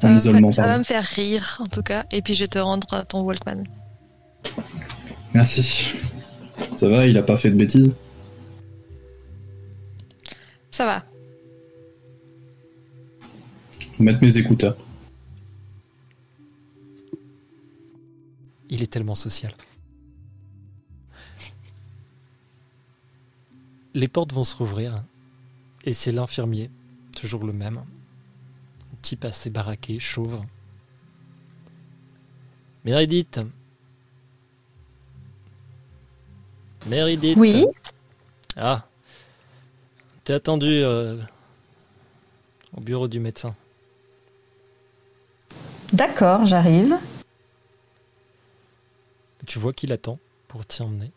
Ça, En va me isolement, faire, ça va me faire rire, en tout cas. Et puis, je vais te rendre à ton Walkman. Merci. Ça va, il a pas fait de bêtises? Ça va. Faut mettre mes écouteurs. Il est tellement social. Les portes vont se rouvrir et c'est l'infirmier, toujours le même, un type assez baraqué, chauve. Méridith Méridith Oui. Ah T'es attendu euh, au bureau du médecin. D'accord, j'arrive. Tu vois qu'il attend pour t'y emmener.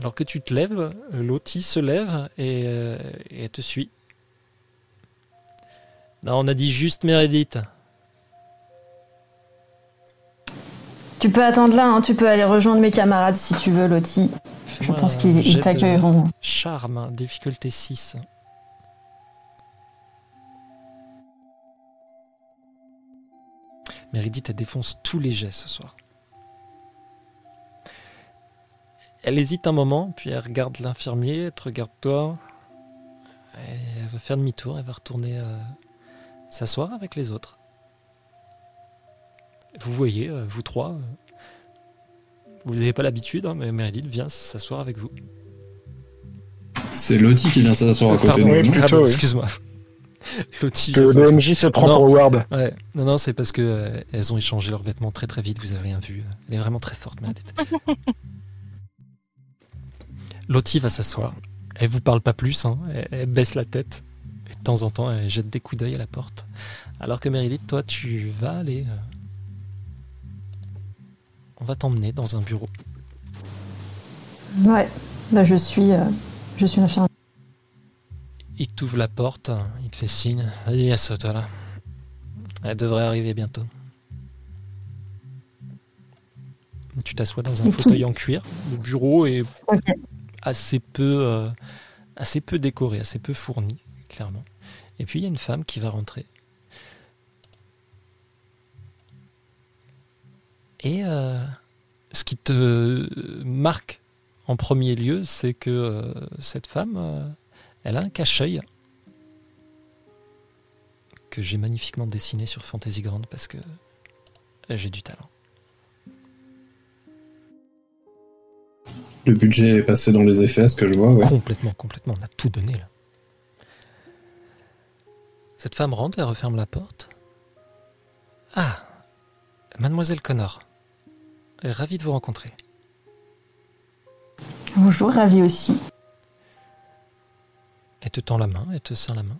Alors que tu te lèves, Loti se lève et, euh, et te suit. Non, on a dit juste Meredith. Tu peux attendre là, hein, tu peux aller rejoindre mes camarades si tu veux, Loti. Je pense qu'ils t'accueilleront. Charme, hein, difficulté 6. Meredith, elle défonce tous les jets ce soir. Elle hésite un moment, puis elle regarde l'infirmier, elle te regarde toi. Et elle va faire demi-tour, elle va retourner euh, s'asseoir avec les autres. Vous voyez, euh, vous trois, euh, vous n'avez pas l'habitude, hein, mais Meredith vient s'asseoir avec vous. C'est Lottie qui vient s'asseoir à côté Pardon, de oui, moi. plutôt, pardon, oui. excuse-moi. Lottie, Que ça, ça, le ça. MJ se prend Non. pour Ward. Ouais, non, non, c'est parce que euh, elles ont échangé leurs vêtements très très vite, vous avez rien vu. Elle est vraiment très forte, Meredith. Lottie va s'asseoir. Elle vous parle pas plus, hein. elle, elle baisse la tête. Et de temps en temps, elle jette des coups d'œil à la porte. Alors que Meredith, toi, tu vas aller. euh, On va t'emmener dans un bureau. Ouais, bah, je suis, euh, je suis infirmière. Il t'ouvre la porte, il te fait signe. Vas-y, assois-toi là. Elle devrait arriver bientôt. Tu t'assois dans un fauteuil en cuir. Le bureau est. assez peu, euh, assez peu décoré, assez peu fourni, clairement. Et puis il y a une femme qui va rentrer. Et euh, ce qui te marque en premier lieu, c'est que euh, cette femme, elle a un cache-œil que j'ai magnifiquement dessiné sur Fantasy Grande parce que j'ai du talent. Le budget est passé dans les effets, ce que je vois, ouais. Complètement, complètement. On a tout donné là. Cette femme rentre et referme la porte. Ah, mademoiselle Connor. Ravi de vous rencontrer. Bonjour, ravi aussi. Elle te tend la main, elle te serre la main.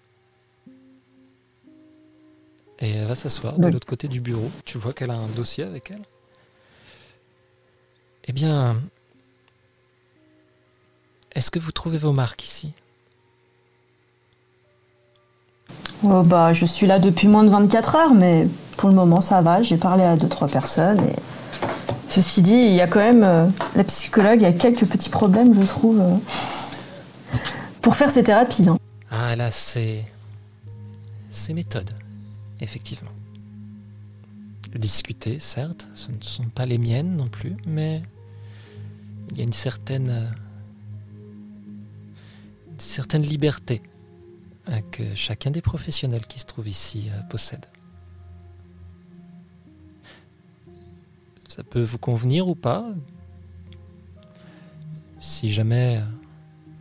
Et elle va s'asseoir de Oui. l'autre côté du bureau. Tu vois qu'elle a un dossier avec elle. Eh bien, est-ce que vous trouvez vos marques ici? Oh, bah, je suis là depuis moins de 24 heures, mais pour le moment ça va. J'ai parlé à deux trois personnes. Et... Ceci dit, il y a quand même euh, la psychologue, a quelques petits problèmes, je trouve, euh, pour faire ces thérapies. hein. Ah là, c'est... Ces méthodes, effectivement. Discuter, certes, ce ne sont pas les miennes non plus, mais il y a une certaine... certaine liberté euh, que chacun des professionnels qui se trouvent ici euh, possède. Ça peut vous convenir ou pas? Si jamais euh,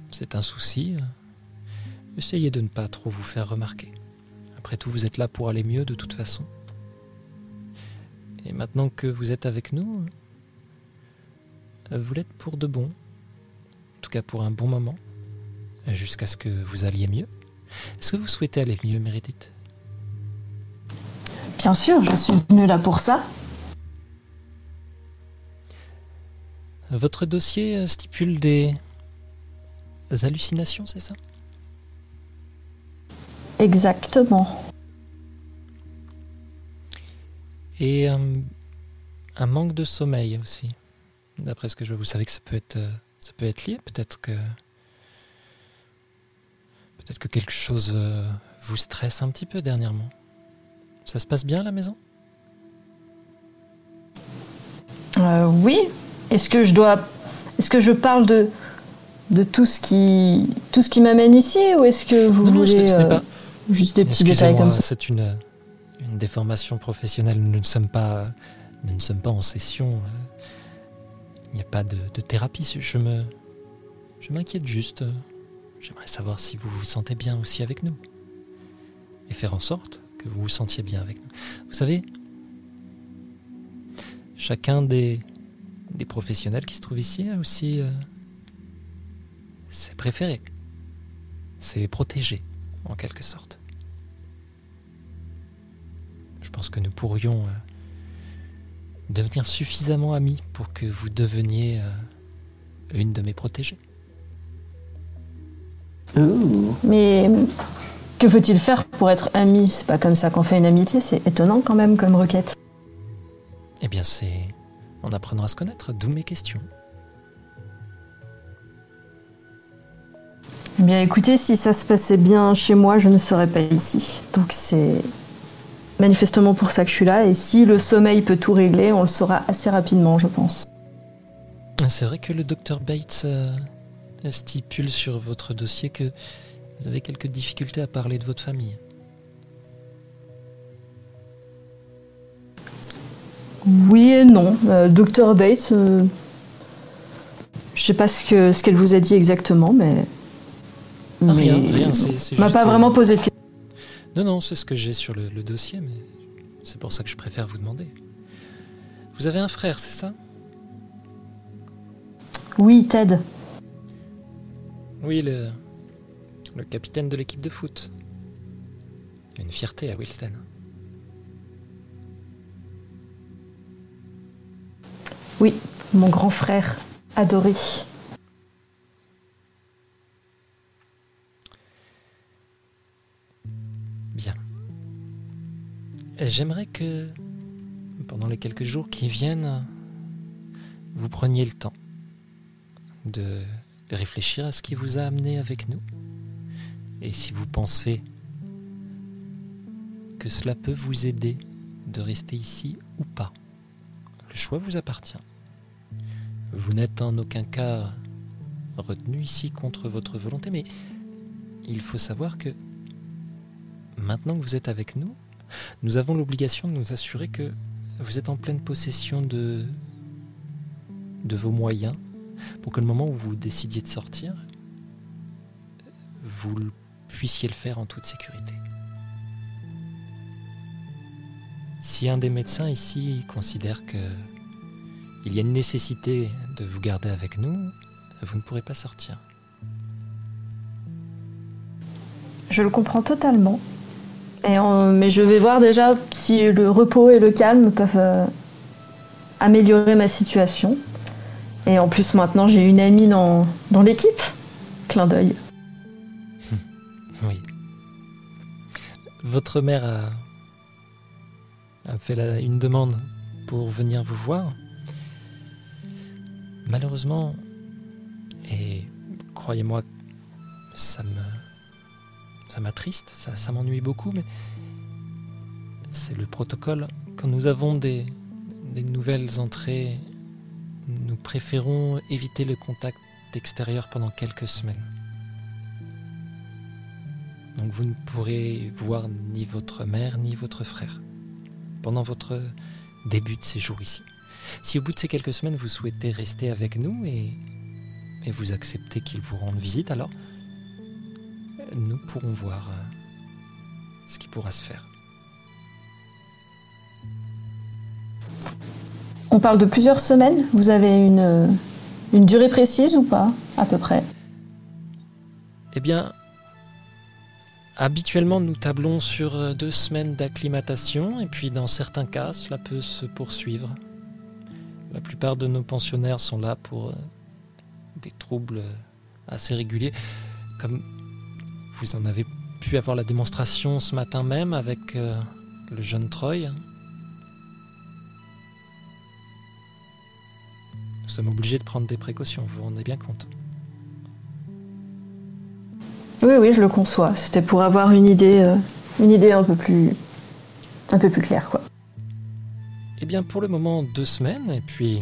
c'est un souci, euh, essayez de ne pas trop vous faire remarquer. Après tout, vous êtes là pour aller mieux de toute façon. Et maintenant que vous êtes avec nous, vous l'êtes pour de bon. En tout cas pour un bon moment. Jusqu'à ce que vous alliez mieux. Est-ce que vous souhaitez aller mieux, Meredith? Bien sûr, je suis venue là pour ça. Votre dossier euh, stipule des hallucinations, c'est ça? Exactement. Et euh, un manque de sommeil aussi. D'après ce que je vois, vous savez que ça peut être, euh, ça peut être lié. Peut-être que, peut-être que quelque chose euh, vous stresse un petit peu dernièrement. Ça se passe bien à la maison? Euh, oui. Est-ce que je dois. Est-ce que je parle de, de tout ce qui, tout ce qui m'amène ici ou est-ce que vous Non, voulez ce euh, pas. juste des petits détails comme ça? c'est une, une déformation professionnelle. Nous ne sommes pas, nous ne sommes pas en session. euh. Il n'y a pas de, de thérapie. Je me, je m'inquiète juste. J'aimerais savoir si vous vous sentez bien aussi avec nous. Et faire en sorte que vous vous sentiez bien avec nous. Vous savez, chacun des, des professionnels qui se trouvent ici a aussi euh, ses préférés, ses protégés, en quelque sorte. Je pense que nous pourrions euh, devenir suffisamment amis pour que vous deveniez euh, une de mes protégées. Mais que faut-il faire pour être ami? C'est pas comme ça qu'on fait une amitié, c'est étonnant quand même comme requête. Eh bien, c'est en apprenant à se connaître, d'où mes questions. Eh bien écoutez, si ça se passait bien chez moi, je ne serais pas ici. Donc c'est manifestement pour ça que je suis là. Et si le sommeil peut tout régler, on le saura assez rapidement, je pense. C'est vrai que le docteur Bates euh, stipule sur votre dossier que vous avez quelques difficultés à parler de votre famille. Oui et non. Euh, Dr Bates, euh, je sais pas ce que ce qu'elle vous a dit exactement, mais Ah, rien, rien, c'est m'a pas euh, vraiment posé de questions. Non, non, c'est ce que j'ai sur le, le dossier, mais c'est pour ça que je préfère vous demander. Vous avez un frère, c'est ça? Oui, Ted. Oui, le, le capitaine de l'équipe de foot. Une fierté à Wilston. Oui, mon grand frère adoré. Bien. J'aimerais que, pendant les quelques jours qui viennent, vous preniez le temps de réfléchir à ce qui vous a amené avec nous. Et si vous pensez que cela peut vous aider de rester ici ou pas. Le choix vous appartient. Vous n'êtes en aucun cas retenu ici contre votre volonté, mais il faut savoir que maintenant que vous êtes avec nous, nous avons l'obligation de nous assurer que vous êtes en pleine possession de, vos moyens pour que le moment où vous décidiez de sortir, vous puissiez le faire en toute sécurité. Si un des médecins ici considère que il y a une nécessité de vous garder avec nous, vous ne pourrez pas sortir. Je le comprends totalement. Mais je vais voir déjà si le repos et le calme peuvent euh, améliorer ma situation. Et en plus, maintenant, j'ai une amie dans, dans l'équipe. Clin d'œil. oui. Votre mère a, a fait une demande pour venir vous voir. Malheureusement, et croyez-moi, ça me. ça m'attriste, ça, ça m'ennuie beaucoup, mais c'est le protocole. Quand nous avons des, des nouvelles entrées, nous préférons éviter le contact extérieur pendant quelques semaines. Donc vous ne pourrez voir ni votre mère ni votre frère pendant votre début de séjour ici. Si au bout de ces quelques semaines vous souhaitez rester avec nous et vous acceptez qu'il vous rende visite, alors nous pourrons voir euh, ce qui pourra se faire. On parle de plusieurs semaines. Vous avez une, euh, durée précise ou pas, à peu près? Eh bien, habituellement, nous tablons sur euh, deux semaines d'acclimatation, et puis dans certains cas, cela peut se poursuivre. La plupart de nos pensionnaires sont là pour des troubles assez réguliers, comme vous en avez pu avoir la démonstration ce matin même avec euh, le jeune Troy. Nous sommes obligés de prendre des précautions, vous vous rendez bien compte. Oui, oui, je le conçois. C'était pour avoir une idée, euh, une idée un peu plus, un peu plus claire, quoi. Eh bien, pour le moment, deux semaines, et puis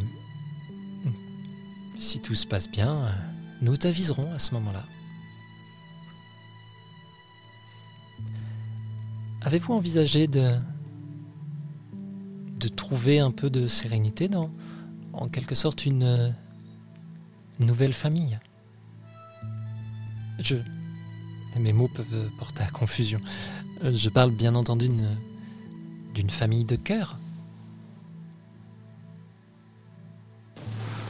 si tout se passe bien, nous t'aviserons à ce moment-là. Avez-vous envisagé de de trouver un peu de sérénité dans en quelque sorte une nouvelle famille Je mes mots peuvent porter à confusion. Je parle bien entendu d'une famille de cœur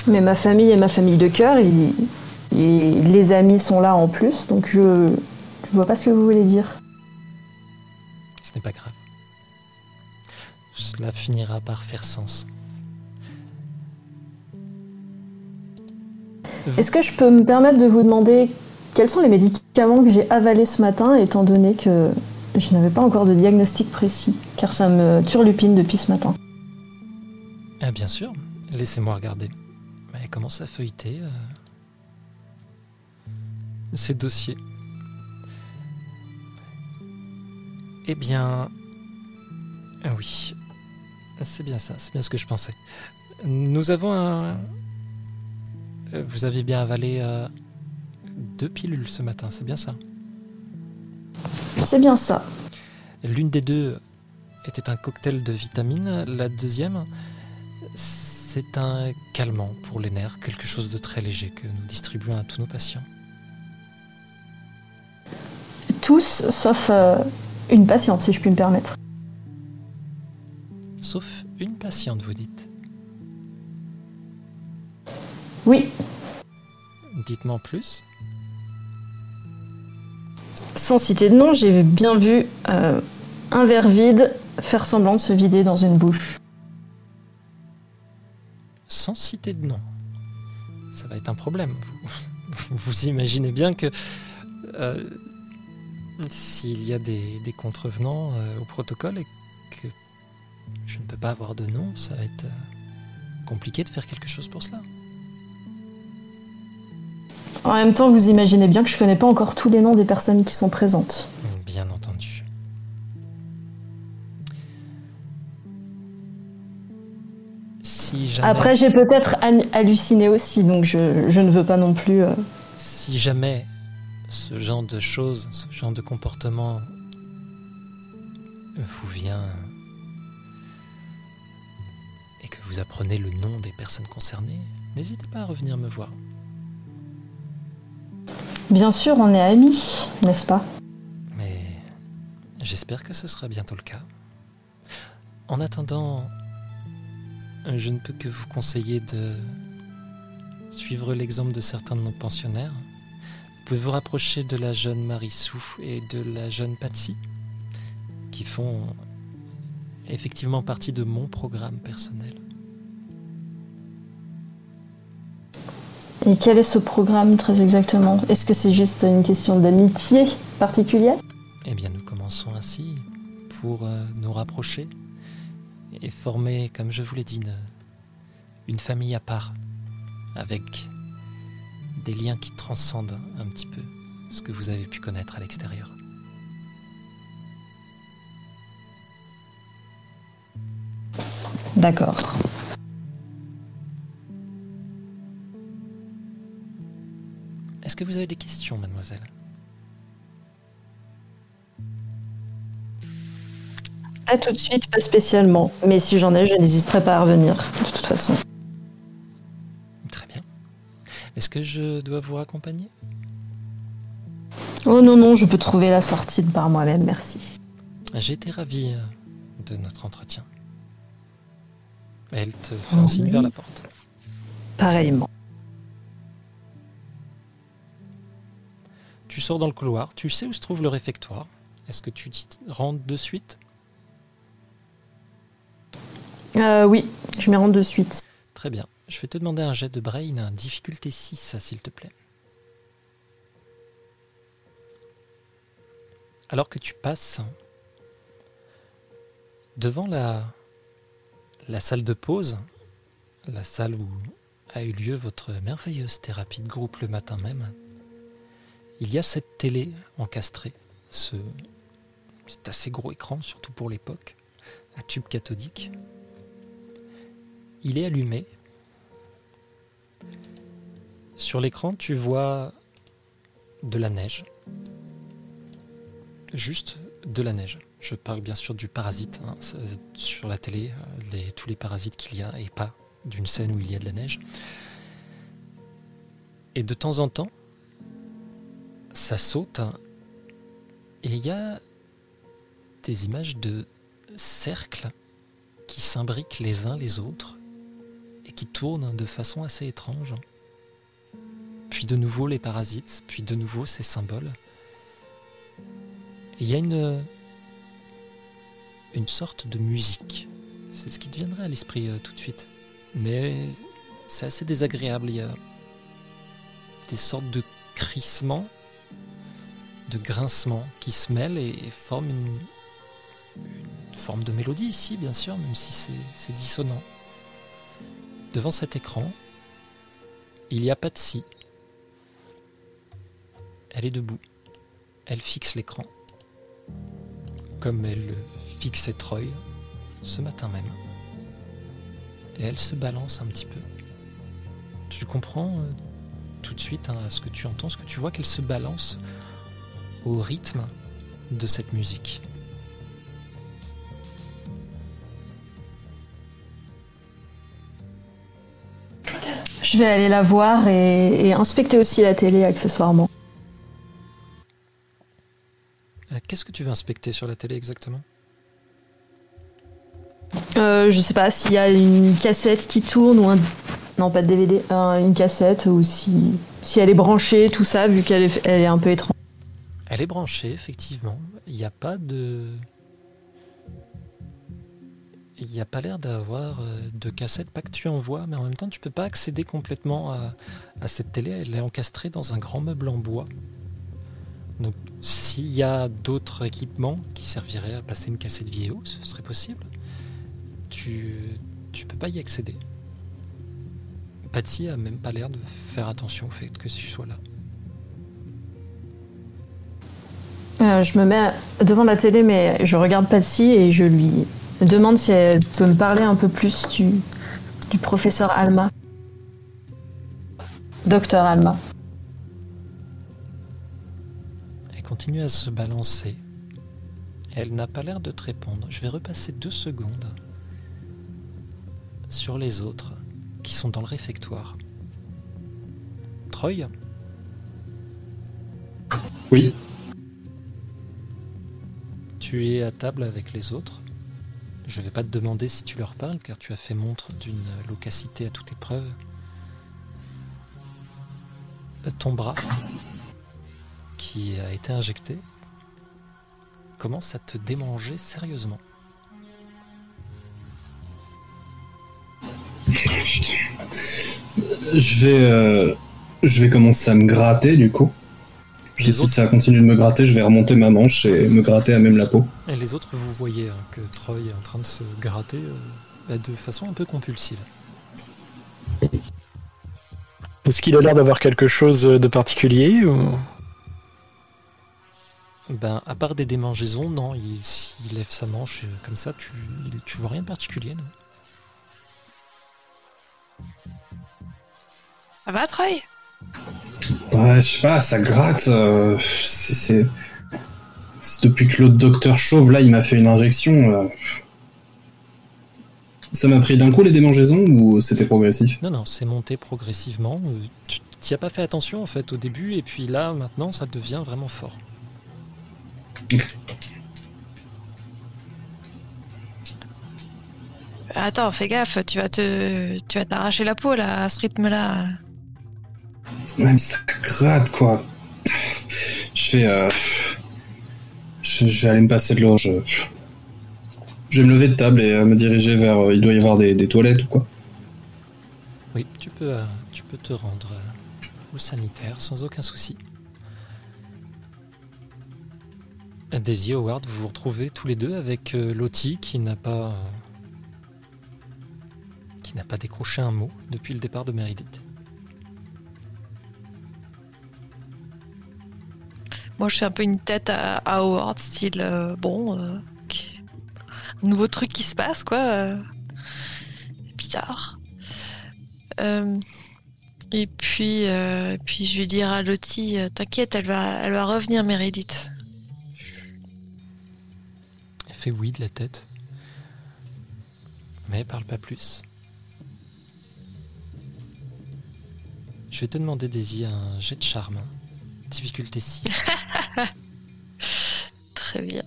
Mais ma famille est ma famille de cœur et, les amis sont là en plus, donc je ne vois pas ce que vous voulez dire. Ce n'est pas grave. Cela finira par faire sens. Est-ce que je peux me permettre de vous demander quels sont les médicaments que j'ai avalés ce matin, étant donné que je n'avais pas encore de diagnostic précis, car ça me turlupine depuis ce matin Ah bien sûr, laissez-moi regarder. Elle commence à feuilleter euh, ces dossiers. Eh bien, ah oui, c'est bien ça, c'est bien ce que je pensais. Nous avons un... Euh, vous avez bien avalé euh, deux pilules ce matin, c'est bien ça? C'est bien ça. L'une des deux était un cocktail de vitamines, la deuxième, c'est un calmant pour les nerfs, quelque chose de très léger que nous distribuons à tous nos patients. Tous, sauf euh, une patiente, si je puis me permettre. Sauf une patiente, vous dites? Oui. Dites-moi plus. Sans citer de nom, j'ai bien vu euh, un verre vide faire semblant de se vider dans une bouche sans citer de nom. Ça va être un problème. Vous, imaginez bien que euh, s'il y a des, contrevenants euh, au protocole et que je ne peux pas avoir de nom, ça va être compliqué de faire quelque chose pour cela. En même temps, vous imaginez bien que je connais pas encore tous les noms des personnes qui sont présentes. Bien entendu. Si jamais... Après, j'ai peut-être halluciné aussi, donc je, ne veux pas non plus. Euh, si jamais ce genre de choses, ce genre de comportement vous vient et que vous apprenez le nom des personnes concernées, n'hésitez pas à revenir me voir. Bien sûr, on est amis, n'est-ce pas? Mais j'espère que ce sera bientôt le cas. En attendant, je ne peux que vous conseiller de suivre l'exemple de certains de nos pensionnaires. Vous pouvez vous rapprocher de la jeune Marissou et de la jeune Patsy, qui font effectivement partie de mon programme personnel. Et quel est ce programme très exactement? Est-ce que c'est juste une question d'amitié particulière? Eh bien, nous commençons ainsi pour euh, nous rapprocher et former, comme je vous l'ai dit, une, une famille à part, avec des liens qui transcendent un petit peu ce que vous avez pu connaître à l'extérieur. D'accord. Est-ce que vous avez des questions, mademoiselle? Pas tout de suite, pas spécialement. Mais si j'en ai, je n'hésiterai pas à revenir, de toute façon. Très bien. Est-ce que je dois vous raccompagner? Oh non, non, je peux trouver la sortie de par moi-même, merci. J'ai été ravi euh, de notre entretien. Elle te fait Oh un signe oui. vers la porte. Pareillement. Tu sors dans le couloir, tu sais où se trouve le réfectoire. Est-ce que tu t'y rentres de suite? Euh, oui, je m'y rends de suite. Très bien. Je vais te demander un jet de brain, difficulté 6, s'il te plaît. Alors que tu passes devant la, la salle de pause, la salle où a eu lieu votre merveilleuse thérapie de groupe le matin même, il y a cette télé encastrée, ce, cet assez gros écran, surtout pour l'époque, à tube cathodique. Il est allumé. Sur l'écran, tu vois de la neige. Juste de la neige. Je parle bien sûr du parasite. hein. Sur la télé, euh, tous les parasites qu'il y a et pas d'une scène où il y a de la neige. Et de temps en temps, ça saute hein, et il y a des images de cercles qui s'imbriquent les uns les autres et qui tournent de façon assez étrange. Puis de nouveau les parasites, puis de nouveau ces symboles. Il y a une, une sorte de musique. C'est ce qui te viendrait à l'esprit euh, tout de suite. Mais c'est assez désagréable. Il y a des sortes de crissements, de grincements qui se mêlent et, et forment une, forme de mélodie ici, bien sûr, même si c'est- dissonant. Devant cet écran, il y a Patsy. Elle est debout. Elle fixe l'écran. Comme elle fixait Troy ce matin même. Et elle se balance un petit peu. Tu comprends euh, tout de suite hein, ce que tu entends, ce que tu vois, qu'elle se balance au rythme de cette musique. Je vais aller la voir et, et inspecter aussi la télé accessoirement. Euh, Qu'est-ce que tu veux inspecter sur la télé exactement? Euh, je sais pas s'il y a une cassette qui tourne ou un. Non, pas de DVD, un- une cassette ou si, si elle est branchée, tout ça, vu qu'elle est, elle est un peu étrange. Elle est branchée, effectivement. Il n'y a pas de. Il n'y a pas l'air d'avoir euh, de cassette, pas que tu en vois, mais en même temps, tu peux pas accéder complètement à, cette télé. Elle est encastrée dans un grand meuble en bois. Donc, s'il y a d'autres équipements qui serviraient à placer une cassette vidéo, ce serait possible. Tu, tu peux pas y accéder. Patsy a même pas l'air de faire attention au fait que tu sois là. Euh, je me mets devant la télé, mais je regarde Patsy et je lui demande si elle peut me parler un peu plus du, du professeur Alma. Docteur Alma. Elle continue à se balancer. Elle n'a pas l'air de te répondre. Je vais repasser deux secondes sur les autres qui sont dans le réfectoire. Troy? Oui. Tu es à table avec les autres. Je ne vais pas te demander si tu leur parles car tu as fait montre d'une loquacité à toute épreuve. Ton bras qui a été injecté commence à te démanger sérieusement. Je vais, euh, je vais commencer à me gratter du coup. Puis Les si autres- ça continue de me gratter, je vais remonter ma manche et me gratter à même la peau. Et les autres, vous voyez hein, que Troy est en train de se gratter euh, bah, de façon un peu compulsive. Est-ce qu'il a l'air d'avoir quelque chose de particulier ou... Ben, à part des démangeaisons, non, il, s'il lève sa manche euh, comme ça, tu, il- tu vois rien de particulier, non? Ça va, Troy? Ouais, je sais pas, ça gratte. euh, c'est, depuis que l'autre docteur chauve là, il m'a fait une injection. euh, Ça m'a pris d'un coup les démangeaisons ou c'était progressif? Non, non, c'est monté progressivement. euh, Tu n'y as pas fait attention en fait au début, et puis là, maintenant, ça devient vraiment fort. Attends, fais gaffe, tu vas te, tu vas t'arracher la peau là, à ce rythme-là. Ouais, mais ça gratte quoi. Je vais. euh, Je, vais aller me passer de l'eau. Je... vais me lever de table et euh, me diriger vers. euh, Il doit y avoir des, toilettes ou quoi. Oui, tu peux, euh, tu peux te rendre au sanitaire sans aucun souci. Daisy Howard, vous vous retrouvez tous les deux avec Lottie qui n'a pas. qui n'a pas décroché un mot depuis le départ de Meredith. Moi, je fais un peu une tête à, Howard, style euh, bon, euh, un nouveau truc qui se passe, quoi. euh, bizarre. Euh, et puis, puis, je vais dire à Lottie, t'inquiète, elle va, elle va revenir, Meredith. Elle fait oui de la tête. Mais elle parle pas plus. Je vais te demander, Daisy, un jet de charme. Difficulté 6. Très bien.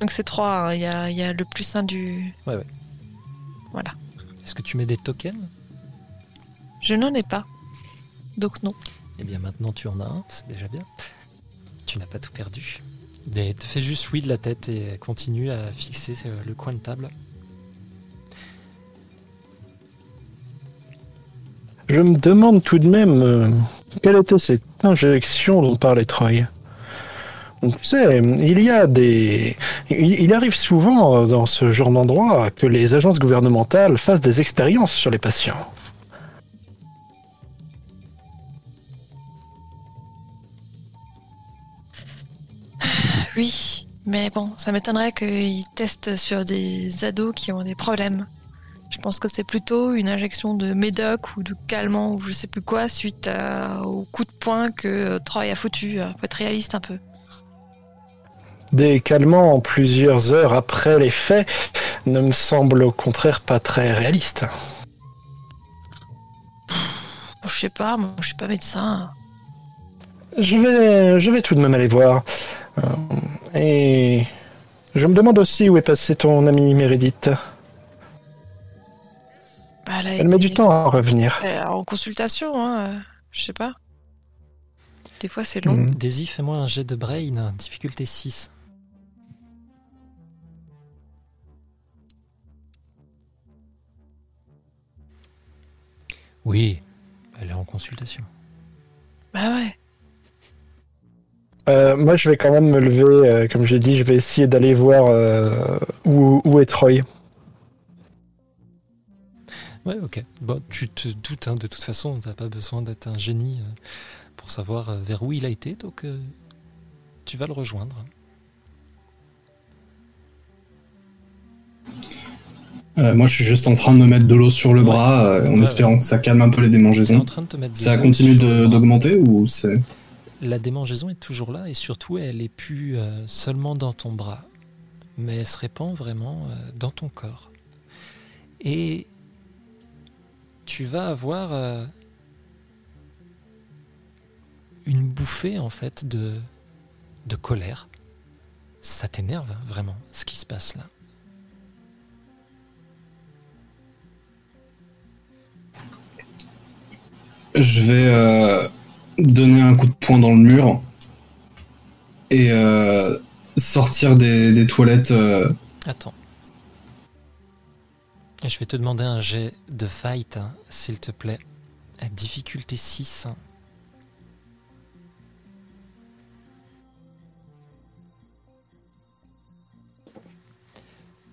Donc c'est 3, il y, a, il y a le plus 1 du... Ouais, ouais. Voilà. Est-ce que tu mets des tokens? Je n'en ai pas. Donc non. Eh bien maintenant tu en as un, c'est déjà bien. Tu n'as pas tout perdu. Mais te fais juste oui de la tête et continue à fixer euh, le coin de table. Je me demande tout de même euh, quelle était cette injection dont parlait Troy. Tu sais, il y a des. Il, arrive souvent euh, dans ce genre d'endroit que les agences gouvernementales fassent des expériences sur les patients. Oui, mais bon, ça m'étonnerait qu'ils testent sur des ados qui ont des problèmes. Je pense que c'est plutôt une injection de médoc ou de calmant ou je sais plus quoi suite à- au coup de poing que euh, Troy a foutu. Faut être réaliste un peu. Des calmants plusieurs heures après les faits ne me semble au contraire pas très réaliste. Je sais pas, moi je suis pas médecin. Je vais, je vais tout de même aller voir. Euh, et je me demande aussi où est passé ton ami Meredith. Bah, elle, met du temps à revenir. Elle est en consultation, hein, euh, je sais pas. Des fois c'est long. Mm. Daisy, fais-moi un jet de brain, difficulté 6. Oui, elle est en consultation. Bah ouais. Euh, moi, je vais quand même me lever, euh, comme j'ai dit, je vais essayer d'aller voir euh, où, où est Troy. Ouais, ok. Bon, tu te doutes, hein, de toute façon, t'as pas besoin d'être un génie euh, pour savoir euh, vers où il a été, donc euh, tu vas le rejoindre. Euh, moi, je suis juste en train de me mettre de l'eau sur le bras euh, en Ouais, espérant que ça calme un peu les es en démangeaisons. train de te mettre Ça continue d'augmenter ou c'est. La démangeaison est toujours là et surtout elle est plus euh, seulement dans ton bras, mais elle se répand vraiment dans ton corps. Et tu vas avoir euh, une bouffée en fait de, de colère. Ça t'énerve vraiment ce qui se passe là. Je vais euh, donner un coup de poing dans le mur et euh, sortir des, des toilettes. Attends. Je vais te demander un jet de fight, hein, s'il te plaît. Difficulté 6. hein.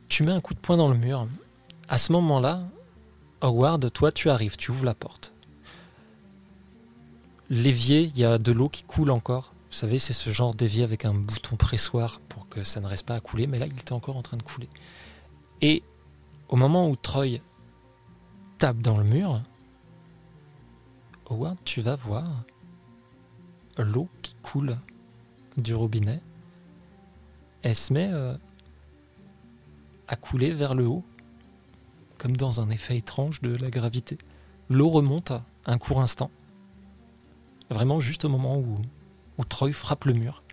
Tu mets un coup de poing dans le mur. À ce moment-là, Howard, toi tu arrives, tu ouvres la porte. L'évier, il y a de l'eau qui coule encore. Vous savez, c'est ce genre d'évier avec un bouton pressoir pour que ça ne reste pas à couler, mais là il était encore en train de couler. Et au moment où Troy tape dans le mur, Howard, tu vas voir l'eau qui coule du robinet. Elle se met euh, à couler vers le haut, comme dans un effet étrange de la gravité. L'eau remonte un court instant, vraiment juste au moment où, où Troy frappe le mur.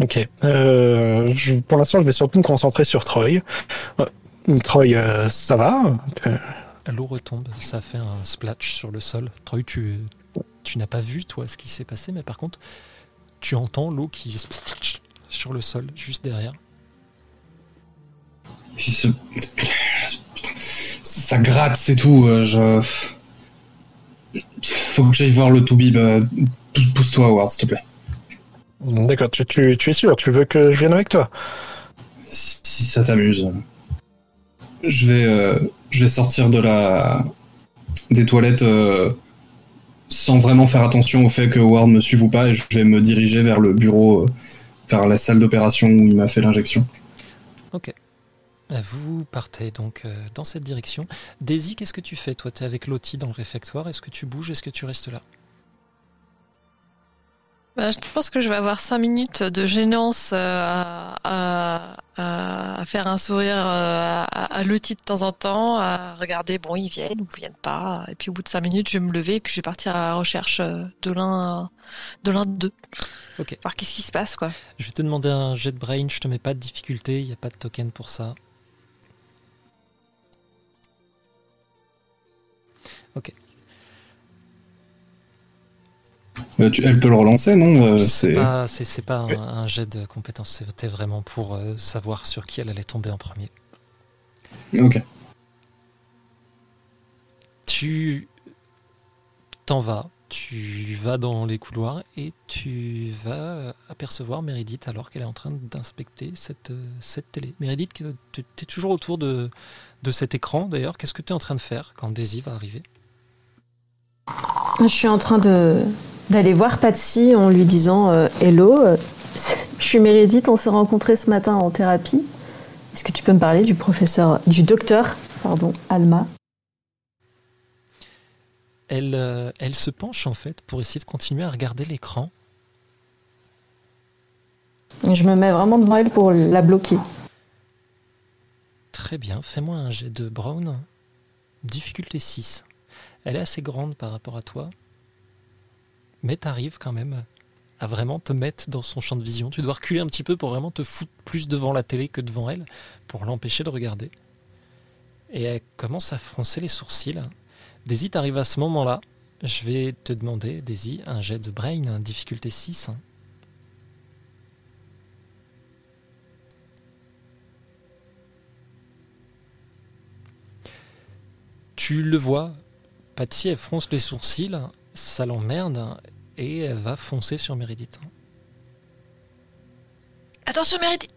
Ok. Euh, je- pour l'instant, je vais surtout me concentrer sur Troy. Euh, Troy, euh, ça va L'eau retombe, ça fait un splash sur le sol. Troy, tu, tu n'as pas vu, toi, ce qui s'est passé, mais par contre, tu entends l'eau qui splash sur le sol, juste derrière. se- Ça gratte, c'est tout. Je. Faut que j'aille voir le Toubib. Pousse-toi, Howard, s'il te plaît. D'accord, tu, tu, tu es sûr Tu veux que je vienne avec toi? Si si ça t'amuse. Je vais, euh, je vais sortir de la des toilettes euh, sans vraiment faire attention au fait que Howard me suive ou pas et je vais me diriger vers le bureau, euh, vers la salle d'opération où il m'a fait l'injection. Vous partez donc dans cette direction. Daisy, qu'est-ce que tu fais? Toi, tu es avec Lottie dans le réfectoire. Est-ce que tu bouges? Est-ce que tu restes là? Bah, je pense que je vais avoir cinq minutes de gênance euh, à, à- à- à faire un sourire euh, à, à Lottie de temps en temps, à regarder, bon, ils viennent ou ils viennent pas. Et puis au bout de cinq minutes, je vais me lever et puis je vais partir à la recherche euh, de l'un de l'un d'eux. Ok. Voir qu'est-ce qui se passe, quoi. Je vais te demander un jet de brain. Je te mets pas de difficulté. Il n'y a pas de token pour ça. Euh, tu- elle peut le relancer, non Euh, c'est pas, pas un, un jet de compétence. C'était vraiment pour euh, savoir sur qui elle allait tomber en premier. Ok. tu t'en vas, tu vas dans les couloirs et tu vas apercevoir Meredith alors qu'elle est en train d'inspecter cette, cette télé. Meredith, tu es toujours autour de, de cet écran d'ailleurs. Qu'est-ce que tu es en train de faire quand Daisy va arriver? Je suis en train de d'aller voir Patsy en lui disant euh, Hello, euh, je suis Meredith, on s'est rencontrés ce matin en thérapie. Est-ce que tu peux me parler du professeur, du docteur, pardon, Alma? Elle, euh, elle se penche en fait pour essayer de continuer à regarder l'écran. Je me mets vraiment devant elle pour la bloquer. Très bien, fais-moi un jet de Brown. Difficulté 6. Elle est assez grande par rapport à toi, mais t'arrives quand même à vraiment te mettre dans son champ de vision. Tu dois reculer un petit peu pour vraiment te foutre plus devant la télé que devant elle, pour l'empêcher de regarder. Et elle commence à froncer les sourcils. Daisy, t'arrives à ce moment-là. Je vais te demander, Daisy, un jet de Brain, difficulté 6. Tu le vois, Patsy, elle fronce les sourcils, ça l'emmerde, et elle va foncer sur Meredith. Attention, Meredith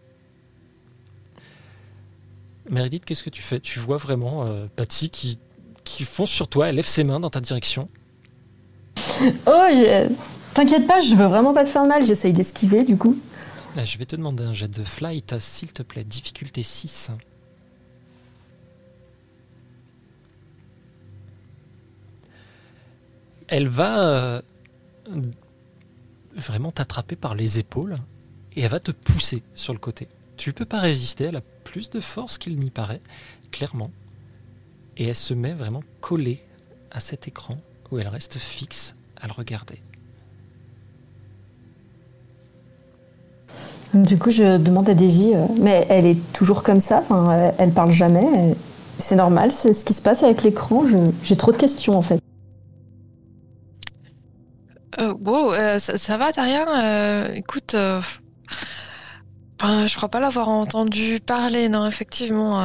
Meredith, qu'est-ce que tu fais? Tu vois vraiment euh, Patsy qui, qui fonce sur toi, elle lève ses mains dans ta direction. Oh, t'inquiète pas, je veux vraiment pas te faire mal, j'essaye d'esquiver du coup. Ah, je vais te demander un jet de flight, s'il te plaît. Difficulté 6. Elle va euh, vraiment t'attraper par les épaules et elle va te pousser sur le côté. Tu peux pas résister, elle a plus de force qu'il n'y paraît, clairement. Et elle se met vraiment collée à cet écran où elle reste fixe à le regarder. Du coup, je demande à Daisy, euh, mais elle est toujours comme ça, elle, elle parle jamais. C'est normal, c'est ce qui se passe avec l'écran. J'ai trop de questions en fait. Euh, wow, euh, ça, ça va, t'as rien Euh, Écoute, euh, ben, je crois pas l'avoir entendu parler, non, effectivement.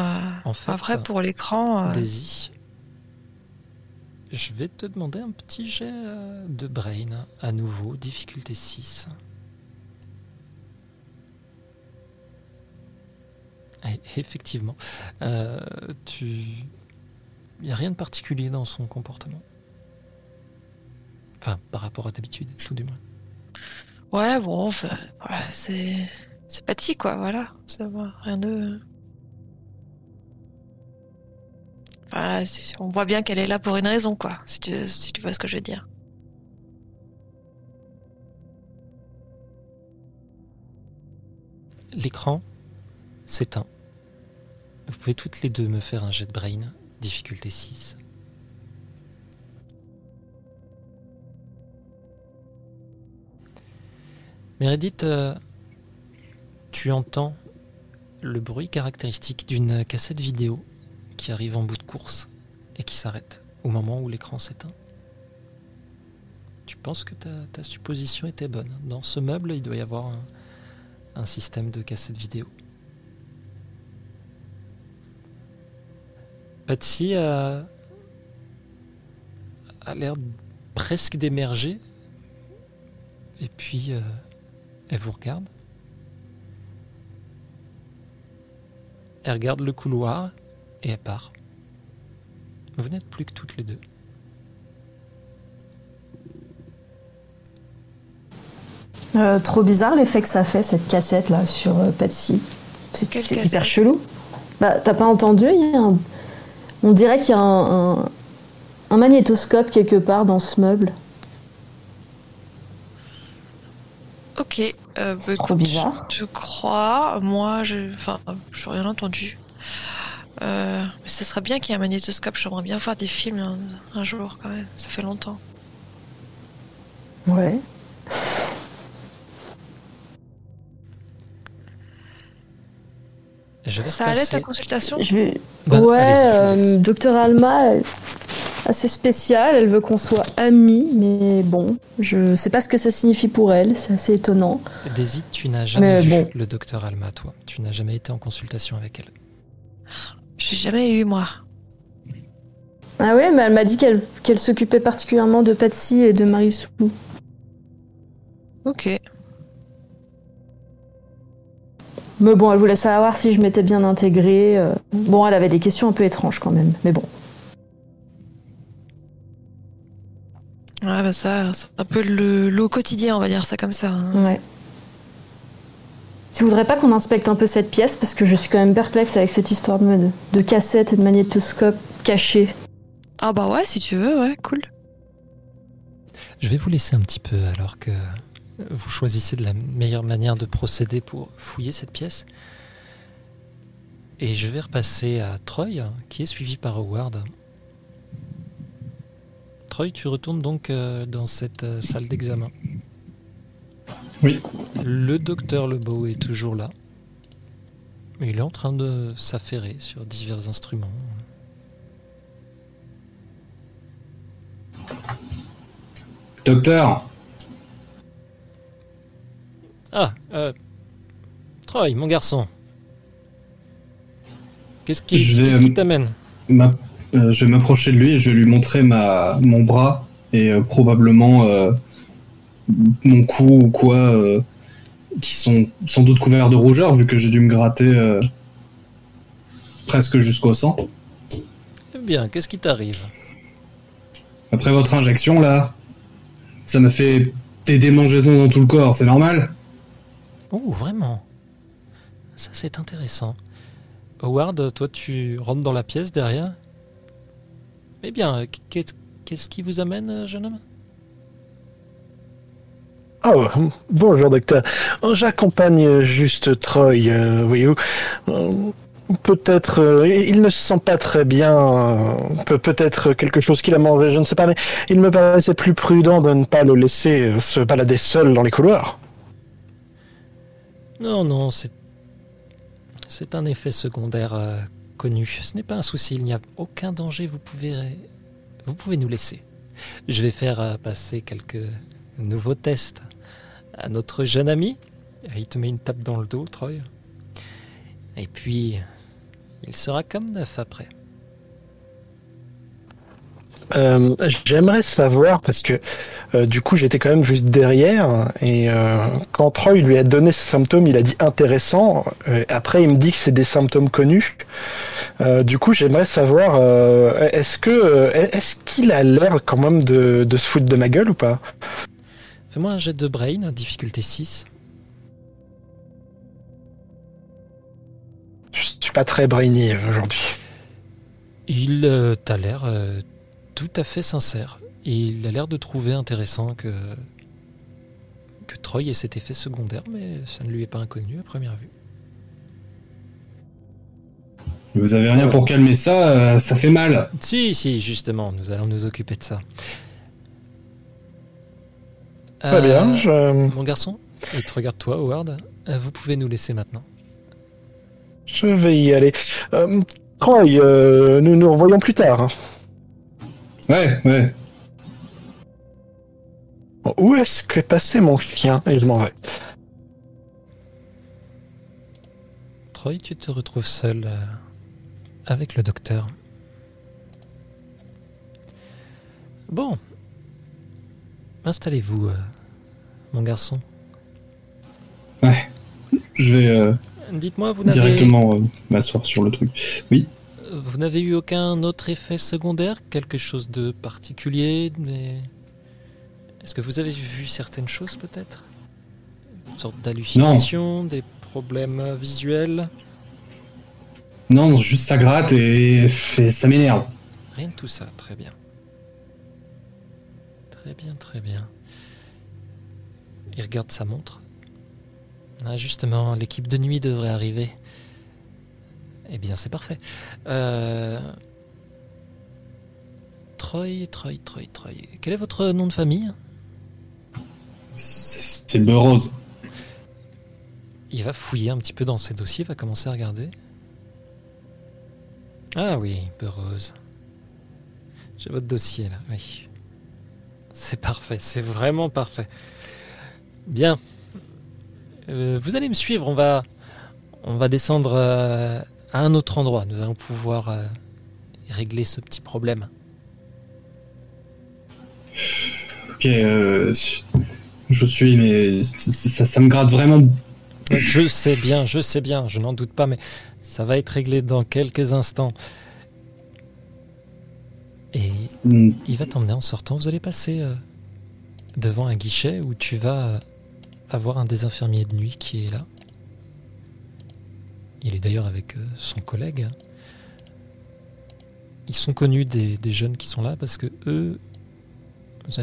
En fait, après, pour l'écran, Daisy, je vais te demander un petit jet de brain à nouveau, difficulté 6. Et effectivement, tu... il n'y a rien de particulier dans son comportement. Enfin, par rapport à d'habitude, tout du moins. ouais, bon, enfin, voilà, c'est c'est petit, quoi, voilà. Ça va, rien de. Enfin, on voit bien qu'elle est là pour une raison, quoi, si tu, si tu vois ce que je veux dire. L'écran s'éteint. Vous pouvez toutes les deux me faire un jet de brain, difficulté 6. Meredith, euh, tu entends le bruit caractéristique d'une cassette vidéo qui arrive en bout de course et qui s'arrête au moment où l'écran s'éteint. Tu penses que ta, supposition était bonne. Dans ce meuble, il doit y avoir un, système de cassette vidéo. Patsy a, a l'air presque d'émerger. Et puis, euh, elle vous regarde. Elle regarde le couloir et elle part. Vous n'êtes plus que toutes les deux. Euh, trop bizarre l'effet que ça fait cette cassette là sur euh, Patsy. C'est hyper chelou. Bah t'as pas entendu il y a un- On dirait qu'il y a un, un- un magnétoscope quelque part dans ce meuble. Ok. Euh, bah, Trop écoute, bizarre. Je crois. Moi, je. Enfin, je rien entendu. Euh, mais ce serait bien qu'il y ait un magnétoscope. J'aimerais bien voir des films un, un jour, quand même. Ça fait longtemps. Ouais. Je vais Ça allait ta consultation? Je vais- Bah, ouais, je euh, docteur Alma, assez spéciale. Elle veut qu'on soit amis, mais bon, je sais pas ce que ça signifie pour elle. C'est assez étonnant. Daisy, tu n'as jamais Mais vu bon. le docteur Alma, toi. Tu n'as jamais été en consultation avec elle. J'ai jamais eu, moi. Ah ouais, mais elle m'a dit qu'elle qu'elle s'occupait particulièrement de Patsy et de Marisou. Ok. Mais bon, elle voulait savoir si je m'étais bien intégrée. euh. Bon, elle avait des questions un peu étranges quand même, mais bon. Ouais, bah ça, c'est un peu le lot quotidien, on va dire ça comme ça. hein. Ouais. Tu voudrais pas qu'on inspecte un peu cette pièce? Parce que je suis quand même perplexe avec cette histoire de, de cassette et de magnétoscope caché. Ah bah ouais, si tu veux, ouais, cool. Je vais vous laisser un petit peu alors que vous choisissez de la meilleure manière de procéder pour fouiller cette pièce. Et je vais repasser à Troy, qui est suivi par Howard. Troy, tu retournes donc euh, dans cette euh, salle d'examen. Oui. Le docteur Lebeau est toujours là. Il est en train de s'affairer sur divers instruments. Docteur, Ah, euh, Troy, mon garçon. Qu'est-ce qui, Je vais, qu'est-ce qui euh, t'amène? ma- euh, je vais m'approcher de lui et je vais lui montrer ma, mon bras et euh, probablement euh, mon cou ou quoi, qui sont sans doute couverts de rougeur vu que j'ai dû me gratter presque jusqu'au sang. Eh bien, qu'est-ce qui t'arrive? Après votre injection là, ça m'a fait des démangeaisons dans tout le corps, c'est normal? Oh, vraiment? Ça, c'est intéressant. Howard, toi, tu rentres dans la pièce derrière? Eh bien, qu'est- qu'est-ce qui vous amène, jeune homme? Oh, bonjour docteur. J'accompagne juste Troy, euh, voyez-vous. Euh, Peut-être, euh, il ne se sent pas très bien. euh, peut- Peut-être quelque chose qu'il a mangé, je ne sais pas, mais il me paraissait plus prudent de ne pas le laisser euh, se balader seul dans les couloirs. Non, non, c'est. C'est un effet secondaire Ce n'est pas un souci, il n'y a aucun danger, vous pouvez. Vous pouvez nous laisser. Je vais faire euh, passer quelques nouveaux tests à notre jeune ami. Il te met une tape dans le dos, Troy. Et puis. Il sera comme neuf après. Euh, J'aimerais savoir, parce que euh, du coup j'étais quand même juste derrière, et euh, quand Troy lui a donné ces symptômes, il a dit intéressant, après il me dit que c'est des symptômes connus. Du coup j'aimerais savoir, est-ce que est-ce qu'il a l'air quand même de, de se foutre de ma gueule ou pas? Fais-moi un jet de brain, difficulté 6. Je suis pas très brainy aujourd'hui. Il t'a l'air tout à fait sincère. Et il a l'air de trouver intéressant que, que Troy ait cet effet secondaire, mais ça ne lui est pas inconnu à première vue. Vous avez rien pour calmer ça, euh, ça fait mal. Si, si, justement, nous allons nous occuper de ça. Très Euh, bien, je, Mon garçon, il te regarde toi, Howard. Euh, Vous pouvez nous laisser maintenant. je vais y aller. Euh, Troy, euh, nous nous revoyons plus tard. Ouais, ouais. Où est-ce que est passé mon chien? Et je m'en vais. Troy, tu te retrouves seul euh, avec le docteur. Bon. Installez-vous, euh, mon garçon. Ouais. Je vais euh, Dites-moi, vous n'avez directement euh, m'asseoir sur le truc. Oui. Vous n'avez eu aucun autre effet secondaire Quelque chose de particulier mais... Est-ce que vous avez vu certaines choses peut-être? Une sorte d'hallucination, des problèmes visuels? Non, juste ça gratte et fait- ça m'énerve. Rien de tout ça, très bien. Très bien, très bien. Il regarde sa montre. Ah, justement, l'équipe de nuit devrait arriver. Eh bien, c'est parfait. Euh... Troy, Troy, Troy, Troy. Quel est votre nom de famille? C'est Burroughs. Il va fouiller un petit peu dans ses dossiers, va commencer à regarder. Ah oui, Burroughs. J'ai votre dossier là, oui. C'est parfait, c'est vraiment parfait. Bien. Euh, vous allez me suivre, on va, on va descendre euh, à un autre endroit. Nous allons pouvoir euh, régler ce petit problème. Ok, euh, je suis, mais ça, ça me gratte vraiment. Je sais bien, je sais bien, je n'en doute pas, mais ça va être réglé dans quelques instants. Et Hmm, Il va t'emmener en sortant. Vous allez passer euh, devant un guichet où tu vas avoir un des infirmiers de nuit qui est là. Il est d'ailleurs avec euh, son collègue. Ils sont connus des, jeunes qui sont là parce que eux,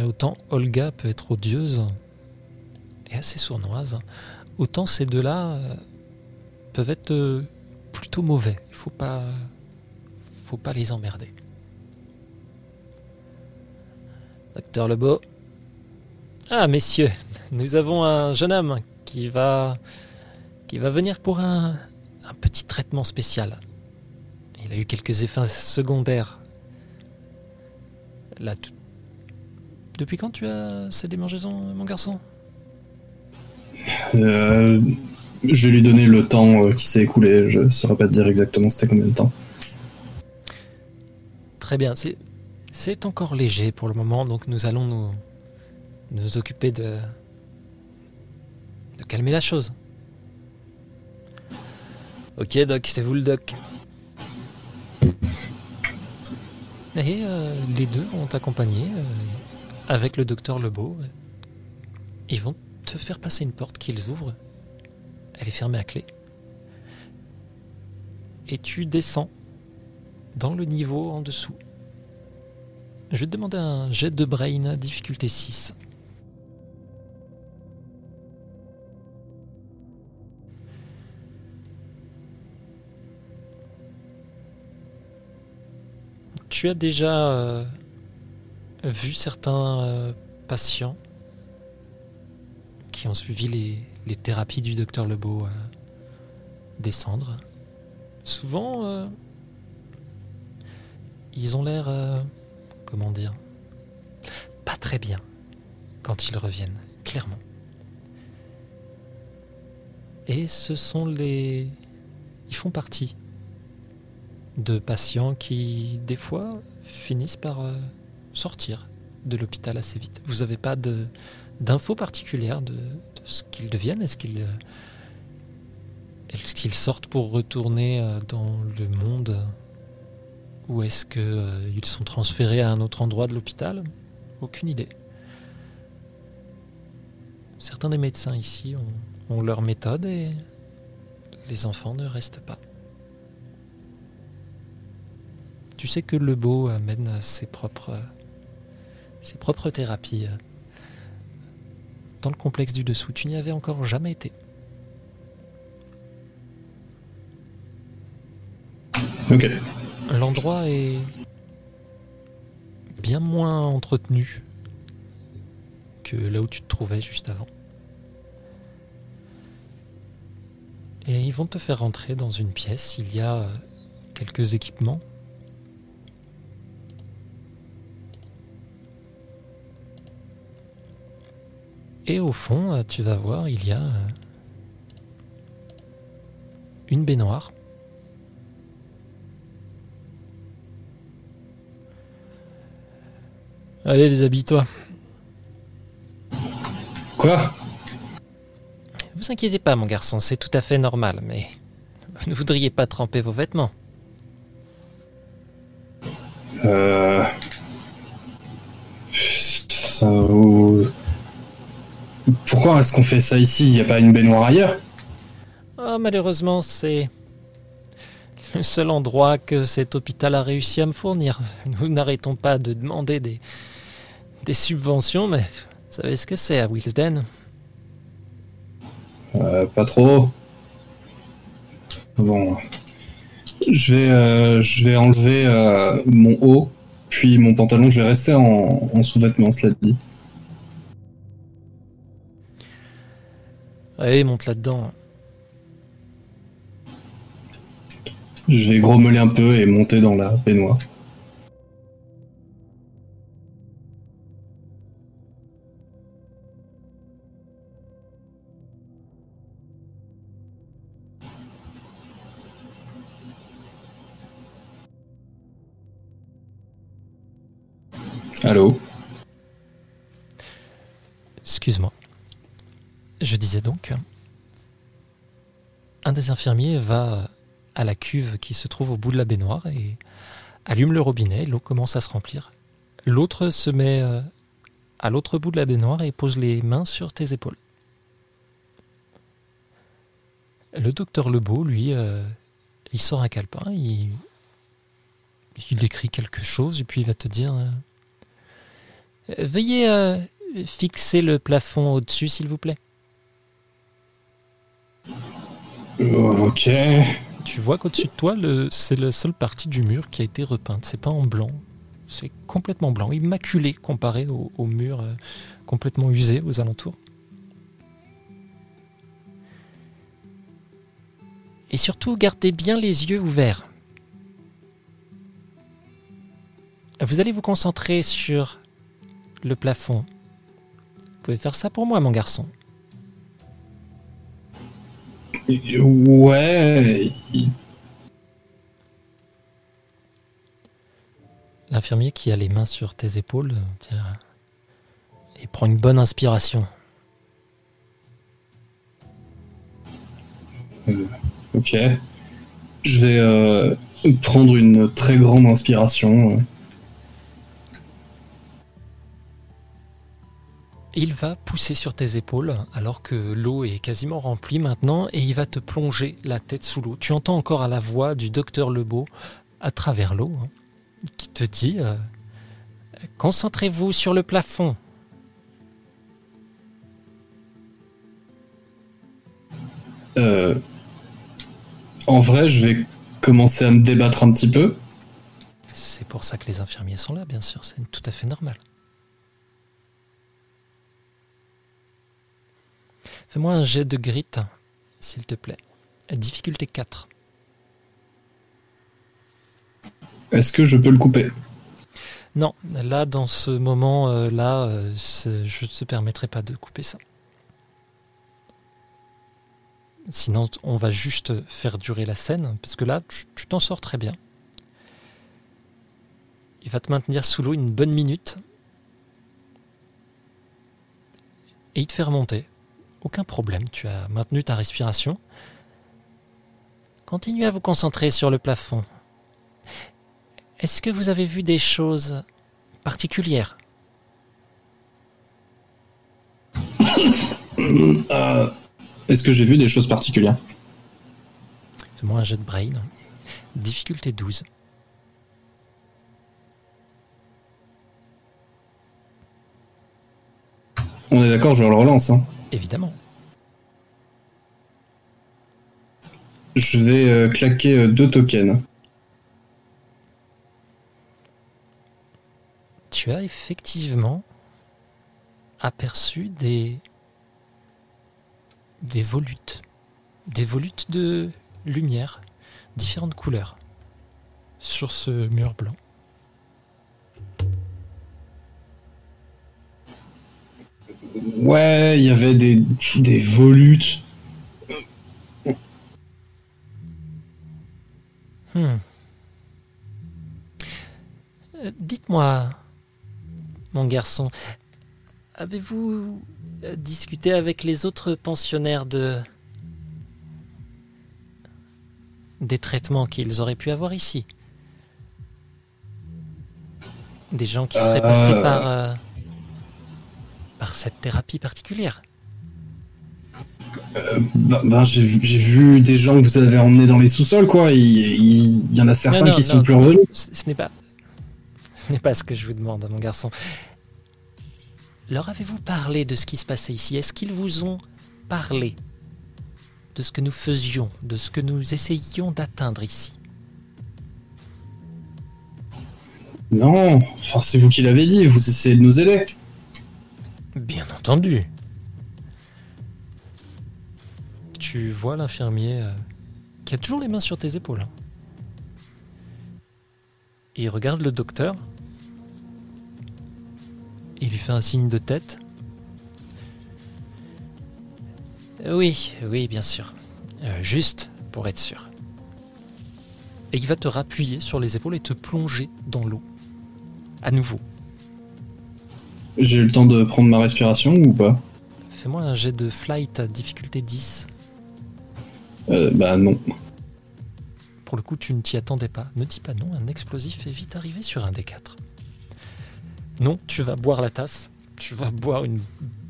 autant Olga peut être odieuse et assez sournoise, autant ces deux-là euh, peuvent être euh, plutôt mauvais. Il faut pas, faut pas les emmerder. Docteur Lebeau. Ah, messieurs, nous avons un jeune homme qui va, qui va venir pour un, un petit traitement spécial. Il a eu quelques effets secondaires. Là, tout- Depuis quand tu as ces démangeaisons, mon garçon? Euh, je vais lui donner le temps euh, qui s'est écoulé. Je saurais pas te dire exactement c'était combien de temps. Très bien, c'est, c'est encore léger pour le moment, donc nous allons nous, nous occuper de, de calmer la chose. Ok, Doc, c'est vous le Doc. Et euh, les deux vont t'accompagner euh, avec le docteur Lebeau. Ils vont te faire passer une porte qu'ils ouvrent. Elle est fermée à clé. Et tu descends dans le niveau en dessous. Je vais te demander un jet de brain, difficulté 6. Tu as déjà euh, vu certains euh, patients qui ont suivi les, thérapies du docteur Lebeau euh, descendre? Souvent, ils ont l'air, comment dire, pas très bien quand ils reviennent, clairement. Et ce sont les... Ils font partie de patients qui, des fois, finissent par euh, sortir de l'hôpital assez vite. Vous n'avez pas d'infos particulières de, ce qu'ils deviennent? Est-ce qu'ils, euh, sortent pour retourner euh, dans le monde? Ou est-ce qu'ils sont transférés à un autre endroit de l'hôpital? Aucune idée. Certains des médecins ici ont leur méthode et les enfants ne restent pas. Tu sais que le beau amène ses propres, ses propres thérapies dans le complexe du dessous. Tu n'y avais encore jamais été. Ok. L'endroit est bien moins entretenu que là où tu te trouvais juste avant. Et ils vont te faire rentrer dans une pièce. Il y a quelques équipements. Et au fond, euh, tu vas voir, il y a euh, une baignoire. Allez, déshabille-toi. Quoi? Vous inquiétez pas, mon garçon, c'est tout à fait normal, mais vous ne voudriez pas tremper vos vêtements. Euh... Ça vous... Pourquoi est-ce qu'on fait ça ici? Il n'y a pas une baignoire ailleurs? Oh, malheureusement, c'est le seul endroit que cet hôpital a réussi à me fournir. Nous n'arrêtons pas de demander des, des subventions, mais vous savez ce que c'est à Wilsden? Euh, Pas trop. Bon. Je vais, euh, je vais enlever euh, mon haut, puis mon pantalon, je vais rester en, en sous-vêtements, cela dit. Allez, monte là-dedans. Je vais grommeler un peu et monter dans la baignoire. Allô? Excuse-moi. Je disais donc, un des infirmiers va à la cuve qui se trouve au bout de la baignoire et allume le robinet, l'eau commence à se remplir. L'autre se met euh, à l'autre bout de la baignoire et pose les mains sur tes épaules. Le docteur Lebeau, lui, euh, il sort un calepin, il, il écrit quelque chose et puis il va te dire euh, Veuillez fixer le plafond au-dessus, s'il vous plaît. Ok. Tu vois qu'au-dessus de toi, c'est la seule partie du mur qui a été repeinte. C'est pas en blanc. C'est complètement blanc, immaculé comparé au, au mur euh, complètement usé aux alentours. Et surtout, gardez bien les yeux ouverts. Vous allez vous concentrer sur le plafond. Vous pouvez faire ça pour moi, mon garçon. Ouais. L'infirmier qui a les mains sur tes épaules euh, tire, et prend une bonne inspiration. Ok. Je vais euh, prendre une très grande inspiration. Il va pousser sur tes épaules alors que l'eau est quasiment remplie maintenant et il va te plonger la tête sous l'eau. Tu entends encore à la voix du docteur Lebeau à travers l'eau hein, qui te dit euh, Concentrez-vous sur le plafond. Euh, en vrai, je vais commencer à me débattre un petit peu. C'est pour ça que les infirmiers sont là, bien sûr, c'est tout à fait normal. Fais-moi un jet de grit, s'il te plaît. Difficulté 4. Est-ce que je peux le couper? Non, là, dans ce moment-là, euh, je ne te permettrai pas de couper ça. Sinon, on va juste faire durer la scène, parce que là, tu t'en sors très bien. Il va te maintenir sous l'eau une bonne minute. Et il te fait remonter. Aucun problème, tu as maintenu ta respiration. Continuez à vous concentrer sur le plafond. Est-ce que vous avez vu des choses particulières? Euh, Est-ce que j'ai vu des choses particulières? Fais-moi un jet de brain. Difficulté 12. On est d'accord, je le relance. Hein. Évidemment. Je vais euh, claquer euh, deux tokens. Tu as effectivement aperçu des des volutes, des volutes de lumière, différentes couleurs, sur ce mur blanc. Ouais, il y avait des, des volutes. Hmm. Euh, dites-moi, mon garçon, avez-vous euh, discuté avec les autres pensionnaires de des traitements qu'ils auraient pu avoir ici? Des gens qui seraient passés Euh. par euh, par cette thérapie particulière. Ben, ben, j'ai vu- des gens que vous avez emmenés dans les sous-sols, quoi. Il, il- il y en a certains non, qui sont non. plus revenus. Ce, ce n'est pas ce n'est pas ce que je vous demande, mon garçon. Leur avez-vous parlé de ce qui se passait ici? Est-ce qu'ils vous ont parlé de ce que nous faisions, de ce que nous essayions d'atteindre ici? Non, enfin, c'est vous qui l'avez dit, vous essayez de nous aider. Bien entendu. Tu vois l'infirmier euh, qui a toujours les mains sur tes épaules. hein. Il regarde le docteur. Il lui fait un signe de tête. Euh, Oui, oui, bien sûr. Euh, juste pour être sûr. Et il va te rappuyer sur les épaules et te plonger dans l'eau. À nouveau. J'ai eu le temps de prendre ma respiration ou pas Fais-moi un jet de flight à difficulté 10. euh, Bah non. Pour le coup, tu ne t'y attendais pas. Ne dis pas non, un explosif est vite arrivé sur un des quatre. Non, tu vas boire la tasse. Tu vas boire une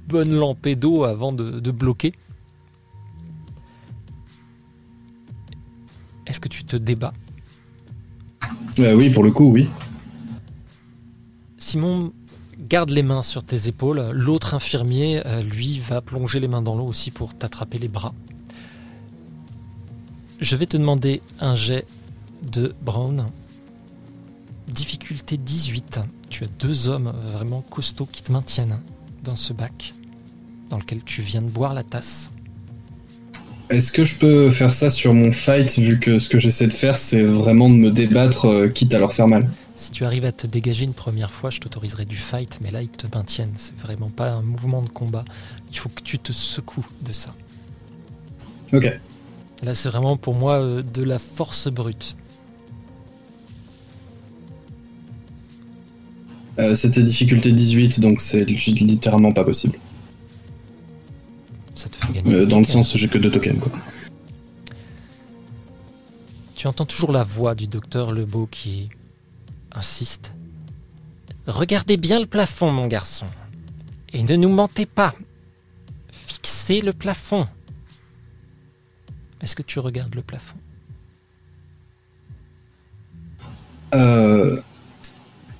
bonne lampée d'eau avant de, de bloquer. Est-ce que tu te débats? Euh, oui, pour le coup, oui. Simon, garde les mains sur tes épaules. L'autre infirmier, euh, lui, va plonger les mains dans l'eau aussi pour t'attraper les bras. Je vais te demander un jet de Brown. Difficulté 18. Tu as deux hommes vraiment costauds qui te maintiennent dans ce bac dans lequel tu viens de boire la tasse. Est-ce que je peux faire ça sur mon fight, vu que ce que j'essaie de faire, c'est vraiment de me débattre, euh, quitte à leur faire mal? Si tu arrives à te dégager une première fois, je t'autoriserai du fight, mais là ils te maintiennent. C'est vraiment pas un mouvement de combat. Il faut que tu te secoues de ça. Ok. Là, c'est vraiment pour moi euh, de la force brute. Euh, C'était difficulté 18, donc c'est li- littéralement pas possible. Ça te fait gagner. Euh, dans le sens, j'ai que deux tokens, quoi. Tu entends toujours la voix du docteur Lebeau qui insiste. Regardez bien le plafond, mon garçon. Et ne nous mentez pas. Fixez le plafond. Est-ce que tu regardes le plafond? Euh,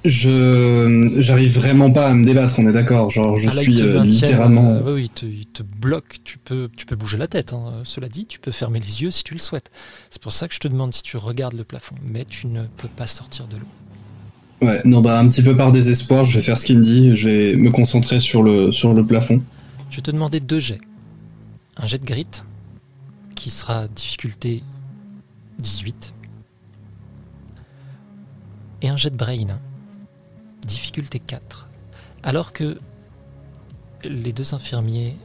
je j'arrive vraiment pas à me débattre, on est d'accord. Genre, je Ah, là, suis euh, littéralement. euh, oui, oui, il te, il te bloque. Tu peux, tu peux bouger la tête. hein. Cela dit, tu peux fermer les yeux si tu le souhaites. C'est pour ça que je te demande si tu regardes le plafond. Mais tu ne peux pas sortir de l'eau. Ouais, non, bah un petit peu par désespoir, je vais faire ce qu'il me dit. Je vais me concentrer sur le sur le plafond. Je vais te demander deux jets. Un jet de grit, qui sera difficulté 18. Et un jet de brain, difficulté 4. Alors que les deux infirmiers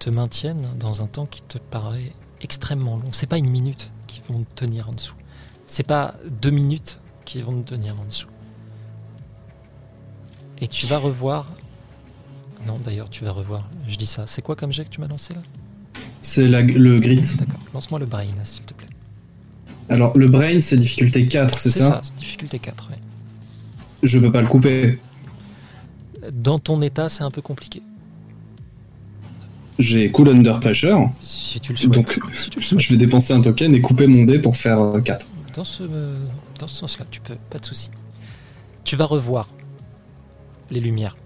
te maintiennent dans un temps qui te paraît extrêmement long. C'est pas une minute qui vont te tenir en dessous. C'est pas deux minutes qui vont te tenir en dessous. Et tu vas revoir non, d'ailleurs, tu vas revoir. Je dis ça. C'est quoi comme jet que tu m'as lancé là? C'est la- le grit. D'accord. Lance-moi le brain, s'il te plaît. Alors, le brain, c'est difficulté 4, c'est ça, c'est difficulté 4. ouais. Je peux pas le couper. Dans ton état, c'est un peu compliqué. J'ai cool under pressure, Si tu le souhaites. donc si tu le souhaites. je vais dépenser un token et couper mon dé pour faire euh, 4. Dans ce, dans ce sens-là, tu peux, pas de souci. Tu vas revoir les lumières.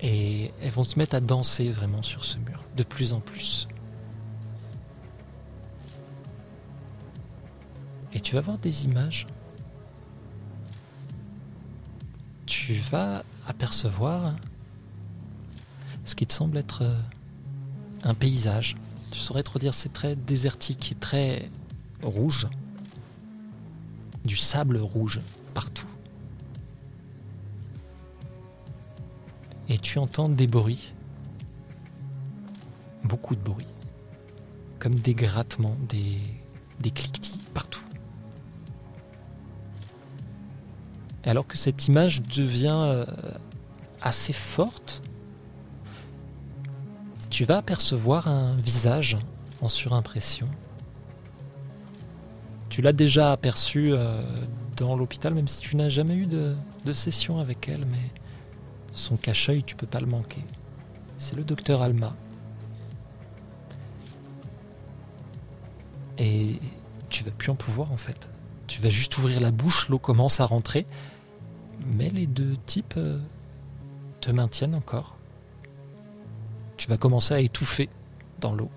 Et elles vont se mettre à danser vraiment sur ce mur, de plus en plus. Et tu vas voir des images. Tu vas apercevoir ce qui te semble être euh, un paysage. Tu saurais te redire, c'est très désertique et très rouge. Du sable rouge partout. Et tu entends des bruits. Beaucoup de bruits. Comme des grattements, des, des cliquetis partout. Et alors que cette image devient euh, assez forte, tu vas apercevoir un visage en surimpression. Tu l'as déjà aperçu euh, dans l'hôpital, même si tu n'as jamais eu de, session avec elle, mais son cache-œil, tu peux pas le manquer. C'est le docteur Alma. Et tu vas plus en pouvoir en fait. Tu vas juste ouvrir la bouche, l'eau commence à rentrer, mais les deux types euh, te maintiennent encore. Tu vas commencer à étouffer dans l'eau,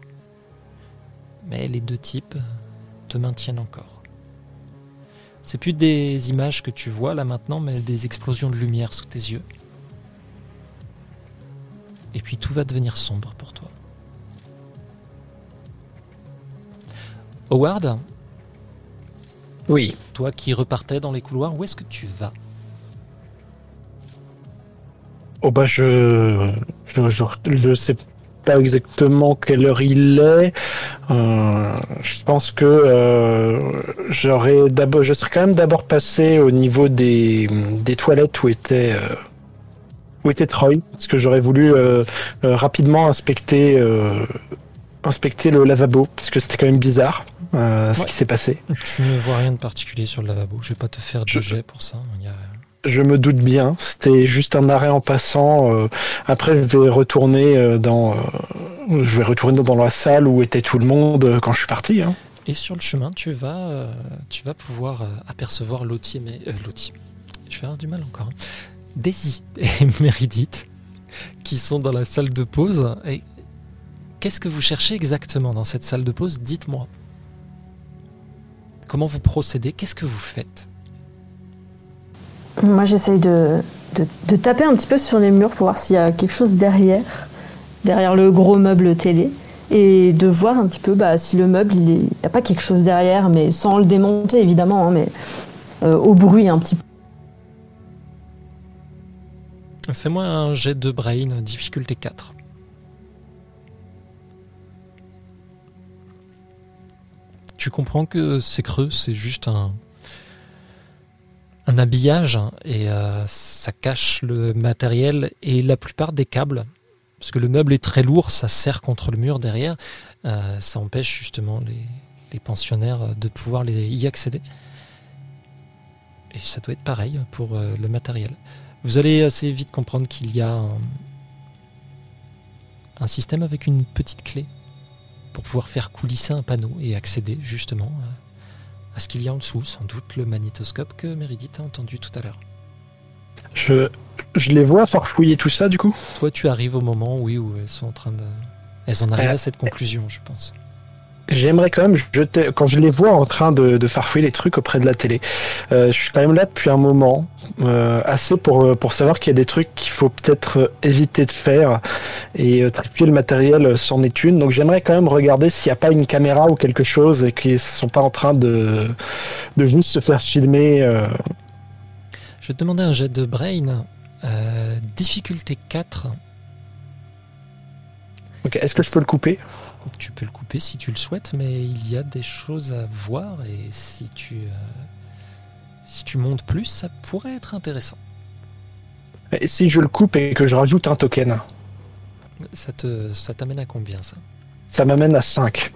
mais les deux types te maintiennent encore. C'est plus des images que tu vois là maintenant, mais des explosions de lumière sous tes yeux. Et puis tout va devenir sombre pour toi. Howard, Oui. toi qui repartais dans les couloirs, où est-ce que tu vas? Oh bah je, je, je, je sais pas exactement quelle heure il est. Euh, je pense que euh, j'aurais d'abord, je serais quand même d'abord passé au niveau des, des toilettes où était euh, où était Troy, parce que j'aurais voulu euh, rapidement inspecter inspecter le lavabo, parce que c'était quand même bizarre ce qui s'est passé. Tu ne vois rien de particulier sur le lavabo. Je vais pas te faire de Je- jet pour ça. Il y a- Je me doute bien, c'était juste un arrêt en passant. euh, après, je vais retourner euh, dans, euh, je vais retourner dans la salle où était tout le monde quand je suis parti. hein. Et sur le chemin, tu vas, tu vas pouvoir apercevoir Lottie, mais euh, Lottie. Je vais avoir du mal encore. hein. Daisy et Meredith qui sont dans la salle de pause. Et qu'est-ce que vous cherchez exactement dans cette salle de pause? Dites-moi. Comment vous procédez? Qu'est-ce que vous faites? Moi, j'essaye de, de, de taper un petit peu sur les murs pour voir s'il y a quelque chose derrière, derrière le gros meuble télé, et de voir un petit peu bah, si le meuble, il n'y a pas quelque chose derrière, mais sans le démonter évidemment, hein, mais euh, au bruit un petit peu. Fais-moi un jet de brain, difficulté 4. Tu comprends que c'est creux, c'est juste un, un habillage et euh, ça cache le matériel et la plupart des câbles. Parce que le meuble est très lourd, ça serre contre le mur derrière. euh, ça empêche justement les, pensionnaires de pouvoir y accéder. Et ça doit être pareil pour euh, le matériel. Vous allez assez vite comprendre qu'il y a un, système avec une petite clé pour pouvoir faire coulisser un panneau et accéder justement à ce qu'il y a en dessous, sans doute le magnétoscope que Meredith a entendu tout à l'heure. Je, je les vois farfouiller tout ça du coup? Toi, tu arrives au moment oui, où elles sont en train de. Elles en arrivent Euh, à cette conclusion, je pense. J'aimerais quand même jeter, quand je les vois en train de, de farfouiller les trucs auprès de la télé, euh, je suis quand même là depuis un moment, euh, assez pour, euh, pour savoir qu'il y a des trucs qu'il faut peut-être éviter de faire et euh, tripuer le matériel c'en est une. Donc j'aimerais quand même regarder s'il n'y a pas une caméra ou quelque chose et qu'ils ne sont pas en train de, de juste se faire filmer. Je vais te demander un jet de brain. difficulté 4. Ok, Est-ce que je peux le couper? Tu peux le couper si tu le souhaites, mais il y a des choses à voir et si tu, euh, si tu montes plus, ça pourrait être intéressant. Et si je le coupe et que je rajoute un token, Ça te, ça t'amène à combien ça? ça m'amène à 5.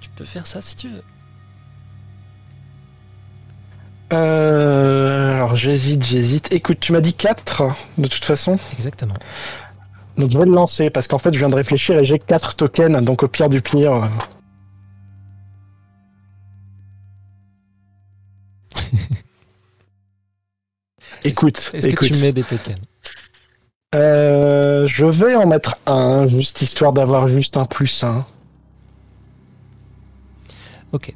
Tu peux faire ça si tu veux. Euh, alors j'hésite, j'hésite. Écoute, tu m'as dit 4 de toute façon. Exactement. Donc je vais le lancer parce qu'en fait je viens de réfléchir et j'ai 4 tokens, donc au pire du pire. euh, Écoute, Est-ce que tu mets des tokens? Euh, je vais en mettre un, juste histoire d'avoir juste un plus 1. Ok.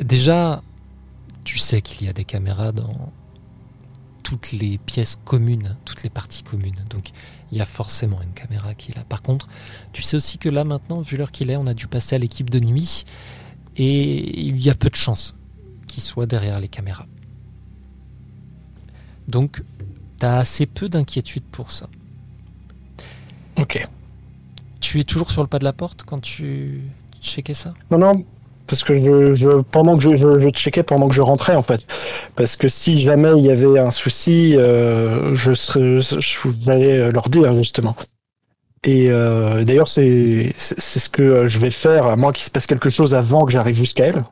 Déjà, tu sais qu'il y a des caméras dans toutes les pièces communes, toutes les parties communes. Donc, il y a forcément une caméra qui est là. Par contre, tu sais aussi que là, maintenant, vu l'heure qu'il est, on a dû passer à l'équipe de nuit. Et il y a peu de chances qu'il soit derrière les caméras. Donc, tu as assez peu d'inquiétude pour ça. Ok. Tu es toujours sur le pas de la porte quand tu checkais ça? Non, non, parce que je, pendant que je, je, checkais pendant que je rentrais en fait. Parce que si jamais il y avait un souci, euh, je serais, je vais leur dire justement. Et euh, d'ailleurs, c'est c'est ce que je vais faire, à moins qu'il se passe quelque chose avant que j'arrive jusqu'à elle.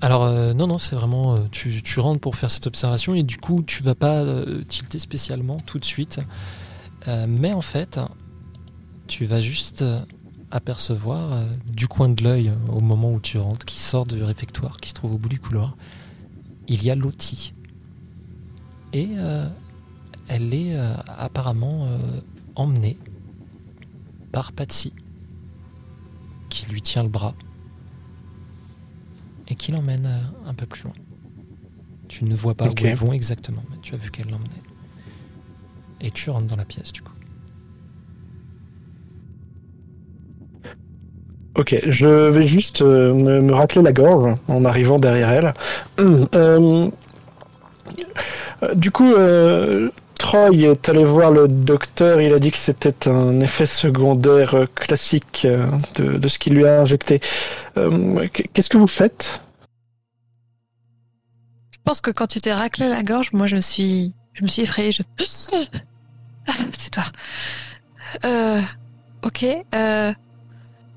Alors euh, non, non, c'est vraiment, tu, tu rentres pour faire cette observation et du coup tu vas pas tilter spécialement tout de suite. Euh, mais en fait, tu vas juste euh, apercevoir euh, du coin de l'œil au moment où tu rentres, qui sort du réfectoire, qui se trouve au bout du couloir, il y a Lottie. Et euh, elle est apparemment emmenée par Patsy, qui lui tient le bras et qui l'emmène un peu plus loin. Tu ne vois pas où ils vont exactement, mais tu as vu qu'elle l'emmenait. Et tu rentres dans la pièce du coup. Ok, je vais juste euh, me, me racler la gorge en arrivant derrière elle. Euh, euh, du coup, euh, Troy est allé voir le docteur. Il a dit que c'était un effet secondaire classique de, de ce qu'il lui a injecté. Euh, Qu'est-ce que vous faites? Je pense que quand tu t'es raclé la gorge, moi je me suis, je me suis effrayée. Je... C'est toi. Euh, ok. Euh,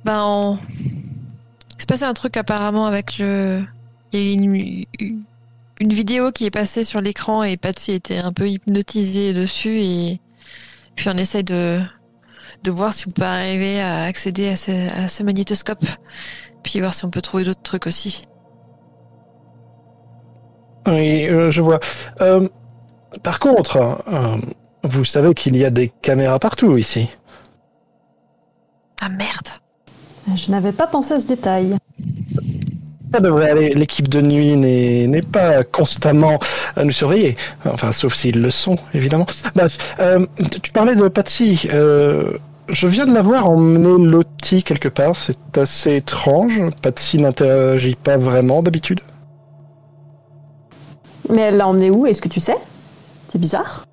ben, on... il se passait un truc apparemment avec le. Il y a une, une- vidéo qui est passée sur l'écran et Patsy était un peu hypnotisée dessus et puis on essaye de de voir si on peut arriver à accéder à ce, à ce magnétoscope, puis voir si on peut trouver d'autres trucs aussi. Oui, euh, je vois. Euh, par contre, euh, vous savez qu'il y a des caméras partout ici. Ah merde. Je n'avais pas pensé à ce détail. Ça devrait aller. L'équipe de nuit n'est pas constamment à nous surveiller. Enfin, sauf s'ils le sont, évidemment. Bref, euh, tu- tu parlais de Patsy. Euh, je viens de la voir emmener Lottie quelque part. C'est assez étrange. Patsy n'interagit pas vraiment d'habitude. Mais elle l'a emmené où? Est-ce que tu sais? C'est bizarre.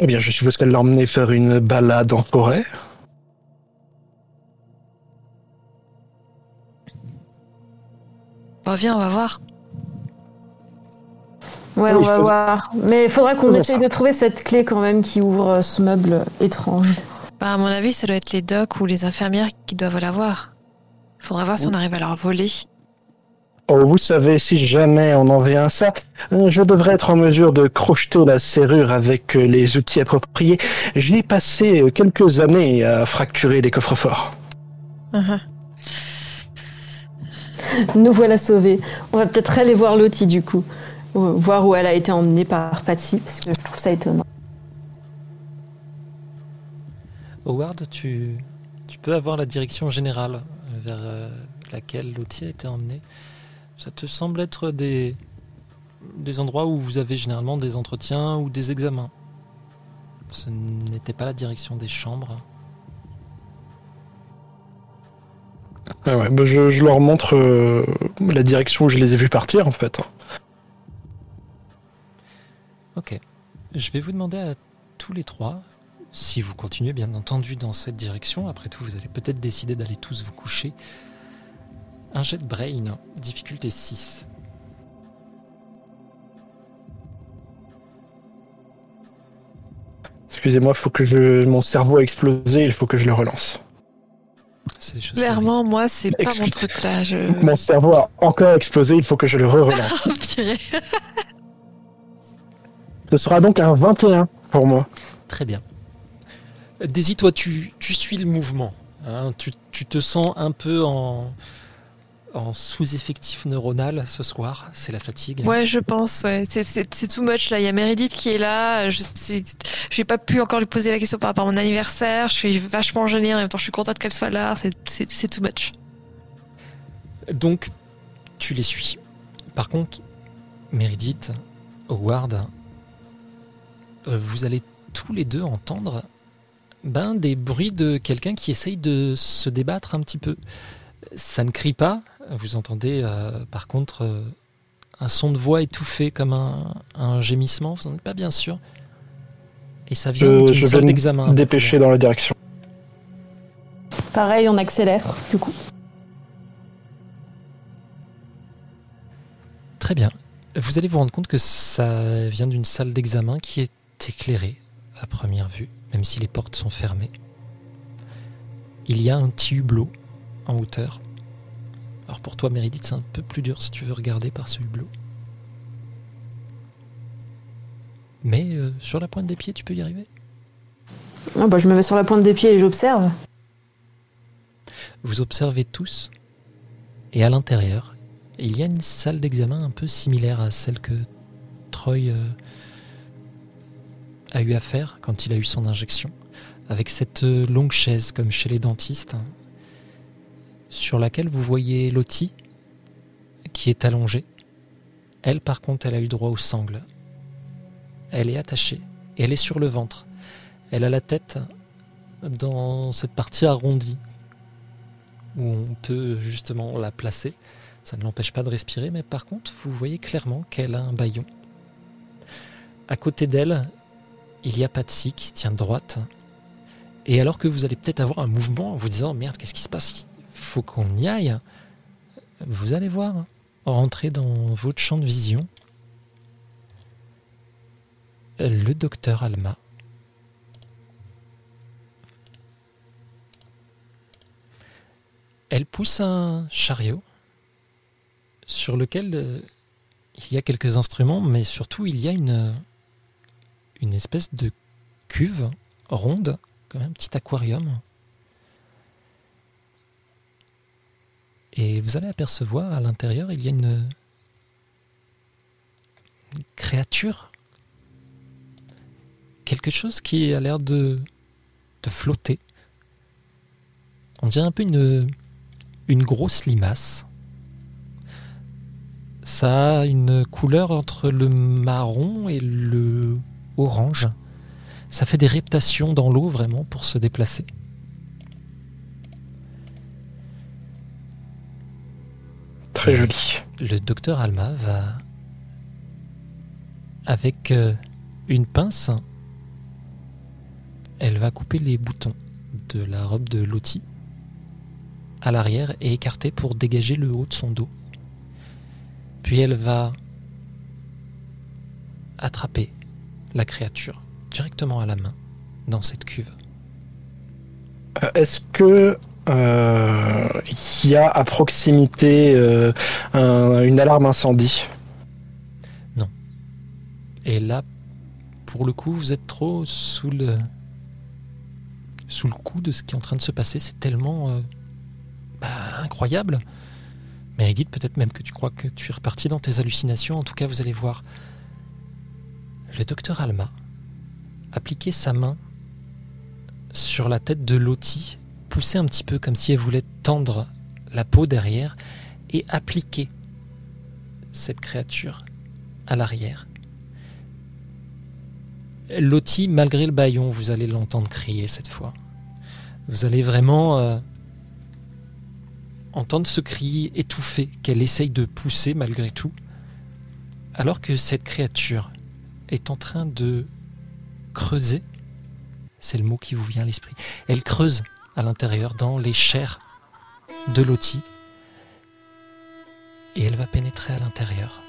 Eh bien, je suppose qu'elle l'a emmené faire une balade en forêt. Bon, viens, on va voir. Ouais, Oui, on va faisons- voir. Mais il faudra qu'on essaye ça. de trouver cette clé quand même qui ouvre euh, ce meuble étrange. Bah, à mon avis, ça doit être les docs ou les infirmières qui doivent l'avoir. Faudra voir si on arrive à leur voler. Oh, vous savez, si jamais on en vient à ça, euh, je devrais être en mesure de crocheter la serrure avec euh, les outils appropriés. J'y passé euh, quelques années à fracturer des coffres forts. Uh-huh. Nous voilà sauvés. On va peut-être aller voir Lottie du coup. Ou Voir où elle a été emmenée par Patsy, parce que je trouve ça étonnant. Howard, tu, tu peux avoir la direction générale vers laquelle Lottie a été emmenée. Ça te semble être des, des endroits où vous avez généralement des entretiens ou des examens? Ce n'était pas la direction des chambres. Ah ouais, bah, je, je leur montre euh, la direction où je les ai vus partir en fait. Ok. Je vais vous demander à tous les trois, si vous continuez bien entendu dans cette direction, après tout vous allez peut-être décider d'aller tous vous coucher, un jet de brain, difficulté 6. Excusez-moi, faut que je mon cerveau a explosé, il faut que je le relance. Clairement, moi, c'est pas mon truc là. Je... Mon cerveau a encore explosé, il faut que je le re-relance. Tiré. Ce sera donc un 21 pour moi. Très bien. Daisy, toi, tu, tu suis le mouvement. hein. tu, tu te sens un peu en, en sous-effectif neuronal ce soir. C'est la fatigue. Ouais, je pense. Ouais. C'est- too much là. Il y a Meredith qui est là. Je j'ai pas pu encore lui poser la question par rapport à mon anniversaire. Je suis vachement gênée. En même temps, je suis contente qu'elle soit là. C'est too much. Donc, tu les suis. Par contre, Meredith, Howard, euh, vous allez tous les deux entendre ben, des bruits de quelqu'un qui essaye de se débattre un petit peu. Ça ne crie pas. Vous entendez euh, par contre euh, un son de voix étouffé comme un, un gémissement. Vous n'en êtes pas bien sûr. Et ça vient Je- d'une salle d'examen. Dépêcher dans la direction. Pareil, on accélère du coup. Très bien. Vous allez vous rendre compte que ça vient d'une salle d'examen qui est éclairée à première vue, même si les portes sont fermées. Il y a un petit hublot en hauteur. Alors pour toi, Meredith, c'est un peu plus dur si tu veux regarder par ce hublot. Mais euh, sur la pointe des pieds, tu peux y arriver? Ah bah, je me mets sur la pointe des pieds et j'observe. Vous observez tous, et à l'intérieur, il y a une salle d'examen un peu similaire à celle que Troy euh, a eu à faire quand il a eu son injection, avec cette euh, longue chaise comme chez les dentistes, hein, sur laquelle vous voyez Lottie qui est allongée. Elle, par contre, elle a eu droit aux sangles. Elle est attachée, elle est sur le ventre. Elle a la tête dans cette partie arrondie où on peut justement la placer. Ça ne l'empêche pas de respirer, mais par contre, vous voyez clairement qu'elle a un baillon. À côté d'elle, il y a Patsy qui se tient droite. Et alors que vous allez peut-être avoir un mouvement en vous disant Merde, qu'est-ce qui se passe faut qu'on y aille. Vous allez voir, rentrer dans votre champ de vision, le docteur Alma. Elle pousse un chariot sur lequel euh, il y a quelques instruments, mais surtout il y a une, une espèce de cuve ronde, comme un petit aquarium. Et vous allez apercevoir à l'intérieur, il y a une, créature. Quelque chose qui a l'air de, de flotter. On dirait un peu une, une grosse limace. Ça a une couleur entre le marron et le orange. Ça fait des reptations dans l'eau vraiment pour se déplacer. Très joli. Le docteur Alma va, avec euh, une pince, elle va couper les boutons de la robe de Lottie à l'arrière et écarter pour dégager le haut de son dos. Puis elle va attraper la créature directement à la main dans cette cuve. Euh, Est-ce que il y a à proximité euh, un- une alarme incendie. Et là, pour le coup, vous êtes trop sous le sous le coup de ce qui est en train de se passer. C'est tellement euh, bah, incroyable. Mais Edith, peut-être même que tu crois que tu es reparti dans tes hallucinations. En tout cas, vous allez voir le docteur Alma appliquer sa main sur la tête de Lottie, pousser un petit peu comme si elle voulait tendre la peau derrière et appliquer cette créature à l'arrière. Lottie, malgré le baillon, vous allez l'entendre crier cette fois. Vous allez vraiment euh, entendre ce cri étouffé qu'elle essaye de pousser malgré tout, alors que cette créature est en train de creuser. C'est le mot qui vous vient à l'esprit. Elle creuse à l'intérieur, dans les chairs de Lottie, et elle va pénétrer à l'intérieur.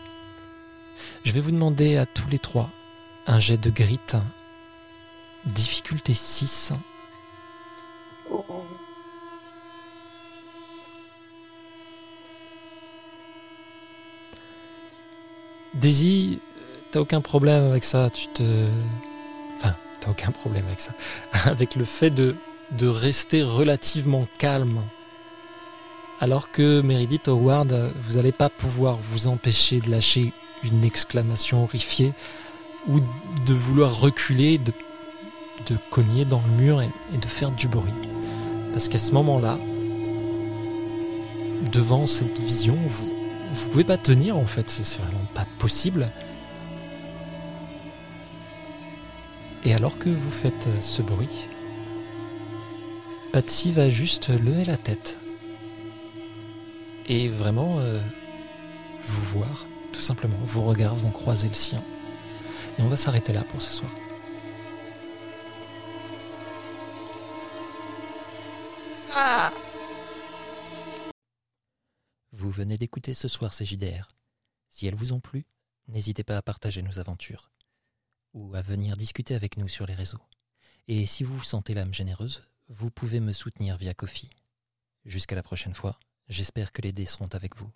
Je vais vous demander à tous les trois un jet de grit, difficulté 6. Daisy, t'as aucun problème avec ça, tu te... Enfin, t'as aucun problème avec ça. avec le fait de, de rester relativement calme. Alors que Meredith Howard, vous n'allez pas pouvoir vous empêcher de lâcher une exclamation horrifiée ou de vouloir reculer, de, cogner dans le mur et, et de faire du bruit. Parce qu'à ce moment-là, devant cette vision, vous vous pouvez pas tenir en fait, c'est vraiment pas possible. Et alors que vous faites ce bruit, Patsy va juste lever la tête et vraiment euh, vous voir, tout simplement. Vos regards vont croiser le sien. Et on va s'arrêter là pour ce soir. Vous venez d'écouter ce soir ces JDR. Si elles vous ont plu, n'hésitez pas à partager nos aventures ou à venir discuter avec nous sur les réseaux. Et si vous vous sentez l'âme généreuse, vous pouvez me soutenir via Kofi. Jusqu'à la prochaine fois, j'espère que les dés seront avec vous.